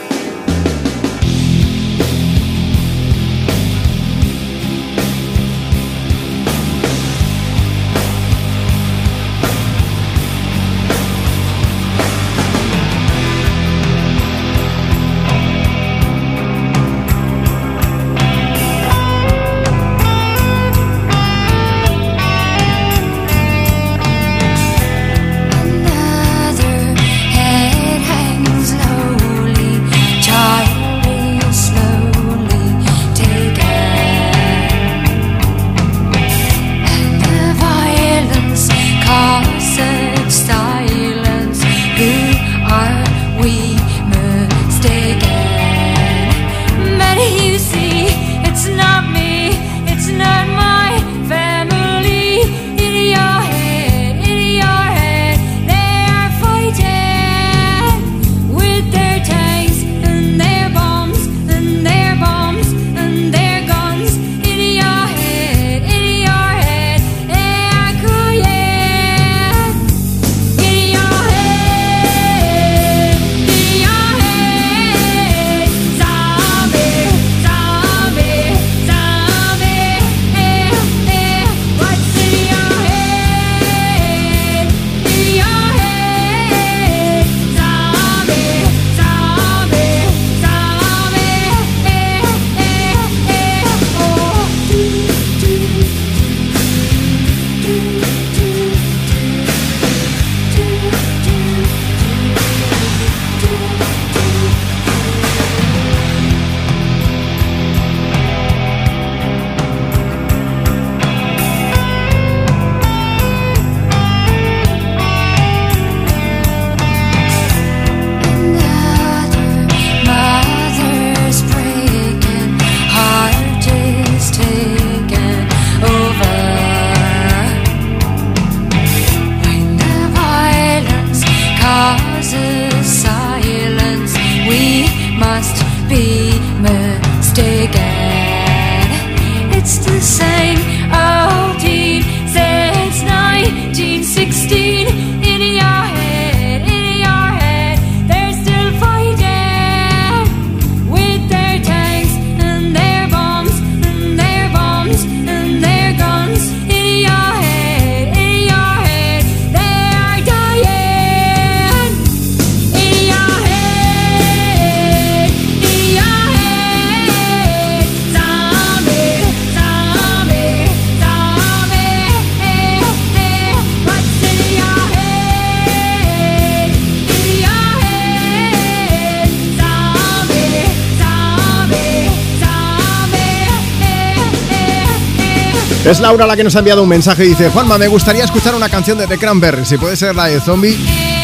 Es Laura la que nos ha enviado un mensaje y dice, Juanma, me gustaría escuchar una canción de The Cranberries, si puede ser la de Zombie.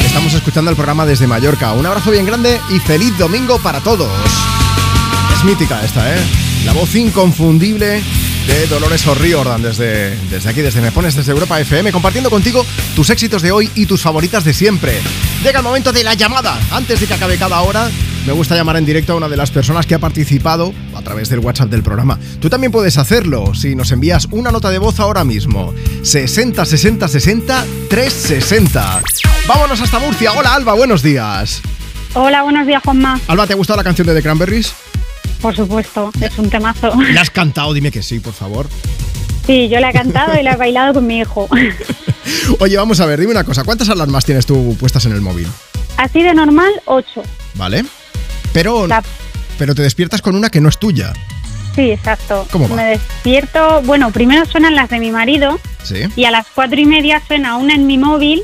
Estamos escuchando el programa desde Mallorca. Un abrazo bien grande y feliz domingo para todos. Es mítica esta, ¿eh? La voz inconfundible de Dolores O'Riordan desde, desde aquí, desde Me Pones, desde Europa FM, compartiendo contigo tus éxitos de hoy y tus favoritas de siempre. Llega el momento de la llamada. Antes de que acabe cada hora, me gusta llamar en directo a una de las personas que ha participado través del WhatsApp del programa. Tú también puedes hacerlo si nos envías una nota de voz ahora mismo. 60 60 60 360. Vámonos hasta Murcia. Hola Alba, buenos días. Hola, buenos días, Juanma. Alba, ¿te ha gustado la canción de The Cranberries? Por supuesto, es un temazo. (laughs) ¿La has cantado? Dime que sí, por favor. Sí, yo la he cantado y la he (laughs) bailado con mi hijo. (laughs) Oye, vamos a ver, dime una cosa. ¿Cuántas alarmas tienes tú puestas en el móvil? Así de normal, 8. ¿Vale? Pero, pero te despiertas con una que no es tuya. Sí, exacto. ¿Cómo va? Me despierto, bueno, primero suenan las de mi marido Sí. y a las cuatro y media suena una en mi móvil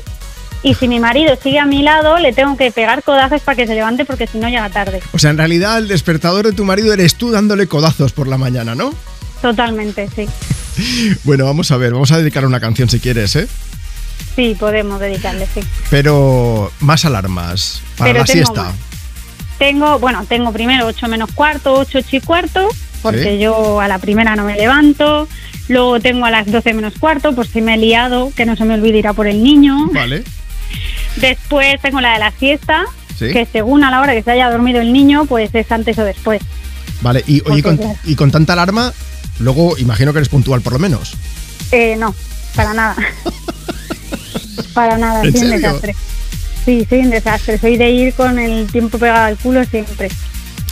y si mi marido sigue a mi lado le tengo que pegar codazos para que se levante porque si no llega tarde. O sea, en realidad el despertador de tu marido eres tú dándole codazos por la mañana, ¿no? Totalmente, sí. (laughs) Bueno, vamos a ver, vamos a dedicar una canción si quieres, ¿eh? Sí, podemos dedicarle, sí. Pero más alarmas para Pero la siesta. más. Tengo, bueno, tengo primero 8 menos cuarto, 8, 8 y cuarto, porque Sí. yo a la primera no me levanto. Luego tengo a las 12 menos cuarto, por si me he liado, que no se me olvide ir a por el niño. Vale. Después tengo la de la siesta, Sí. que según a la hora que se haya dormido el niño, pues es antes o después. Vale, y oye, con, y con tanta alarma, luego imagino que eres puntual por lo menos. Eh, no, para nada. (laughs) para nada, ¿En sin serio? desastre. Sí, soy un desastre. Soy de ir con el tiempo pegado al culo siempre.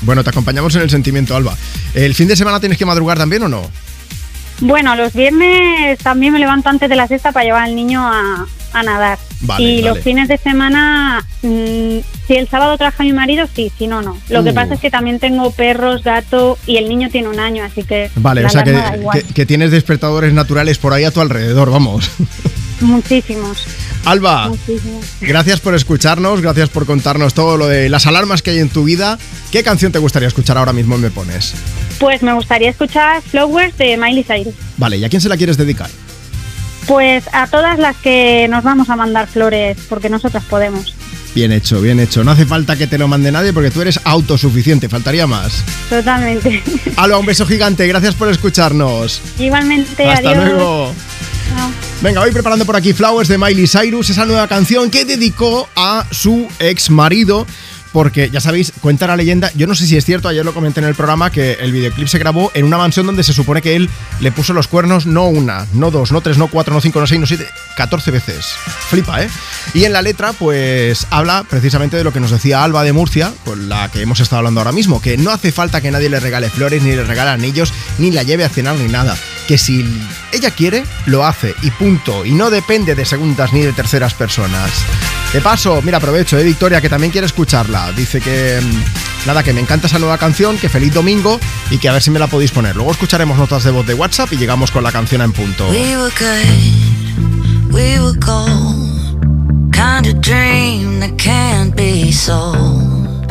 Bueno, te acompañamos en el sentimiento, Alba. ¿El fin de semana tienes que madrugar también o no? Bueno, los viernes también me levanto antes de la siesta para llevar al niño a, a nadar. Vale, y los fines de semana, mm, si el sábado trabaja mi marido, sí, si no, no. Lo que Uh. pasa es que también tengo perros, gato y el niño tiene un año, así que. Vale, o sea que- que tienes despertadores naturales por ahí a tu alrededor, vamos. Muchísimos. Alba, gracias por escucharnos, gracias por contarnos todo lo de las alarmas que hay en tu vida. ¿Qué canción te gustaría escuchar ahora mismo Me Pones? Pues me gustaría escuchar Flowers de Miley Cyrus. Vale, ¿y a quién se la quieres dedicar? Pues a todas las que nos vamos a mandar flores, porque nosotras podemos. Bien hecho, bien hecho. No hace falta que te lo mande nadie porque tú eres autosuficiente, faltaría más. Totalmente. Alba, un beso gigante, gracias por escucharnos. Igualmente, Hasta adiós. luego. Venga, voy preparando por aquí Flowers de Miley Cyrus, esa nueva canción que dedicó a su ex marido. Porque ya sabéis, cuenta la leyenda, yo no sé si es cierto, ayer lo comenté en el programa, que el videoclip se grabó en una mansión donde se supone que él le puso los cuernos no una, no dos, no tres, no cuatro, no cinco, no seis, no siete, 14 veces. Flipa, ¿eh? Y en la letra, pues habla precisamente de lo que nos decía Alba de Murcia, con la que hemos estado hablando ahora mismo, que no hace falta que nadie le regale flores, ni le regale anillos, ni la lleve a cenar, ni nada. Que si ella quiere, lo hace y punto. Y no depende de segundas ni de terceras personas. De paso, mira, aprovecho, ¿eh? Victoria, que también quiere escucharla. Dice que, mm, nada, que me encanta esa nueva canción, que feliz domingo y que a ver si me la podéis poner. Luego escucharemos notas de voz de WhatsApp y llegamos con la canción en punto. We were good, we were gold. Kind of dream that can't be sold.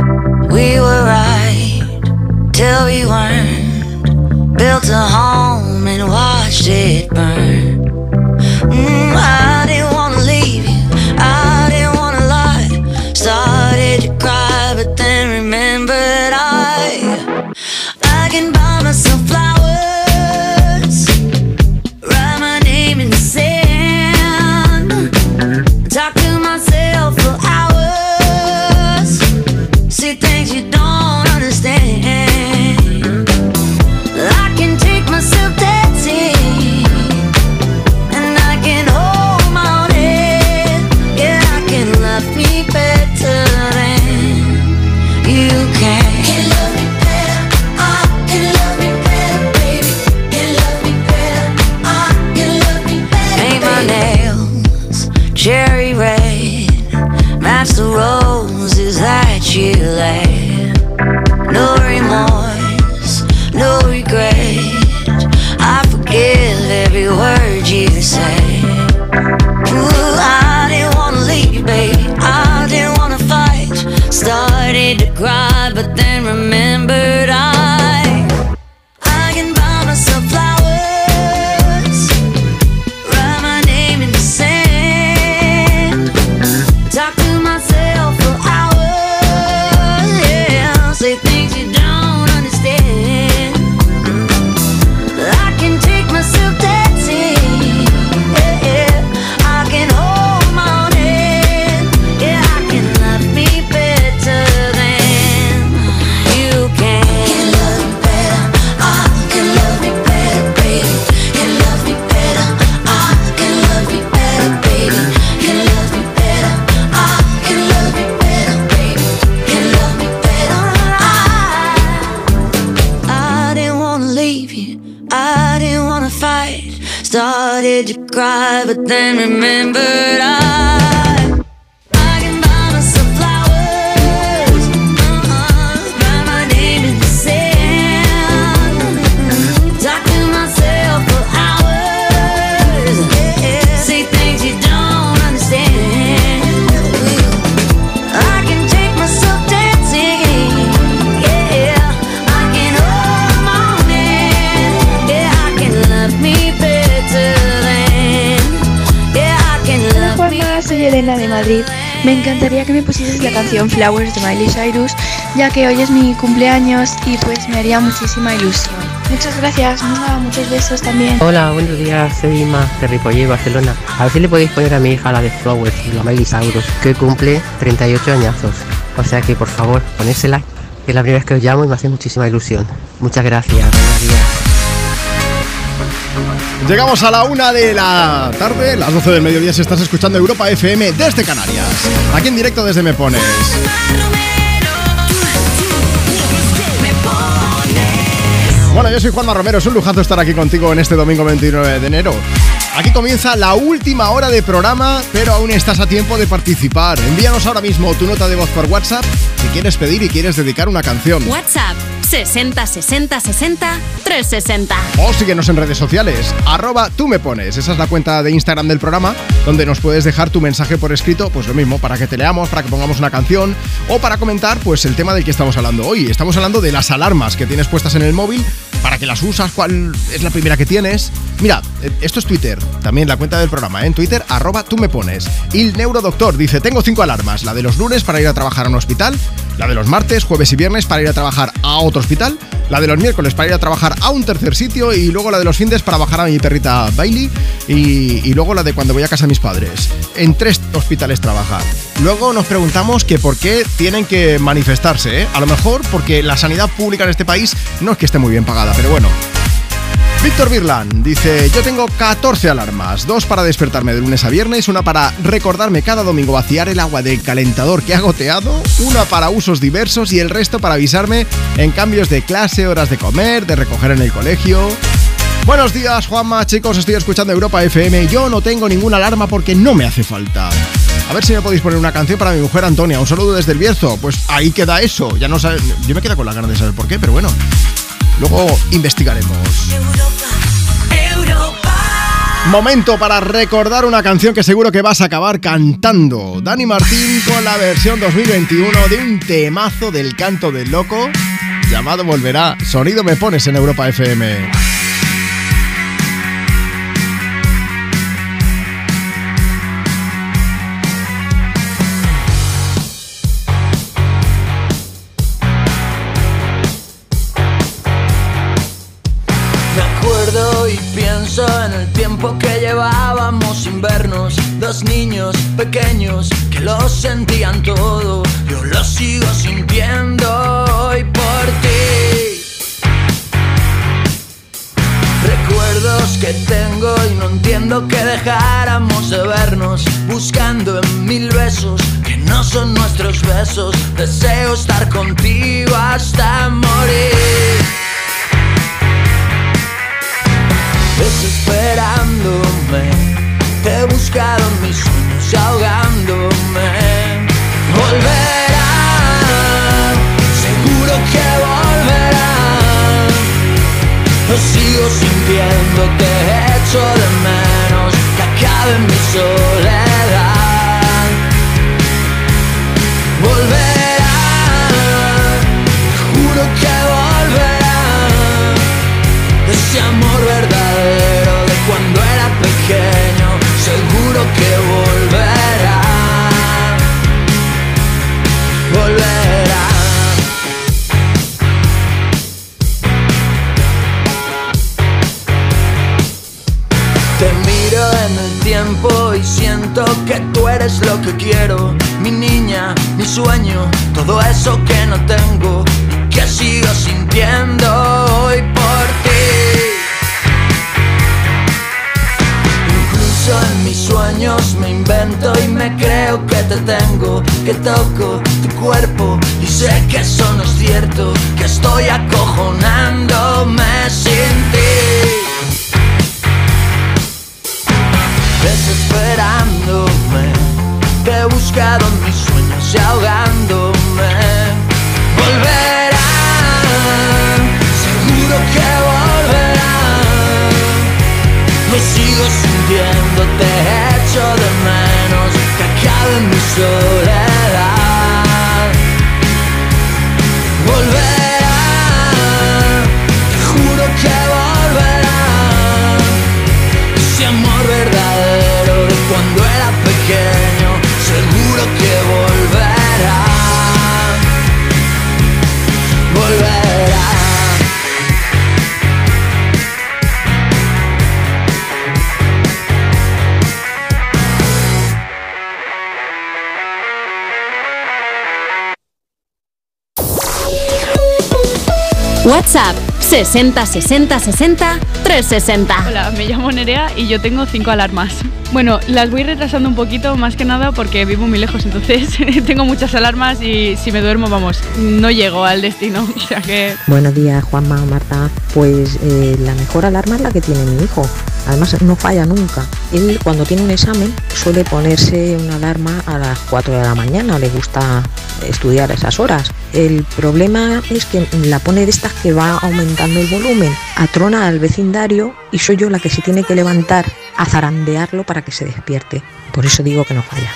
We were right till we weren't. Built a home and watched it burn. Mm, I Madrid. Me encantaría que me pusieses la canción Flowers de Miley Cyrus, ya que hoy es mi cumpleaños y pues me haría muchísima ilusión. Muchas gracias, Mua, muchos besos también. Hola, buenos días, soy Ima de Ripollé, Barcelona. A ver si le podéis poner a mi hija la de Flowers, la Miley Cyrus, que hoy cumple 38 añazos. O sea que por favor, ponérsela, que es la primera vez que os llamo y me hace muchísima ilusión. Muchas gracias, buenos días. Llegamos a la una de la tarde, las 12 del mediodía, si estás escuchando Europa FM desde Canarias. Aquí en directo desde Me Pones. Bueno, yo soy Juanma Romero, es un lujazo estar aquí contigo en este domingo 29 de enero. Aquí comienza la última hora de programa, pero aún estás a tiempo de participar. Envíanos ahora mismo tu nota de voz por WhatsApp si quieres pedir y quieres dedicar una canción. WhatsApp 60 60 60 360. O síguenos en redes sociales, arroba tú me pones. Esa es la cuenta de Instagram del programa, donde nos puedes dejar tu mensaje por escrito, pues lo mismo, para que te leamos, para que pongamos una canción o para comentar pues el tema del que estamos hablando hoy. Estamos hablando de las alarmas que tienes puestas en el móvil, para que las usas, cuál es la primera que tienes. Mira, eh, esto es Twitter, también la cuenta del programa, ¿eh? en Twitter, arroba tú me pones. Y el neurodoctor dice, tengo cinco alarmas, la de los lunes para ir a trabajar a un hospital, la de los martes, jueves y viernes para ir a trabajar a otro hospital, la de los miércoles para ir a trabajar a un tercer sitio y luego la de los fines para bajar a mi perrita Bailey y, luego la de cuando voy a casa de mis padres. En tres hospitales trabajar. Luego nos preguntamos que por qué tienen que manifestarse, ¿eh? A lo mejor porque la sanidad pública en este país no es que esté muy bien pagada, pero bueno. Víctor Birland dice, yo tengo 14 alarmas, dos para despertarme de lunes a viernes, una para recordarme cada domingo vaciar el agua del calentador que ha goteado, una para usos diversos y el resto para avisarme en cambios de clase, horas de comer, de recoger en el colegio. Buenos días, Juanma, chicos, estoy escuchando Europa FM. Yo no tengo ninguna alarma porque no me hace falta. A ver si me podéis poner una canción para mi mujer Antonia. Un saludo desde el Bierzo. Pues ahí queda eso. Ya no sabe- Yo me quedo con la ganas de saber por qué, pero bueno. Luego investigaremos. Momento para recordar una canción que seguro que vas a acabar cantando. Dani Martín con la versión 2021 de un temazo del canto del loco llamado Volverá. Sonido me pones en Europa FM. En el tiempo que llevábamos sin vernos. Dos niños pequeños que lo sentían todo. Yo lo sigo sintiendo hoy por ti. Recuerdos que tengo y no entiendo que dejáramos de vernos. Buscando en mil besos que no son nuestros besos. Deseo estar contigo hasta morir. Desesperándome. Te he buscado en mis sueños ahogándome. Volverán, seguro que volverán. Lo sigo sintiendo, te echo de menos. Que acabe mi soledad. Y siento que tú eres lo que quiero. Mi niña, mi sueño, todo eso que no tengo que sigo sintiendo hoy por ti. Incluso en mis sueños me invento y me creo que te tengo, que toco tu cuerpo y sé que eso no es cierto, que estoy acojonándome sin ti. Desesperándome, te he buscado en mis sueños y ahogándome. Volverán, seguro que volverán. Lo sigo sintiendo, te echo de menos que acabe mi soledad. WhatsApp 60 60 60 360. Hola, me llamo Nerea y yo tengo cinco alarmas. Bueno, las voy retrasando un poquito más que nada porque vivo muy lejos, entonces (laughs) tengo muchas alarmas y si me duermo, vamos, no llego al destino. (laughs) O sea que Buenos días, Juanma, Marta. Pues eh, la mejor alarma es la que tiene mi hijo. Además, no falla nunca. Él, cuando tiene un examen, suele ponerse una alarma a las 4 de la mañana. Le gusta estudiar a esas horas. El problema es que la pone de estas que va aumentando el volumen. Atrona al vecindario y soy yo la que se tiene que levantar a zarandearlo para que se despierte. Por eso digo que no falla.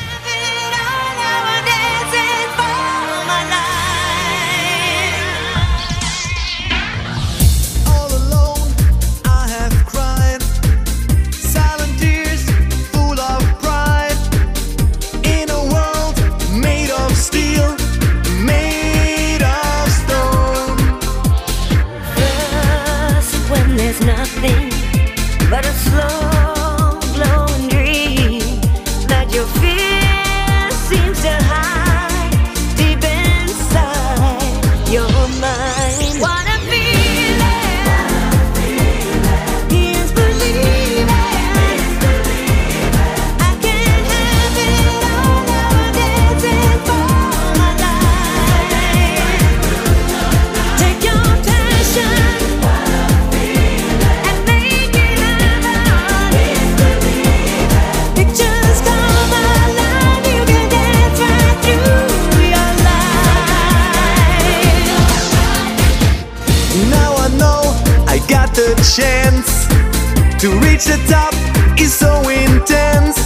Reach the top is so intense.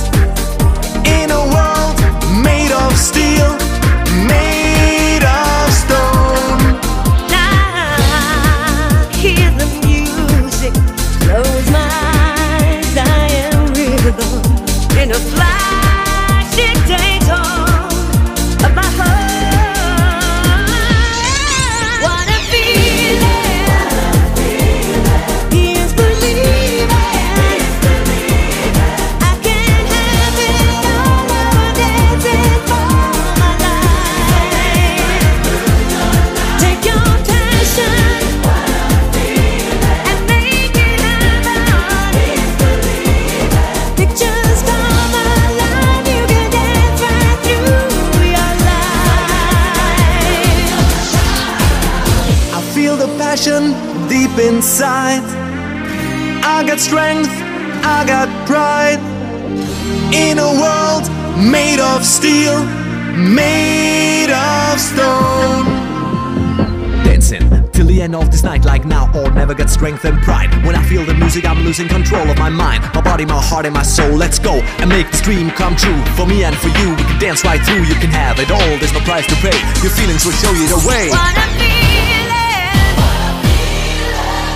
Body, my heart, and my soul. Let's go and make this dream come true. For me and for you, we can dance right through. You can have it all, there's no price to pay. Your feelings will show you the way. What a feeling!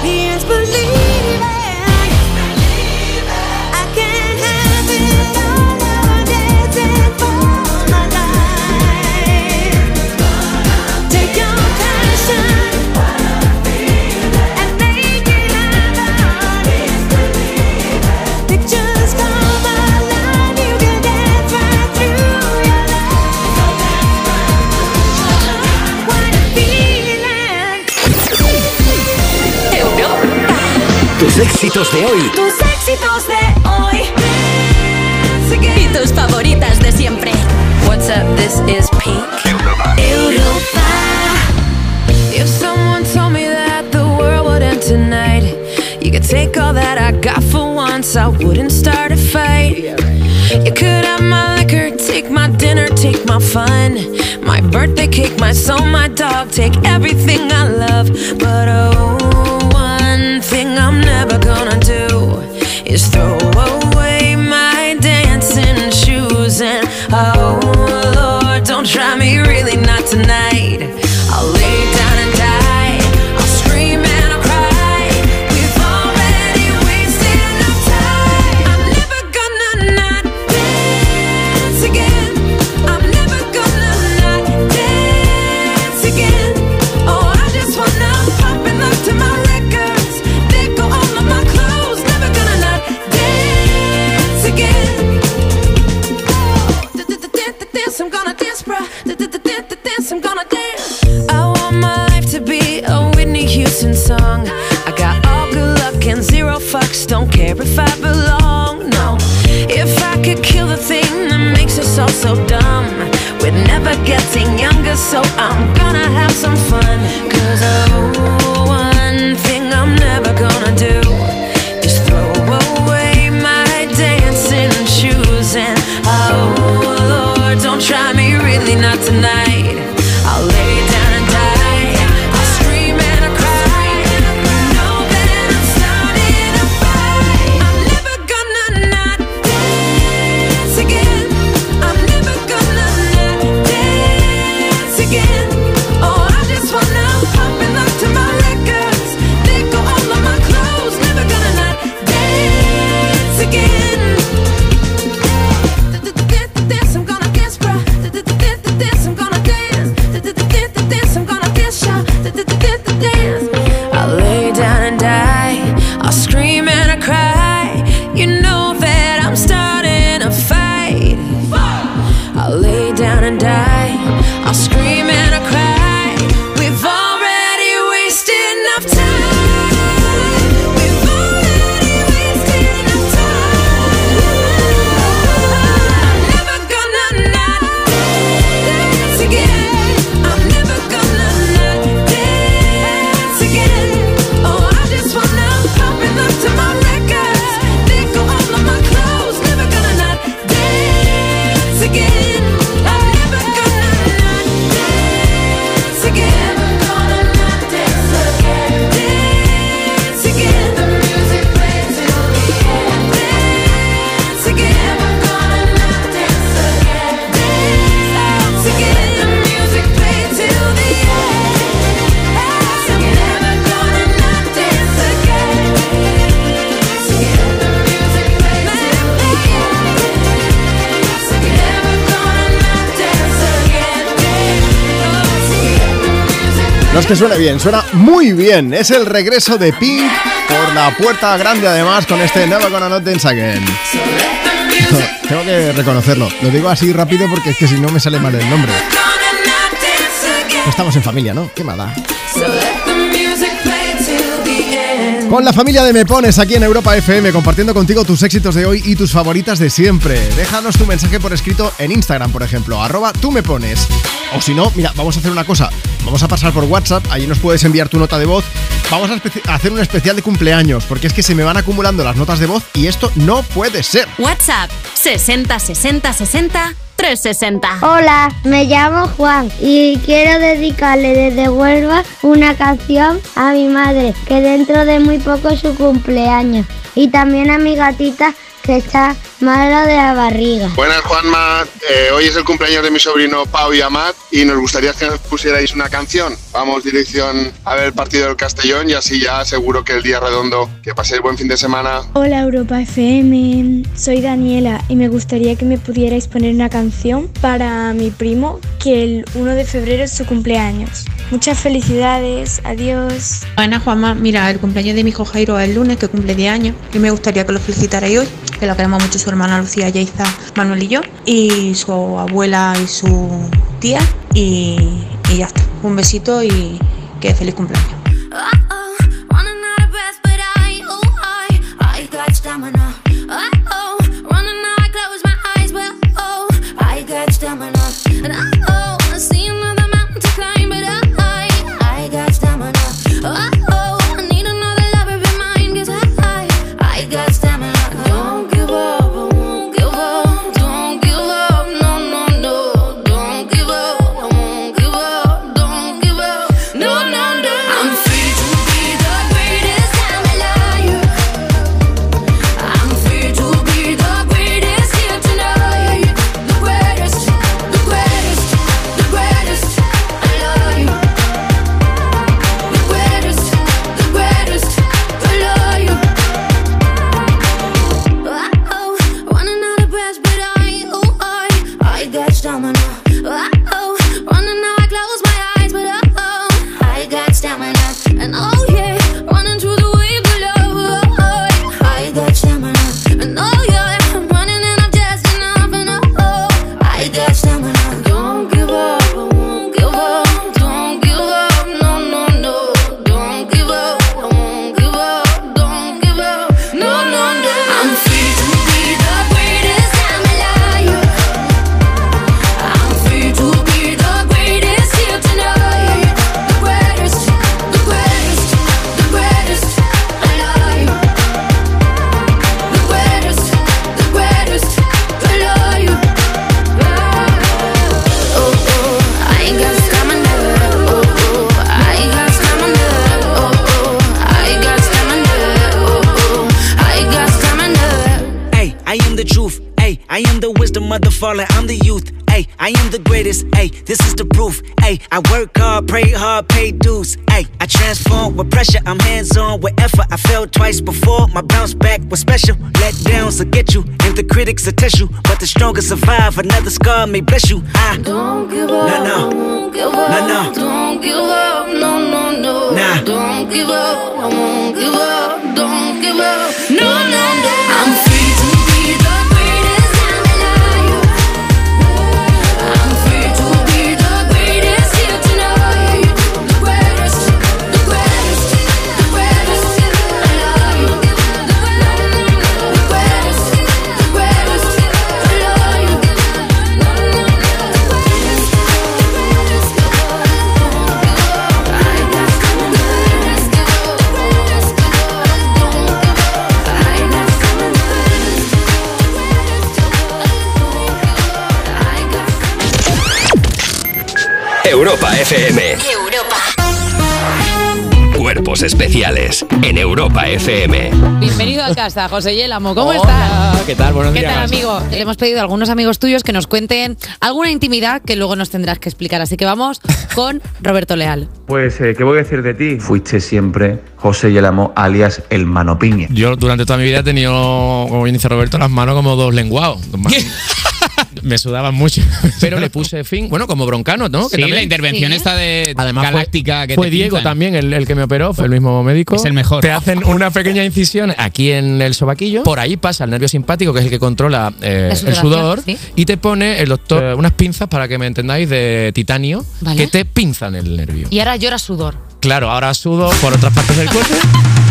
Is believing. Tus éxitos de hoy. Tus éxitos de hoy. Y tus favoritas de siempre. What's up? This is Pink. If someone told me that the world would end tonight, you could take all that I got for once, I wouldn't start a fight. You could have my liquor, take my dinner, take my fun, my birthday cake, my soul, my dog, take everything I love. But oh, is throw so I'm gonna have some es que suene bien, suena muy bien. Es el regreso de Pink por la puerta grande, además, con este Never Gonna Not Dance Again. (laughs) Tengo que reconocerlo. Lo digo así rápido porque es que si no me sale mal el nombre. Estamos en familia, ¿no? Qué mala. Con la familia de Me Pones aquí en Europa FM, compartiendo contigo tus éxitos de hoy y tus favoritas de siempre. Déjanos tu mensaje por escrito en Instagram, por ejemplo, arroba tú me pones. O si no, mira, vamos a hacer una cosa. Vamos a pasar por WhatsApp, allí nos puedes enviar tu nota de voz. Vamos a, hacer un especial de cumpleaños, porque es que se me van acumulando las notas de voz y esto no puede ser. WhatsApp 60 60 60 360. Hola, me llamo Juan y quiero dedicarle desde Huelva una canción a mi madre, que dentro de muy poco es su cumpleaños. Y también a mi gatita que está mala de la barriga. Buenas Juanma, Eh, hoy es el cumpleaños de mi sobrino Pau y Amat y nos gustaría que nos pusierais una canción. Vamos dirección a ver el partido del Castellón y así ya seguro que el día redondo, que paséis buen fin de semana. Hola Europa FM, soy Daniela y me gustaría que me pudierais poner una canción para mi primo que el 1 de febrero es su cumpleaños. Muchas felicidades, adiós. Buenas, Juanma. Mira, el cumpleaños de mi hijo Jairo es el lunes, que cumple 10 años, y me gustaría que lo felicitarais hoy, que lo queremos mucho su hermana Lucía, Yaiza, Manuel y yo, y su abuela y su tía, y, y ya está. Un besito y que feliz cumpleaños. Was special. Let downs will get you, and the critics will test you. But the strongest survive. Another scar may bless you. I Don't give up. No, no. Won't give up. No, no. Don't give up. No, no, no. Nah. Don't give up. I won't give up. Don't give up. No, no, Europa FM. Cuerpos especiales en Europa FM. Bienvenido a casa, José Yelamo. ¿Cómo Hola, estás? ¿qué tal? Buenos ¿Qué días. tal, amigo? Le hemos pedido a algunos amigos tuyos que nos cuenten alguna intimidad que luego nos tendrás que explicar. Así que vamos con Roberto Leal. Pues, eh, ¿qué voy a decir de ti? Fuiste siempre José Yelamo, alias el Manopiña. Yo durante toda mi vida he tenido, como bien dice Roberto, las manos como dos lenguados. (laughs) Dos manos. Me sudaban mucho. (laughs) Pero le puse fin, bueno, como broncano, ¿no? Sí, la intervención esta de Además, fue- galáctica que fue te Diego pintan. también el, el que me operó, fue el mismo médico. Es el mejor. Te hacen una pequeña incisión aquí en el sobaquillo. Por ahí pasa el nervio simpático, que es el que controla eh, el sudor. sí. Y te pone el doctor eh, unas pinzas, para que me entendáis, de titanio, Vale. que te pinzan el nervio. Y ahora llora sudor. Claro, ahora sudo por otras partes del cuerpo. (laughs)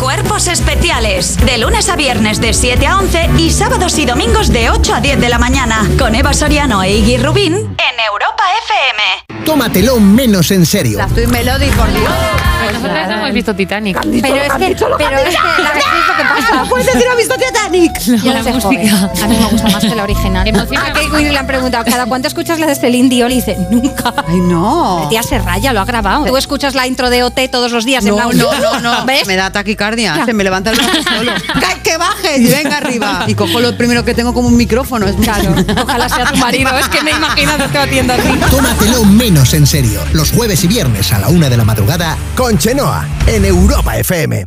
Cuerpos especiales. De lunes a viernes de 7 a 11 y sábados y domingos de 8 a 10 de la mañana. Con Eva Soriano e Iggy Rubín en Europa FM. Tómatelo menos en serio. La estoy Melody, por Dios. Nosotras hemos visto Titanic. Pero es que, pero es que, la es lo que pasa. (laughs) ¿Puedes decir ha visto Titanic? Yo no sé música. A mí me gusta más que la original. A Kate Winslet le han preguntado, ¿cada cuánto escuchas la de Celine Dion? Y dice, nunca. Ay, no. La tía se raya, lo ha grabado. Tú escuchas la intro de OT todos los días. en No, plan, no, no, no. ¿Ves? Me da taquicardia. Se me levanta el brazo solo. (laughs) ¡Que- ¡Que bajes! Y venga arriba. Y cojo lo primero que tengo como un micrófono. Es claro. Ojalá sea tu marido. Es que me imagino que te haciendo así. Tómatelo menos en serio. Los jueves y viernes a la una de la madrugada con Chenoa en Europa FM.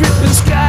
tripping sky.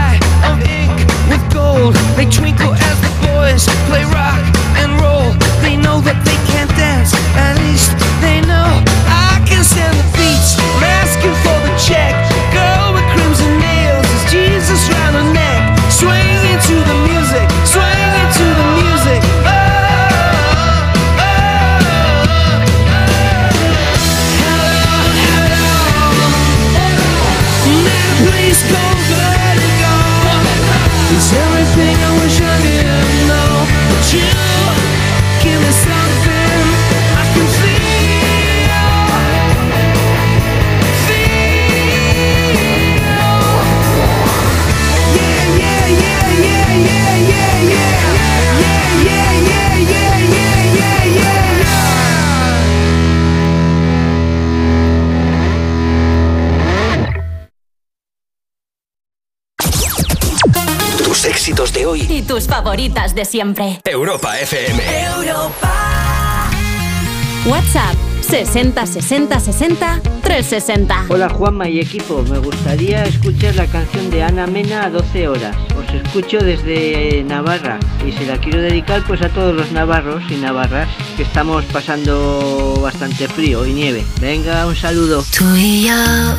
Tus favoritas de siempre. Europa FM. WhatsApp 60 60 60 360. Hola Juanma y equipo, me gustaría escuchar la canción de Ana Mena a 12 horas. Os escucho desde Navarra y se la quiero dedicar pues a todos los navarros y navarras que estamos pasando bastante frío y nieve. Venga, un saludo. Tú y yo,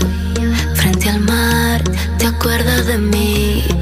frente al mar, ¿te acuerdas de mí?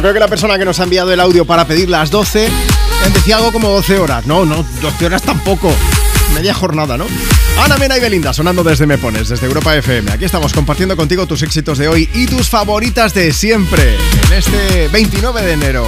Creo que la persona que nos ha enviado el audio para pedir las 12 eh, decía algo como 12 horas. No, no, 12 horas tampoco. Media jornada, ¿no? Ana Mena y Belinda sonando desde Me Pones, desde Europa FM. Aquí estamos compartiendo contigo tus éxitos de hoy y tus favoritas de siempre en este 29 de enero.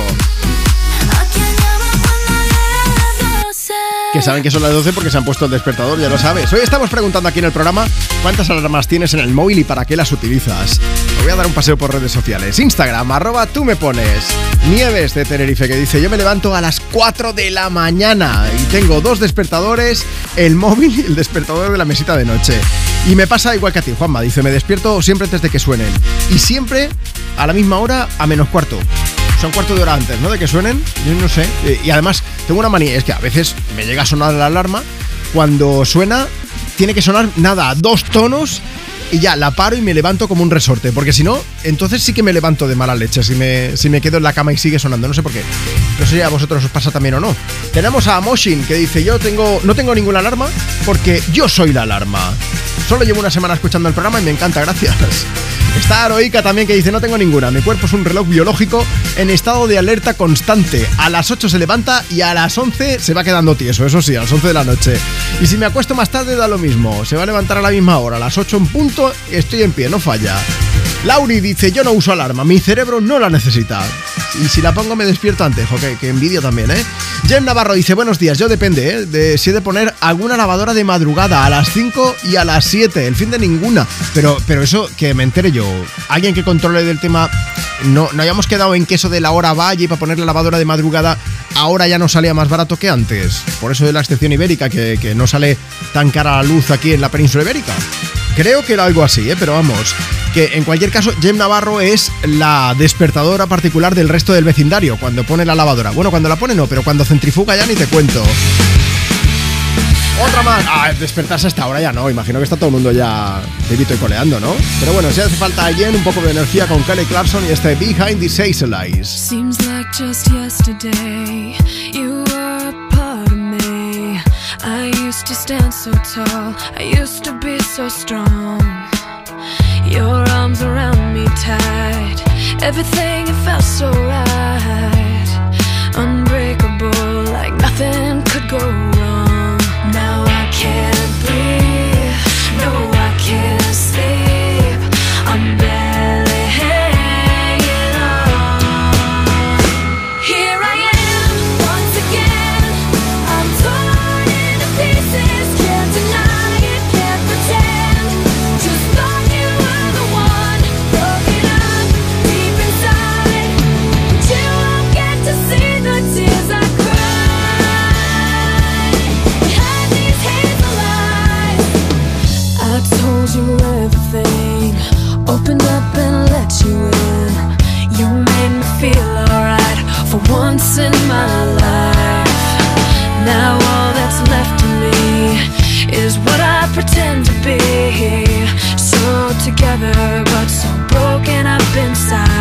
Que saben que son las 12 porque se han puesto el despertador, ya lo sabes. Hoy estamos preguntando aquí en el programa cuántas alarmas tienes en el móvil y para qué las utilizas. Te voy a dar un paseo por redes sociales. Instagram, arroba tú me pones. Nieves de Tenerife que dice, yo me levanto a las 4 de la mañana y tengo dos despertadores, el móvil y el despertador de la mesita de noche. Y me pasa igual que a ti, Juanma. Dice, me despierto siempre antes de que suenen. Y siempre a la misma hora, a menos cuarto. Son cuarto de hora antes, ¿no? De que suenen. Yo no sé. Y además, tengo una manía. Es que a veces me llega a sonar la alarma. Cuando suena, tiene que sonar nada, dos tonos. Y ya, la paro y me levanto como un resorte. Porque si no, entonces sí que me levanto de mala leche. Si me, si me quedo en la cama y sigue sonando. No sé por qué. No sé si a vosotros os pasa también o no. Tenemos a Moshin que dice: Yo tengo, no tengo ninguna alarma porque yo soy la alarma. Solo llevo una semana escuchando el programa y me encanta, gracias. Está Aroica también que dice, no tengo ninguna, mi cuerpo es un reloj biológico en estado de alerta constante. A las 8 se levanta y a las 11 se va quedando tieso, eso sí, a las 11 de la noche. Y si me acuesto más tarde da lo mismo, se va a levantar a la misma hora, a las 8 en punto, estoy en pie, no falla. Lauri dice, yo no uso alarma, mi cerebro no la necesita. Y si la pongo me despierto antes, que, que envidio también, ¿eh? Jen Navarro dice, buenos días, yo depende, ¿eh? De si he de poner alguna lavadora de madrugada a las 5 y a las 7, el fin de ninguna. Pero, pero eso que me entere yo, alguien que controle del tema, no, no hayamos quedado en que eso de la hora vaya y para poner la lavadora de madrugada ahora ya no salía más barato que antes. Por eso de la excepción ibérica, que, que no sale tan cara la luz aquí en la península ibérica. Creo que era algo así, ¿eh? pero vamos. Que en cualquier caso, Jem Navarro es la despertadora particular del resto del vecindario cuando pone la lavadora. Bueno, cuando la pone no, pero cuando centrifuga ya ni te cuento. Otra más. Ah, despertarse hasta ahora ya no. Imagino que está todo el mundo ya vivito y coleando, ¿no? Pero bueno, si hace falta alguien, un poco de energía con Kelly Clarkson y este Behind the Hazel Eyes. Seems me. I used to stand so. Your arms around me tight, everything it felt so right. Unbreakable, like nothing could go wrong. Now I can't breathe, be. So together, but so broken up inside.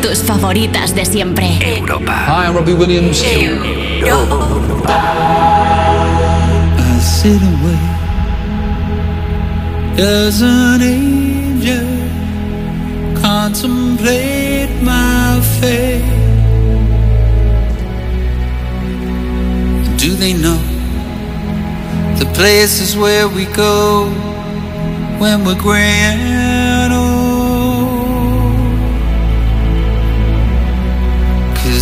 Tus favoritas de siempre. Europa. Hi, I'm Robbie Williams. I sit and wait as an angel contemplate my fate. Do they know the places where we go when we're gray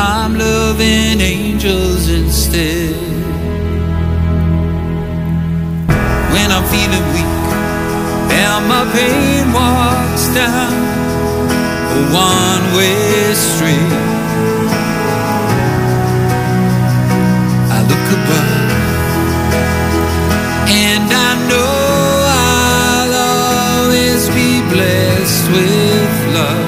I'm loving angels instead. When I'm feeling weak and my pain walks down a one-way street. I look above and I know I'll always be blessed with love.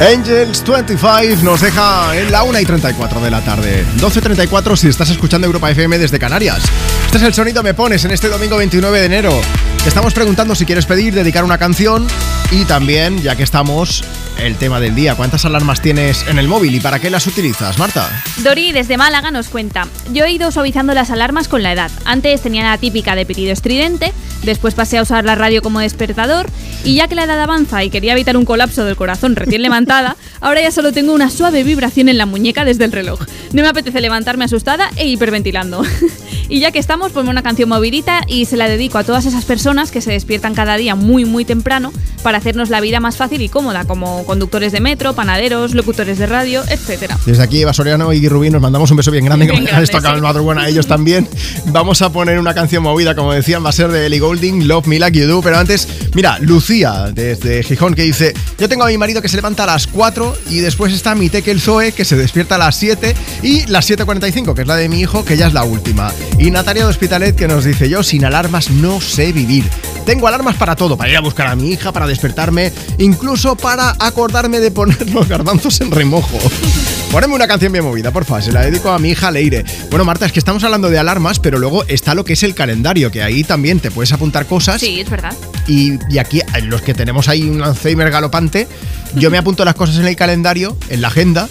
Angels 25 nos deja en la 1 y 34 de la tarde. 12.34 si estás escuchando Europa FM desde Canarias. Este es el sonido Me Pones en este domingo 29 de enero. Te estamos preguntando si quieres pedir, dedicar una canción y también, ya que estamos, el tema del día. ¿Cuántas alarmas tienes en el móvil y para qué las utilizas, Marta? Dori desde Málaga nos cuenta, yo he ido suavizando las alarmas con la edad. Antes tenía la típica de pitido estridente, después pasé a usar la radio como despertador y ya que la edad avanza y quería evitar un colapso del corazón recién levantada, ahora ya solo tengo una suave vibración en la muñeca desde el reloj. No me apetece levantarme asustada e hiperventilando. (laughs) y ya que estamos, ponme una canción movidita y se la dedico a todas esas personas que se despiertan cada día muy muy temprano para hacernos la vida más fácil y cómoda, como conductores de metro, panaderos, locutores de radio, etcétera. Desde aquí, Eva Soriano y Rubín, nos mandamos un beso bien grande. (laughs) Bien que grande, esto sí. el madrugón a ellos también. Vamos a poner una canción movida, como decían, va a ser de Ellie Goulding, Love Me Like You Do. Pero antes, mira, Lucía, desde Gijón, que dice: Yo tengo a mi marido que se levanta a las 4 y después está mi Tekel Zoe, que se despierta a las 7 y las 7.45, que es la de mi hijo, que ya es la última. Y Natalia de Hospitalet, que nos dice: Yo sin alarmas no sé vivir. Tengo alarmas para todo, para ir a buscar a mi hija, para despertarme, incluso para acordarme de poner (laughs) los garbanzos en remojo. Poneme una canción bien movida, porfa, se la dedico a mi hija Leire. Bueno, Marta, es que estamos hablando de alarmas, pero luego está lo que es el calendario, que ahí también te puedes apuntar cosas. Sí, es verdad. Y, y aquí, eh, los que tenemos ahí un Alzheimer galopante, yo me apunto las cosas en el calendario, en la agenda,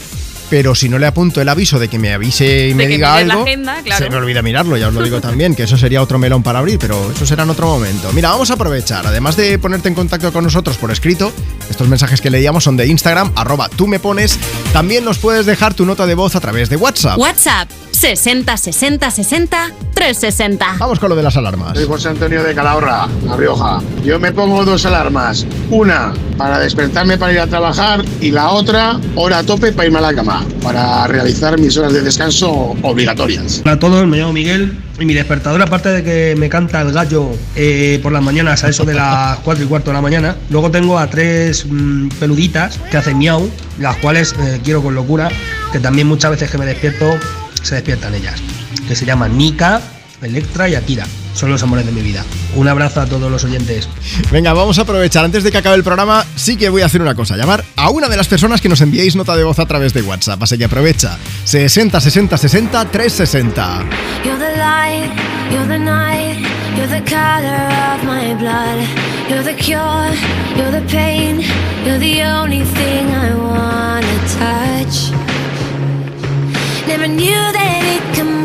pero si no le apunto el aviso de que me avise y De me que diga algo, agenda, claro. se me olvida mirarlo, ya os lo digo también, que eso sería otro melón para abrir, pero eso será en otro momento. Mira, vamos a aprovechar, además de ponerte en contacto con nosotros por escrito, estos mensajes que leíamos son de Instagram, arroba tú me pones, también nos puedes dejar tu nota de voz a través de WhatsApp. WhatsApp 60 60 60 360. Vamos con lo de las alarmas. Soy José Antonio de Calahorra, La Rioja. Yo me pongo dos alarmas. Una para despertarme para ir a trabajar y la otra hora a tope para irme a la cama, para realizar mis horas de descanso obligatorias. Hola a todos, me llamo Miguel y mi despertador, aparte de que me canta el gallo eh, por las mañanas a eso de las 4 y cuarto de la mañana, luego tengo a tres mm, peluditas que hacen miau, las cuales eh, quiero con locura, que también muchas veces que me despierto se despiertan ellas, que se llaman Nika, Electra y Akira. Son los amores de mi vida. Un abrazo a todos los oyentes. Venga, vamos a aprovechar. Antes de que acabe el programa, sí que voy a hacer una cosa. Llamar a una de las personas que nos enviéis nota de voz a través de WhatsApp. Así que aprovecha. 60 60 60 360. You're the light, you're the night, you're the color of my blood. You're the cure, you're the pain, you're the only thing I wanna touch. Never knew that it could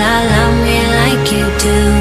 la love me like you do,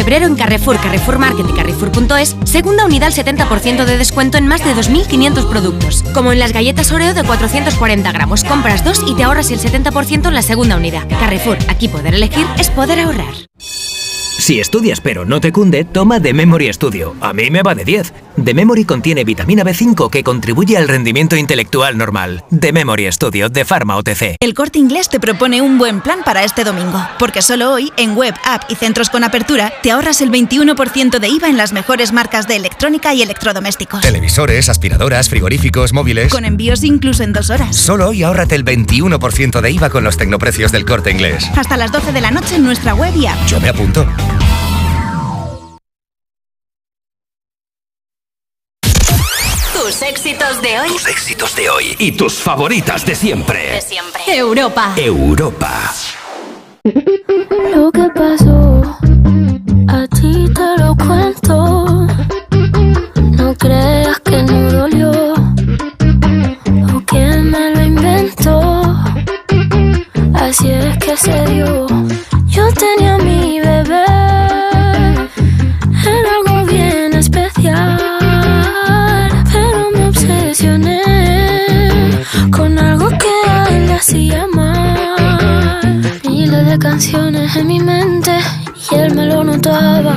febrero en Carrefour, Carrefour Market y Carrefour.es, segunda unidad al 70% de descuento en más de 2.500 productos. Como en las galletas Oreo de 440 gramos. Compras dos y te ahorras el 70% en la segunda unidad. Carrefour, aquí poder elegir es poder ahorrar. Si estudias pero no te cunde, toma The Memory Studio. A mí me va de 10. The Memory contiene vitamina B5 que contribuye al rendimiento intelectual normal. The Memory Studio de Pharma OTC. El Corte Inglés te propone un buen plan para este domingo, porque solo hoy, en web, app y centros con apertura, te ahorras el 21% de IVA en las mejores marcas de electrónica y electrodomésticos. Televisores, aspiradoras, frigoríficos, móviles. Con envíos incluso en dos horas. Solo hoy ahórrate el 21% de IVA con los tecnoprecios del corte inglés. Hasta las 12 de la noche en nuestra web y app. Yo me apunto. Éxitos de hoy. Tus éxitos de hoy y tus favoritas de siempre. De siempre. Europa. Europa. Lo que pasó, a ti te lo cuento. No creas que no dolió o que me lo inventó. Así es que se dio. Yo tenía a hacía mal. Miles de canciones en mi mente y él me lo notaba.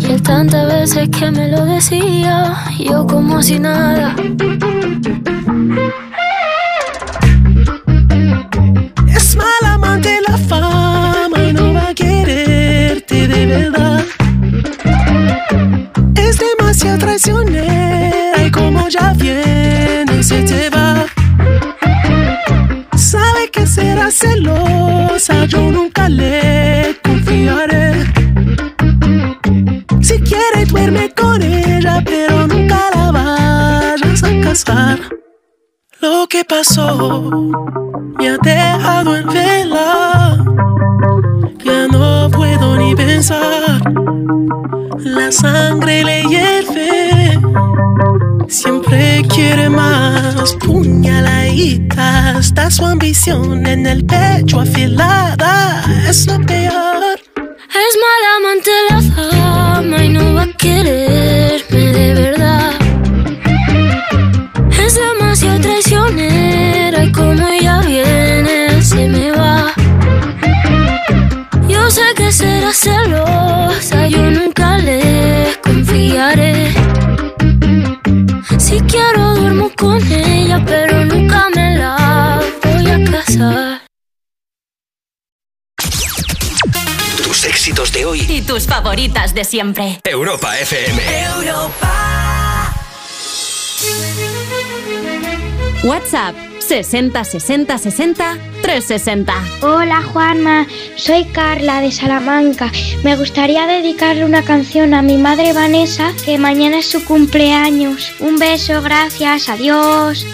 Y él tantas veces que me lo decía, yo como si nada. Es mal amante la fama y no va a quererte de verdad. Es demasiado traicionera y como ya viene se te va. celosa, yo nunca le confiaré. Si quiere duerme con ella, pero nunca la vayas a casar. Lo que pasó me ha dejado en vela. Ya no pensar. La sangre le hierve, siempre quiere más. Puñaladita, está su ambición en el pecho afilada, es lo peor. Es mala amante la fama y no va a quererme de verdad. yo nunca le confiaré. Si quiero duermo con ella, pero nunca me la voy a casar. Tus éxitos de hoy y tus favoritas de siempre. Europa FM. Europa. WhatsApp 60 60 60 360. Hola Juanma, soy Carla de Salamanca. Me gustaría dedicarle una canción a mi madre Vanessa, que mañana es su cumpleaños. Un beso, gracias, adiós.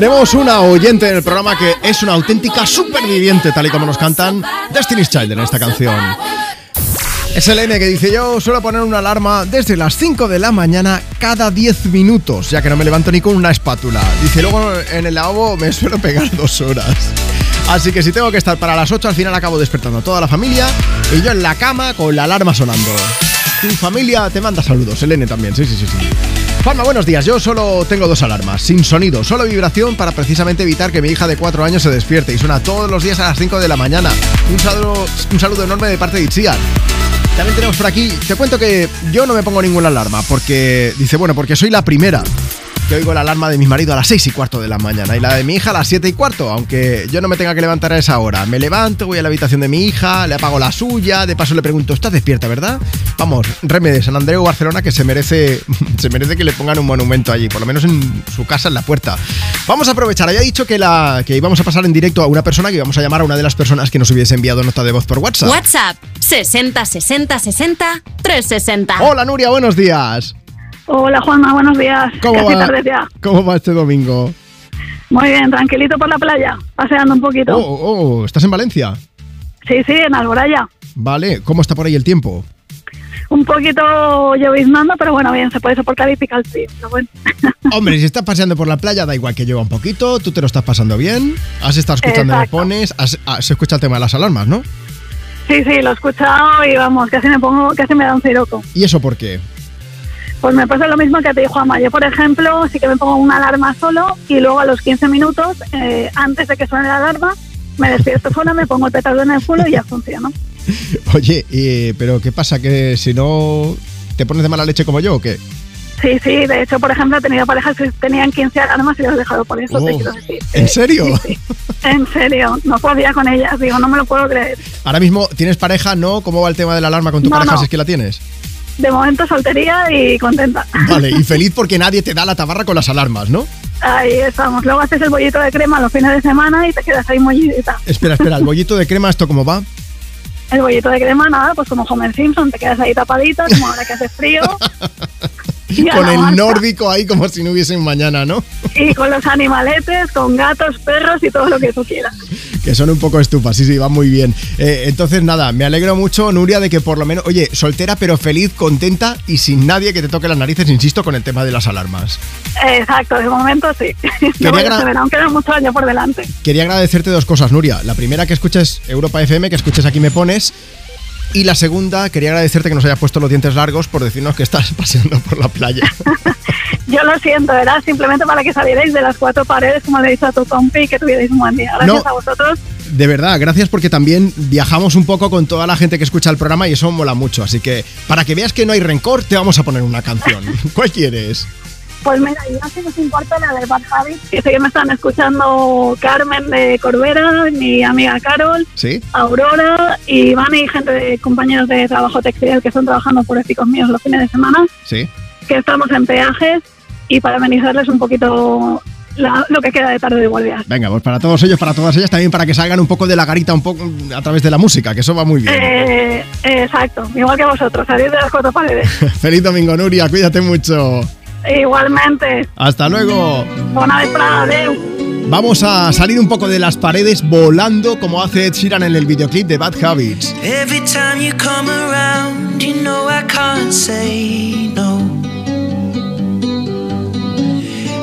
Tenemos una oyente en el programa que es una auténtica superviviente, tal y como nos cantan Destiny's Child en esta canción. Es el N que dice yo, suelo poner una alarma desde las 5 de la mañana cada 10 minutos, ya que no me levanto ni con una espátula. Dice, luego en el lavabo me (laughs) suelo pegar dos horas. Así que si tengo que estar para las 8, al final acabo despertando a toda la familia y yo en la cama con la alarma sonando. Tu familia te manda saludos, el N también, sí, sí, sí, sí. Juanma, buenos días. Yo solo tengo dos alarmas, sin sonido, solo vibración para precisamente evitar que mi hija de 4 años se despierte y suena todos los días a las 5 de la mañana. Un saludo, un saludo enorme de parte de Itziar. También tenemos por aquí, te cuento que yo no me pongo ninguna alarma porque, dice, bueno, porque soy la primera que oigo la alarma de mi marido a las 6 y cuarto de la mañana y la de mi hija a las 7 y cuarto, aunque yo no me tenga que levantar a esa hora. Me levanto, voy a la habitación de mi hija, le apago la suya, de paso le pregunto, ¿estás despierta, verdad? Vamos, Reme de San Andreu, Barcelona, que se merece, (laughs) se merece que le pongan un monumento allí, por lo menos en su casa, en la puerta. Vamos a aprovechar, había dicho que, la, que íbamos a pasar en directo a una persona que íbamos a llamar a una de las personas que nos hubiese enviado nota de voz por WhatsApp. WhatsApp 60 60 60 360. Hola Nuria, buenos días. Hola Juanma, buenos días. ¿Cómo Casi va? tarde ya. ¿Cómo va este domingo? Muy bien, tranquilito por la playa, paseando un poquito. Oh, oh, ¿estás en Valencia? Sí, sí, en Alboraya. Vale, ¿cómo está por ahí el tiempo? Un poquito lloviznando, pero bueno, bien, se puede soportar y pica el frío. Bueno. (laughs) Hombre, si estás paseando por la playa, da igual que lleva un poquito, tú te lo estás pasando bien, has estado escuchando me Exacto. pones, has, has escuchado el tema de las alarmas, ¿no? Sí, sí, lo he escuchado y vamos, casi me pongo, casi me da un ciroco. ¿Y eso por qué? Pues me pasa lo mismo que te dijo Juanma. Yo, por ejemplo, sí que me pongo una alarma solo y luego a los 15 minutos, eh, antes de que suene la alarma, me despierto sola, me pongo el petardo en el culo y ya funciona. (laughs) Oye, eh, pero ¿qué pasa? ¿Que si no te pones de mala leche como yo o qué? Sí, sí, de hecho, por ejemplo, he tenido parejas que tenían 15 alarmas y los he dejado por eso, te Oh, quiero decir. ¿En serio? En serio, no podía con ellas, digo, no me lo puedo creer. Ahora mismo tienes pareja, ¿no? ¿Cómo va el tema de la alarma con tu No, pareja no. si es que la tienes? De momento soltería y contenta. Vale, y (laughs) feliz porque nadie te da la tabarra con las alarmas, ¿no? Ahí estamos. Luego haces el bollito de crema los fines de semana y te quedas ahí mollidita. Espera, espera, el bollito de crema, ¿esto cómo va? El bollito de crema, nada, pues como Homer Simpson, te quedas ahí tapadita, como ahora que hace frío. (laughs) (laughs) Con el nórdico ahí como si no hubiese un mañana, ¿no? Y con los animaletes, con gatos, perros y todo lo que tú quieras. Que son un poco estufas, sí, sí, va muy bien. Eh, entonces, nada, me alegro mucho, Nuria, de que por lo menos, oye, soltera pero feliz, contenta y sin nadie que te toque las narices, insisto, con el tema de las alarmas. Exacto, de momento sí. (laughs) Se verá, aún quedan muchos años por delante. Quería agradecerte dos cosas, Nuria. La primera, que escuches Europa FM, que escuches Aquí Me Pones. Y la segunda, quería agradecerte que nos hayas puesto los dientes largos por decirnos que estás (laughs) paseando por la playa. (laughs) Yo lo siento, era simplemente para que salierais de las cuatro paredes, como le he dicho a tu compi, y que tuvierais un buen día. Gracias No. a vosotros. De verdad, gracias porque también viajamos un poco con toda la gente que escucha el programa y eso mola mucho. Así que para que veas que no hay rencor, te vamos a poner una canción. (laughs) ¿Cuál quieres? Pues mira, yo si nos importa la de Bad Habits, que sé que me están escuchando Carmen de Corbera, mi amiga Carol, ¿Sí? Aurora y Iván y gente de compañeros de trabajo textil que están trabajando por éticos míos los fines de semana, Sí. que estamos en peajes y para amenizarles un poquito la- lo que queda de tarde de guardias. Venga, pues para todos ellos, para todas ellas, también para que salgan un poco de la garita un poco a través de la música, que eso va muy bien. Eh, exacto, igual que vosotros, salir de las cuatro paredes. (laughs) Feliz domingo, Nuria, cuídate mucho. Igualmente, Hasta luego. buena vez para adeu. Vamos a salir un poco de las paredes volando como hace Ed Sheeran en el videoclip de Bad Habits. Every time you come around, you know I can't say no.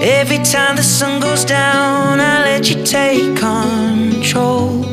Every time the sun goes down, I let you take control.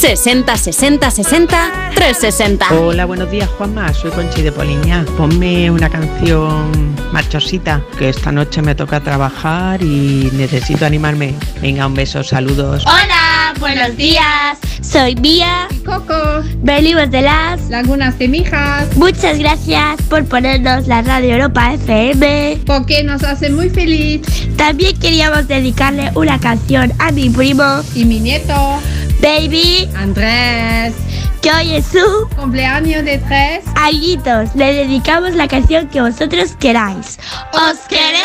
60 60 60 360. Hola, buenos días Juanma, soy Conchi de Poliña. Ponme una canción machosita, que esta noche me toca trabajar y necesito animarme. Venga, un beso, saludos. Hola, buenos días. Soy Mía. Coco. Venimos de las Lagunas de Mijas. Muchas gracias por ponernos la radio Europa FM. Porque nos hace muy feliz. También queríamos dedicarle una canción a mi primo. Y mi nieto. Baby. Andrés. Que hoy es su cumpleaños de tres añitos. Le dedicamos la canción que vosotros queráis. ¡Os queremos!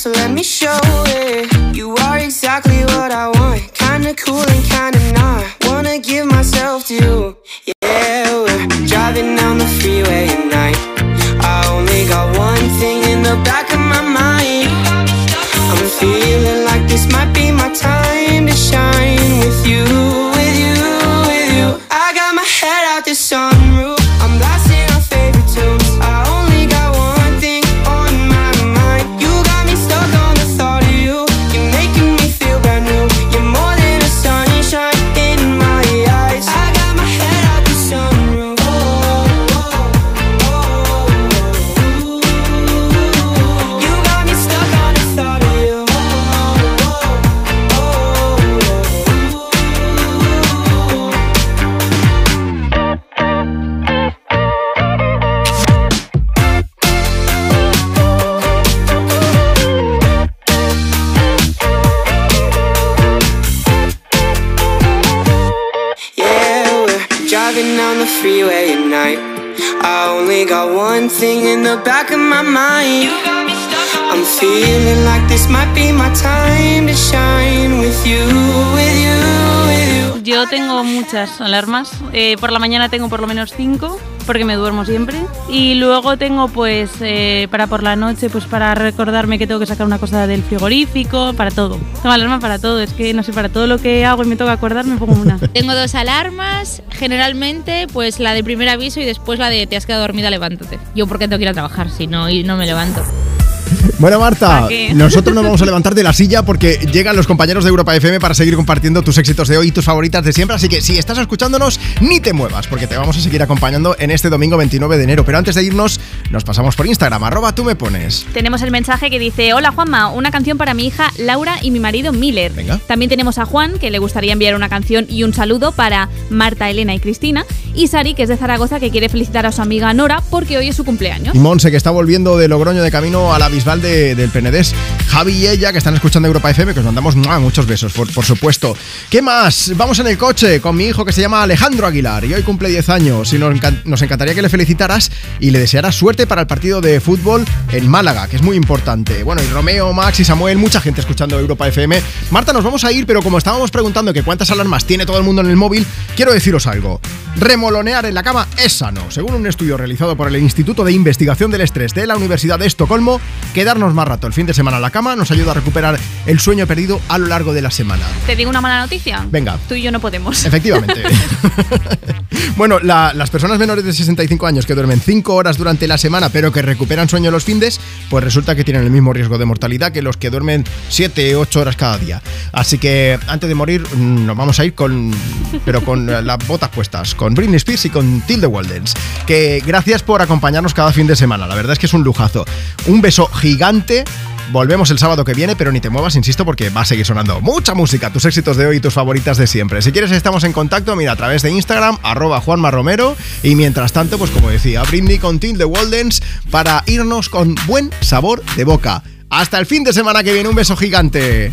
So let me show it. You are exactly what I want. Tengo muchas alarmas. Eh, por la mañana tengo por lo menos cinco, porque me duermo siempre. Y luego tengo, pues, eh, para por la noche, pues para recordarme que tengo que sacar una cosa del frigorífico, para todo. Tengo alarma para todo. Es que, no sé, para todo lo que hago y me toca acordar, me pongo una. (laughs) Tengo dos alarmas, generalmente pues la de primer aviso y después la de te has quedado dormida, levántate. Yo porque tengo que ir a trabajar, si no, y no me levanto. Bueno, Marta, nosotros nos vamos a levantar de la silla porque llegan los compañeros de Europa FM para seguir compartiendo tus éxitos de hoy y tus favoritas de siempre. Así que si estás escuchándonos, ni te muevas porque te vamos a seguir acompañando en este domingo 29 de enero. Pero antes de irnos, nos pasamos por Instagram, arroba tú me pones. Tenemos el mensaje que dice, hola Juanma, una canción para mi hija Laura y mi marido Miller. También tenemos a Juan, que le gustaría enviar una canción y un saludo para Marta, Elena y Cristina. Y Sari, que es de Zaragoza, que quiere felicitar a su amiga Nora porque hoy es su cumpleaños. Y Monse, que está volviendo de Logroño de camino a la Bisbal de- del Penedés. Javi y ella, que están escuchando Europa FM, que os mandamos muchos besos, por, supuesto. ¿Qué más? Vamos en el coche con mi hijo que se llama Alejandro Aguilar y hoy cumple 10 años y nos, nos encantaría que le felicitaras y le desearas suerte para el partido de fútbol en Málaga, que es muy importante. Bueno, y Romeo, Max y Samuel, mucha gente escuchando Europa FM. Marta, nos vamos a ir, pero como estábamos preguntando que cuántas alarmas tiene todo el mundo en el móvil, quiero deciros algo. remolonear en la cama es sano. Según un estudio realizado por el Instituto de Investigación del Estrés de la Universidad de Estocolmo, quedarnos más rato el fin de semana en la cama nos ayuda a recuperar el sueño perdido a lo largo de la semana. ¿Te digo una mala noticia? Venga. Tú y yo no podemos. (laughs) Efectivamente. (laughs) bueno, la- las personas menores de 65 años que duermen 5 horas durante la semana pero que recuperan sueño los findes, pues resulta que tienen el mismo riesgo de mortalidad que los que duermen 7 o 8 horas cada día. Así que antes de morir mm, nos vamos a ir con pero con eh, las botas puestas, con Britney Spears y con Tilde Waldens. Que gracias por acompañarnos cada fin de semana, la verdad es que es un lujazo. Un beso gigante. Volvemos el sábado que viene, pero ni te muevas, insisto, porque va a seguir sonando mucha música, tus éxitos de hoy y tus favoritas de siempre. Si quieres, estamos en contacto, mira, a través de Instagram, arroba Juanma Romero. Y mientras tanto, pues como decía, Britney con Tilde Waldens para irnos con buen sabor de boca. Hasta el fin de semana que viene, un beso gigante.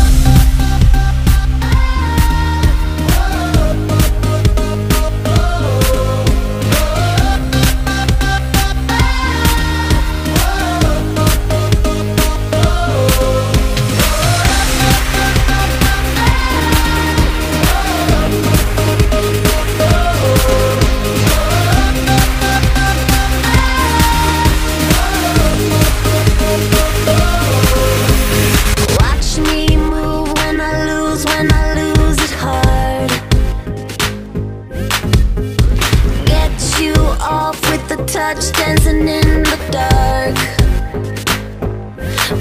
Touch, dancing in the dark.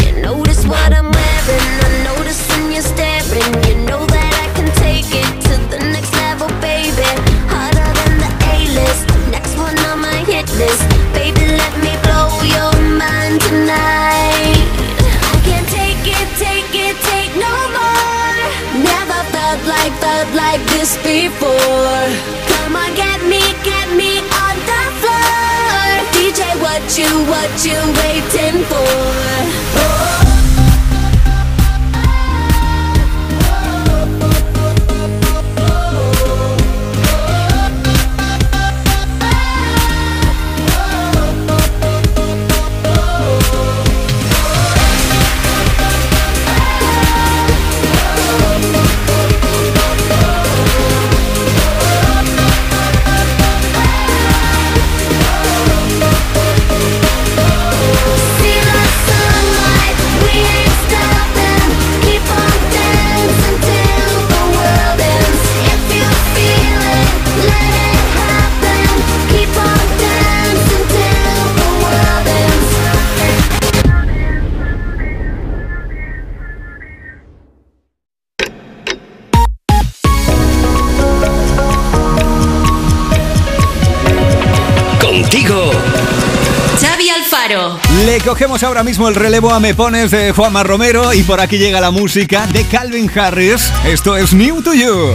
You notice what I'm wearing, I notice when you're staring. You know that I can take it to the next level, baby. Harder than the A-list, next one on my hit list. Baby, let me blow your mind tonight. I can't take it, take it, take no more. Never felt like, felt like this before. You, what you waiting for? Le cogemos ahora mismo el relevo a Me Pones de Juanma Romero y por aquí llega la música de Calvin Harris. Esto es New to You.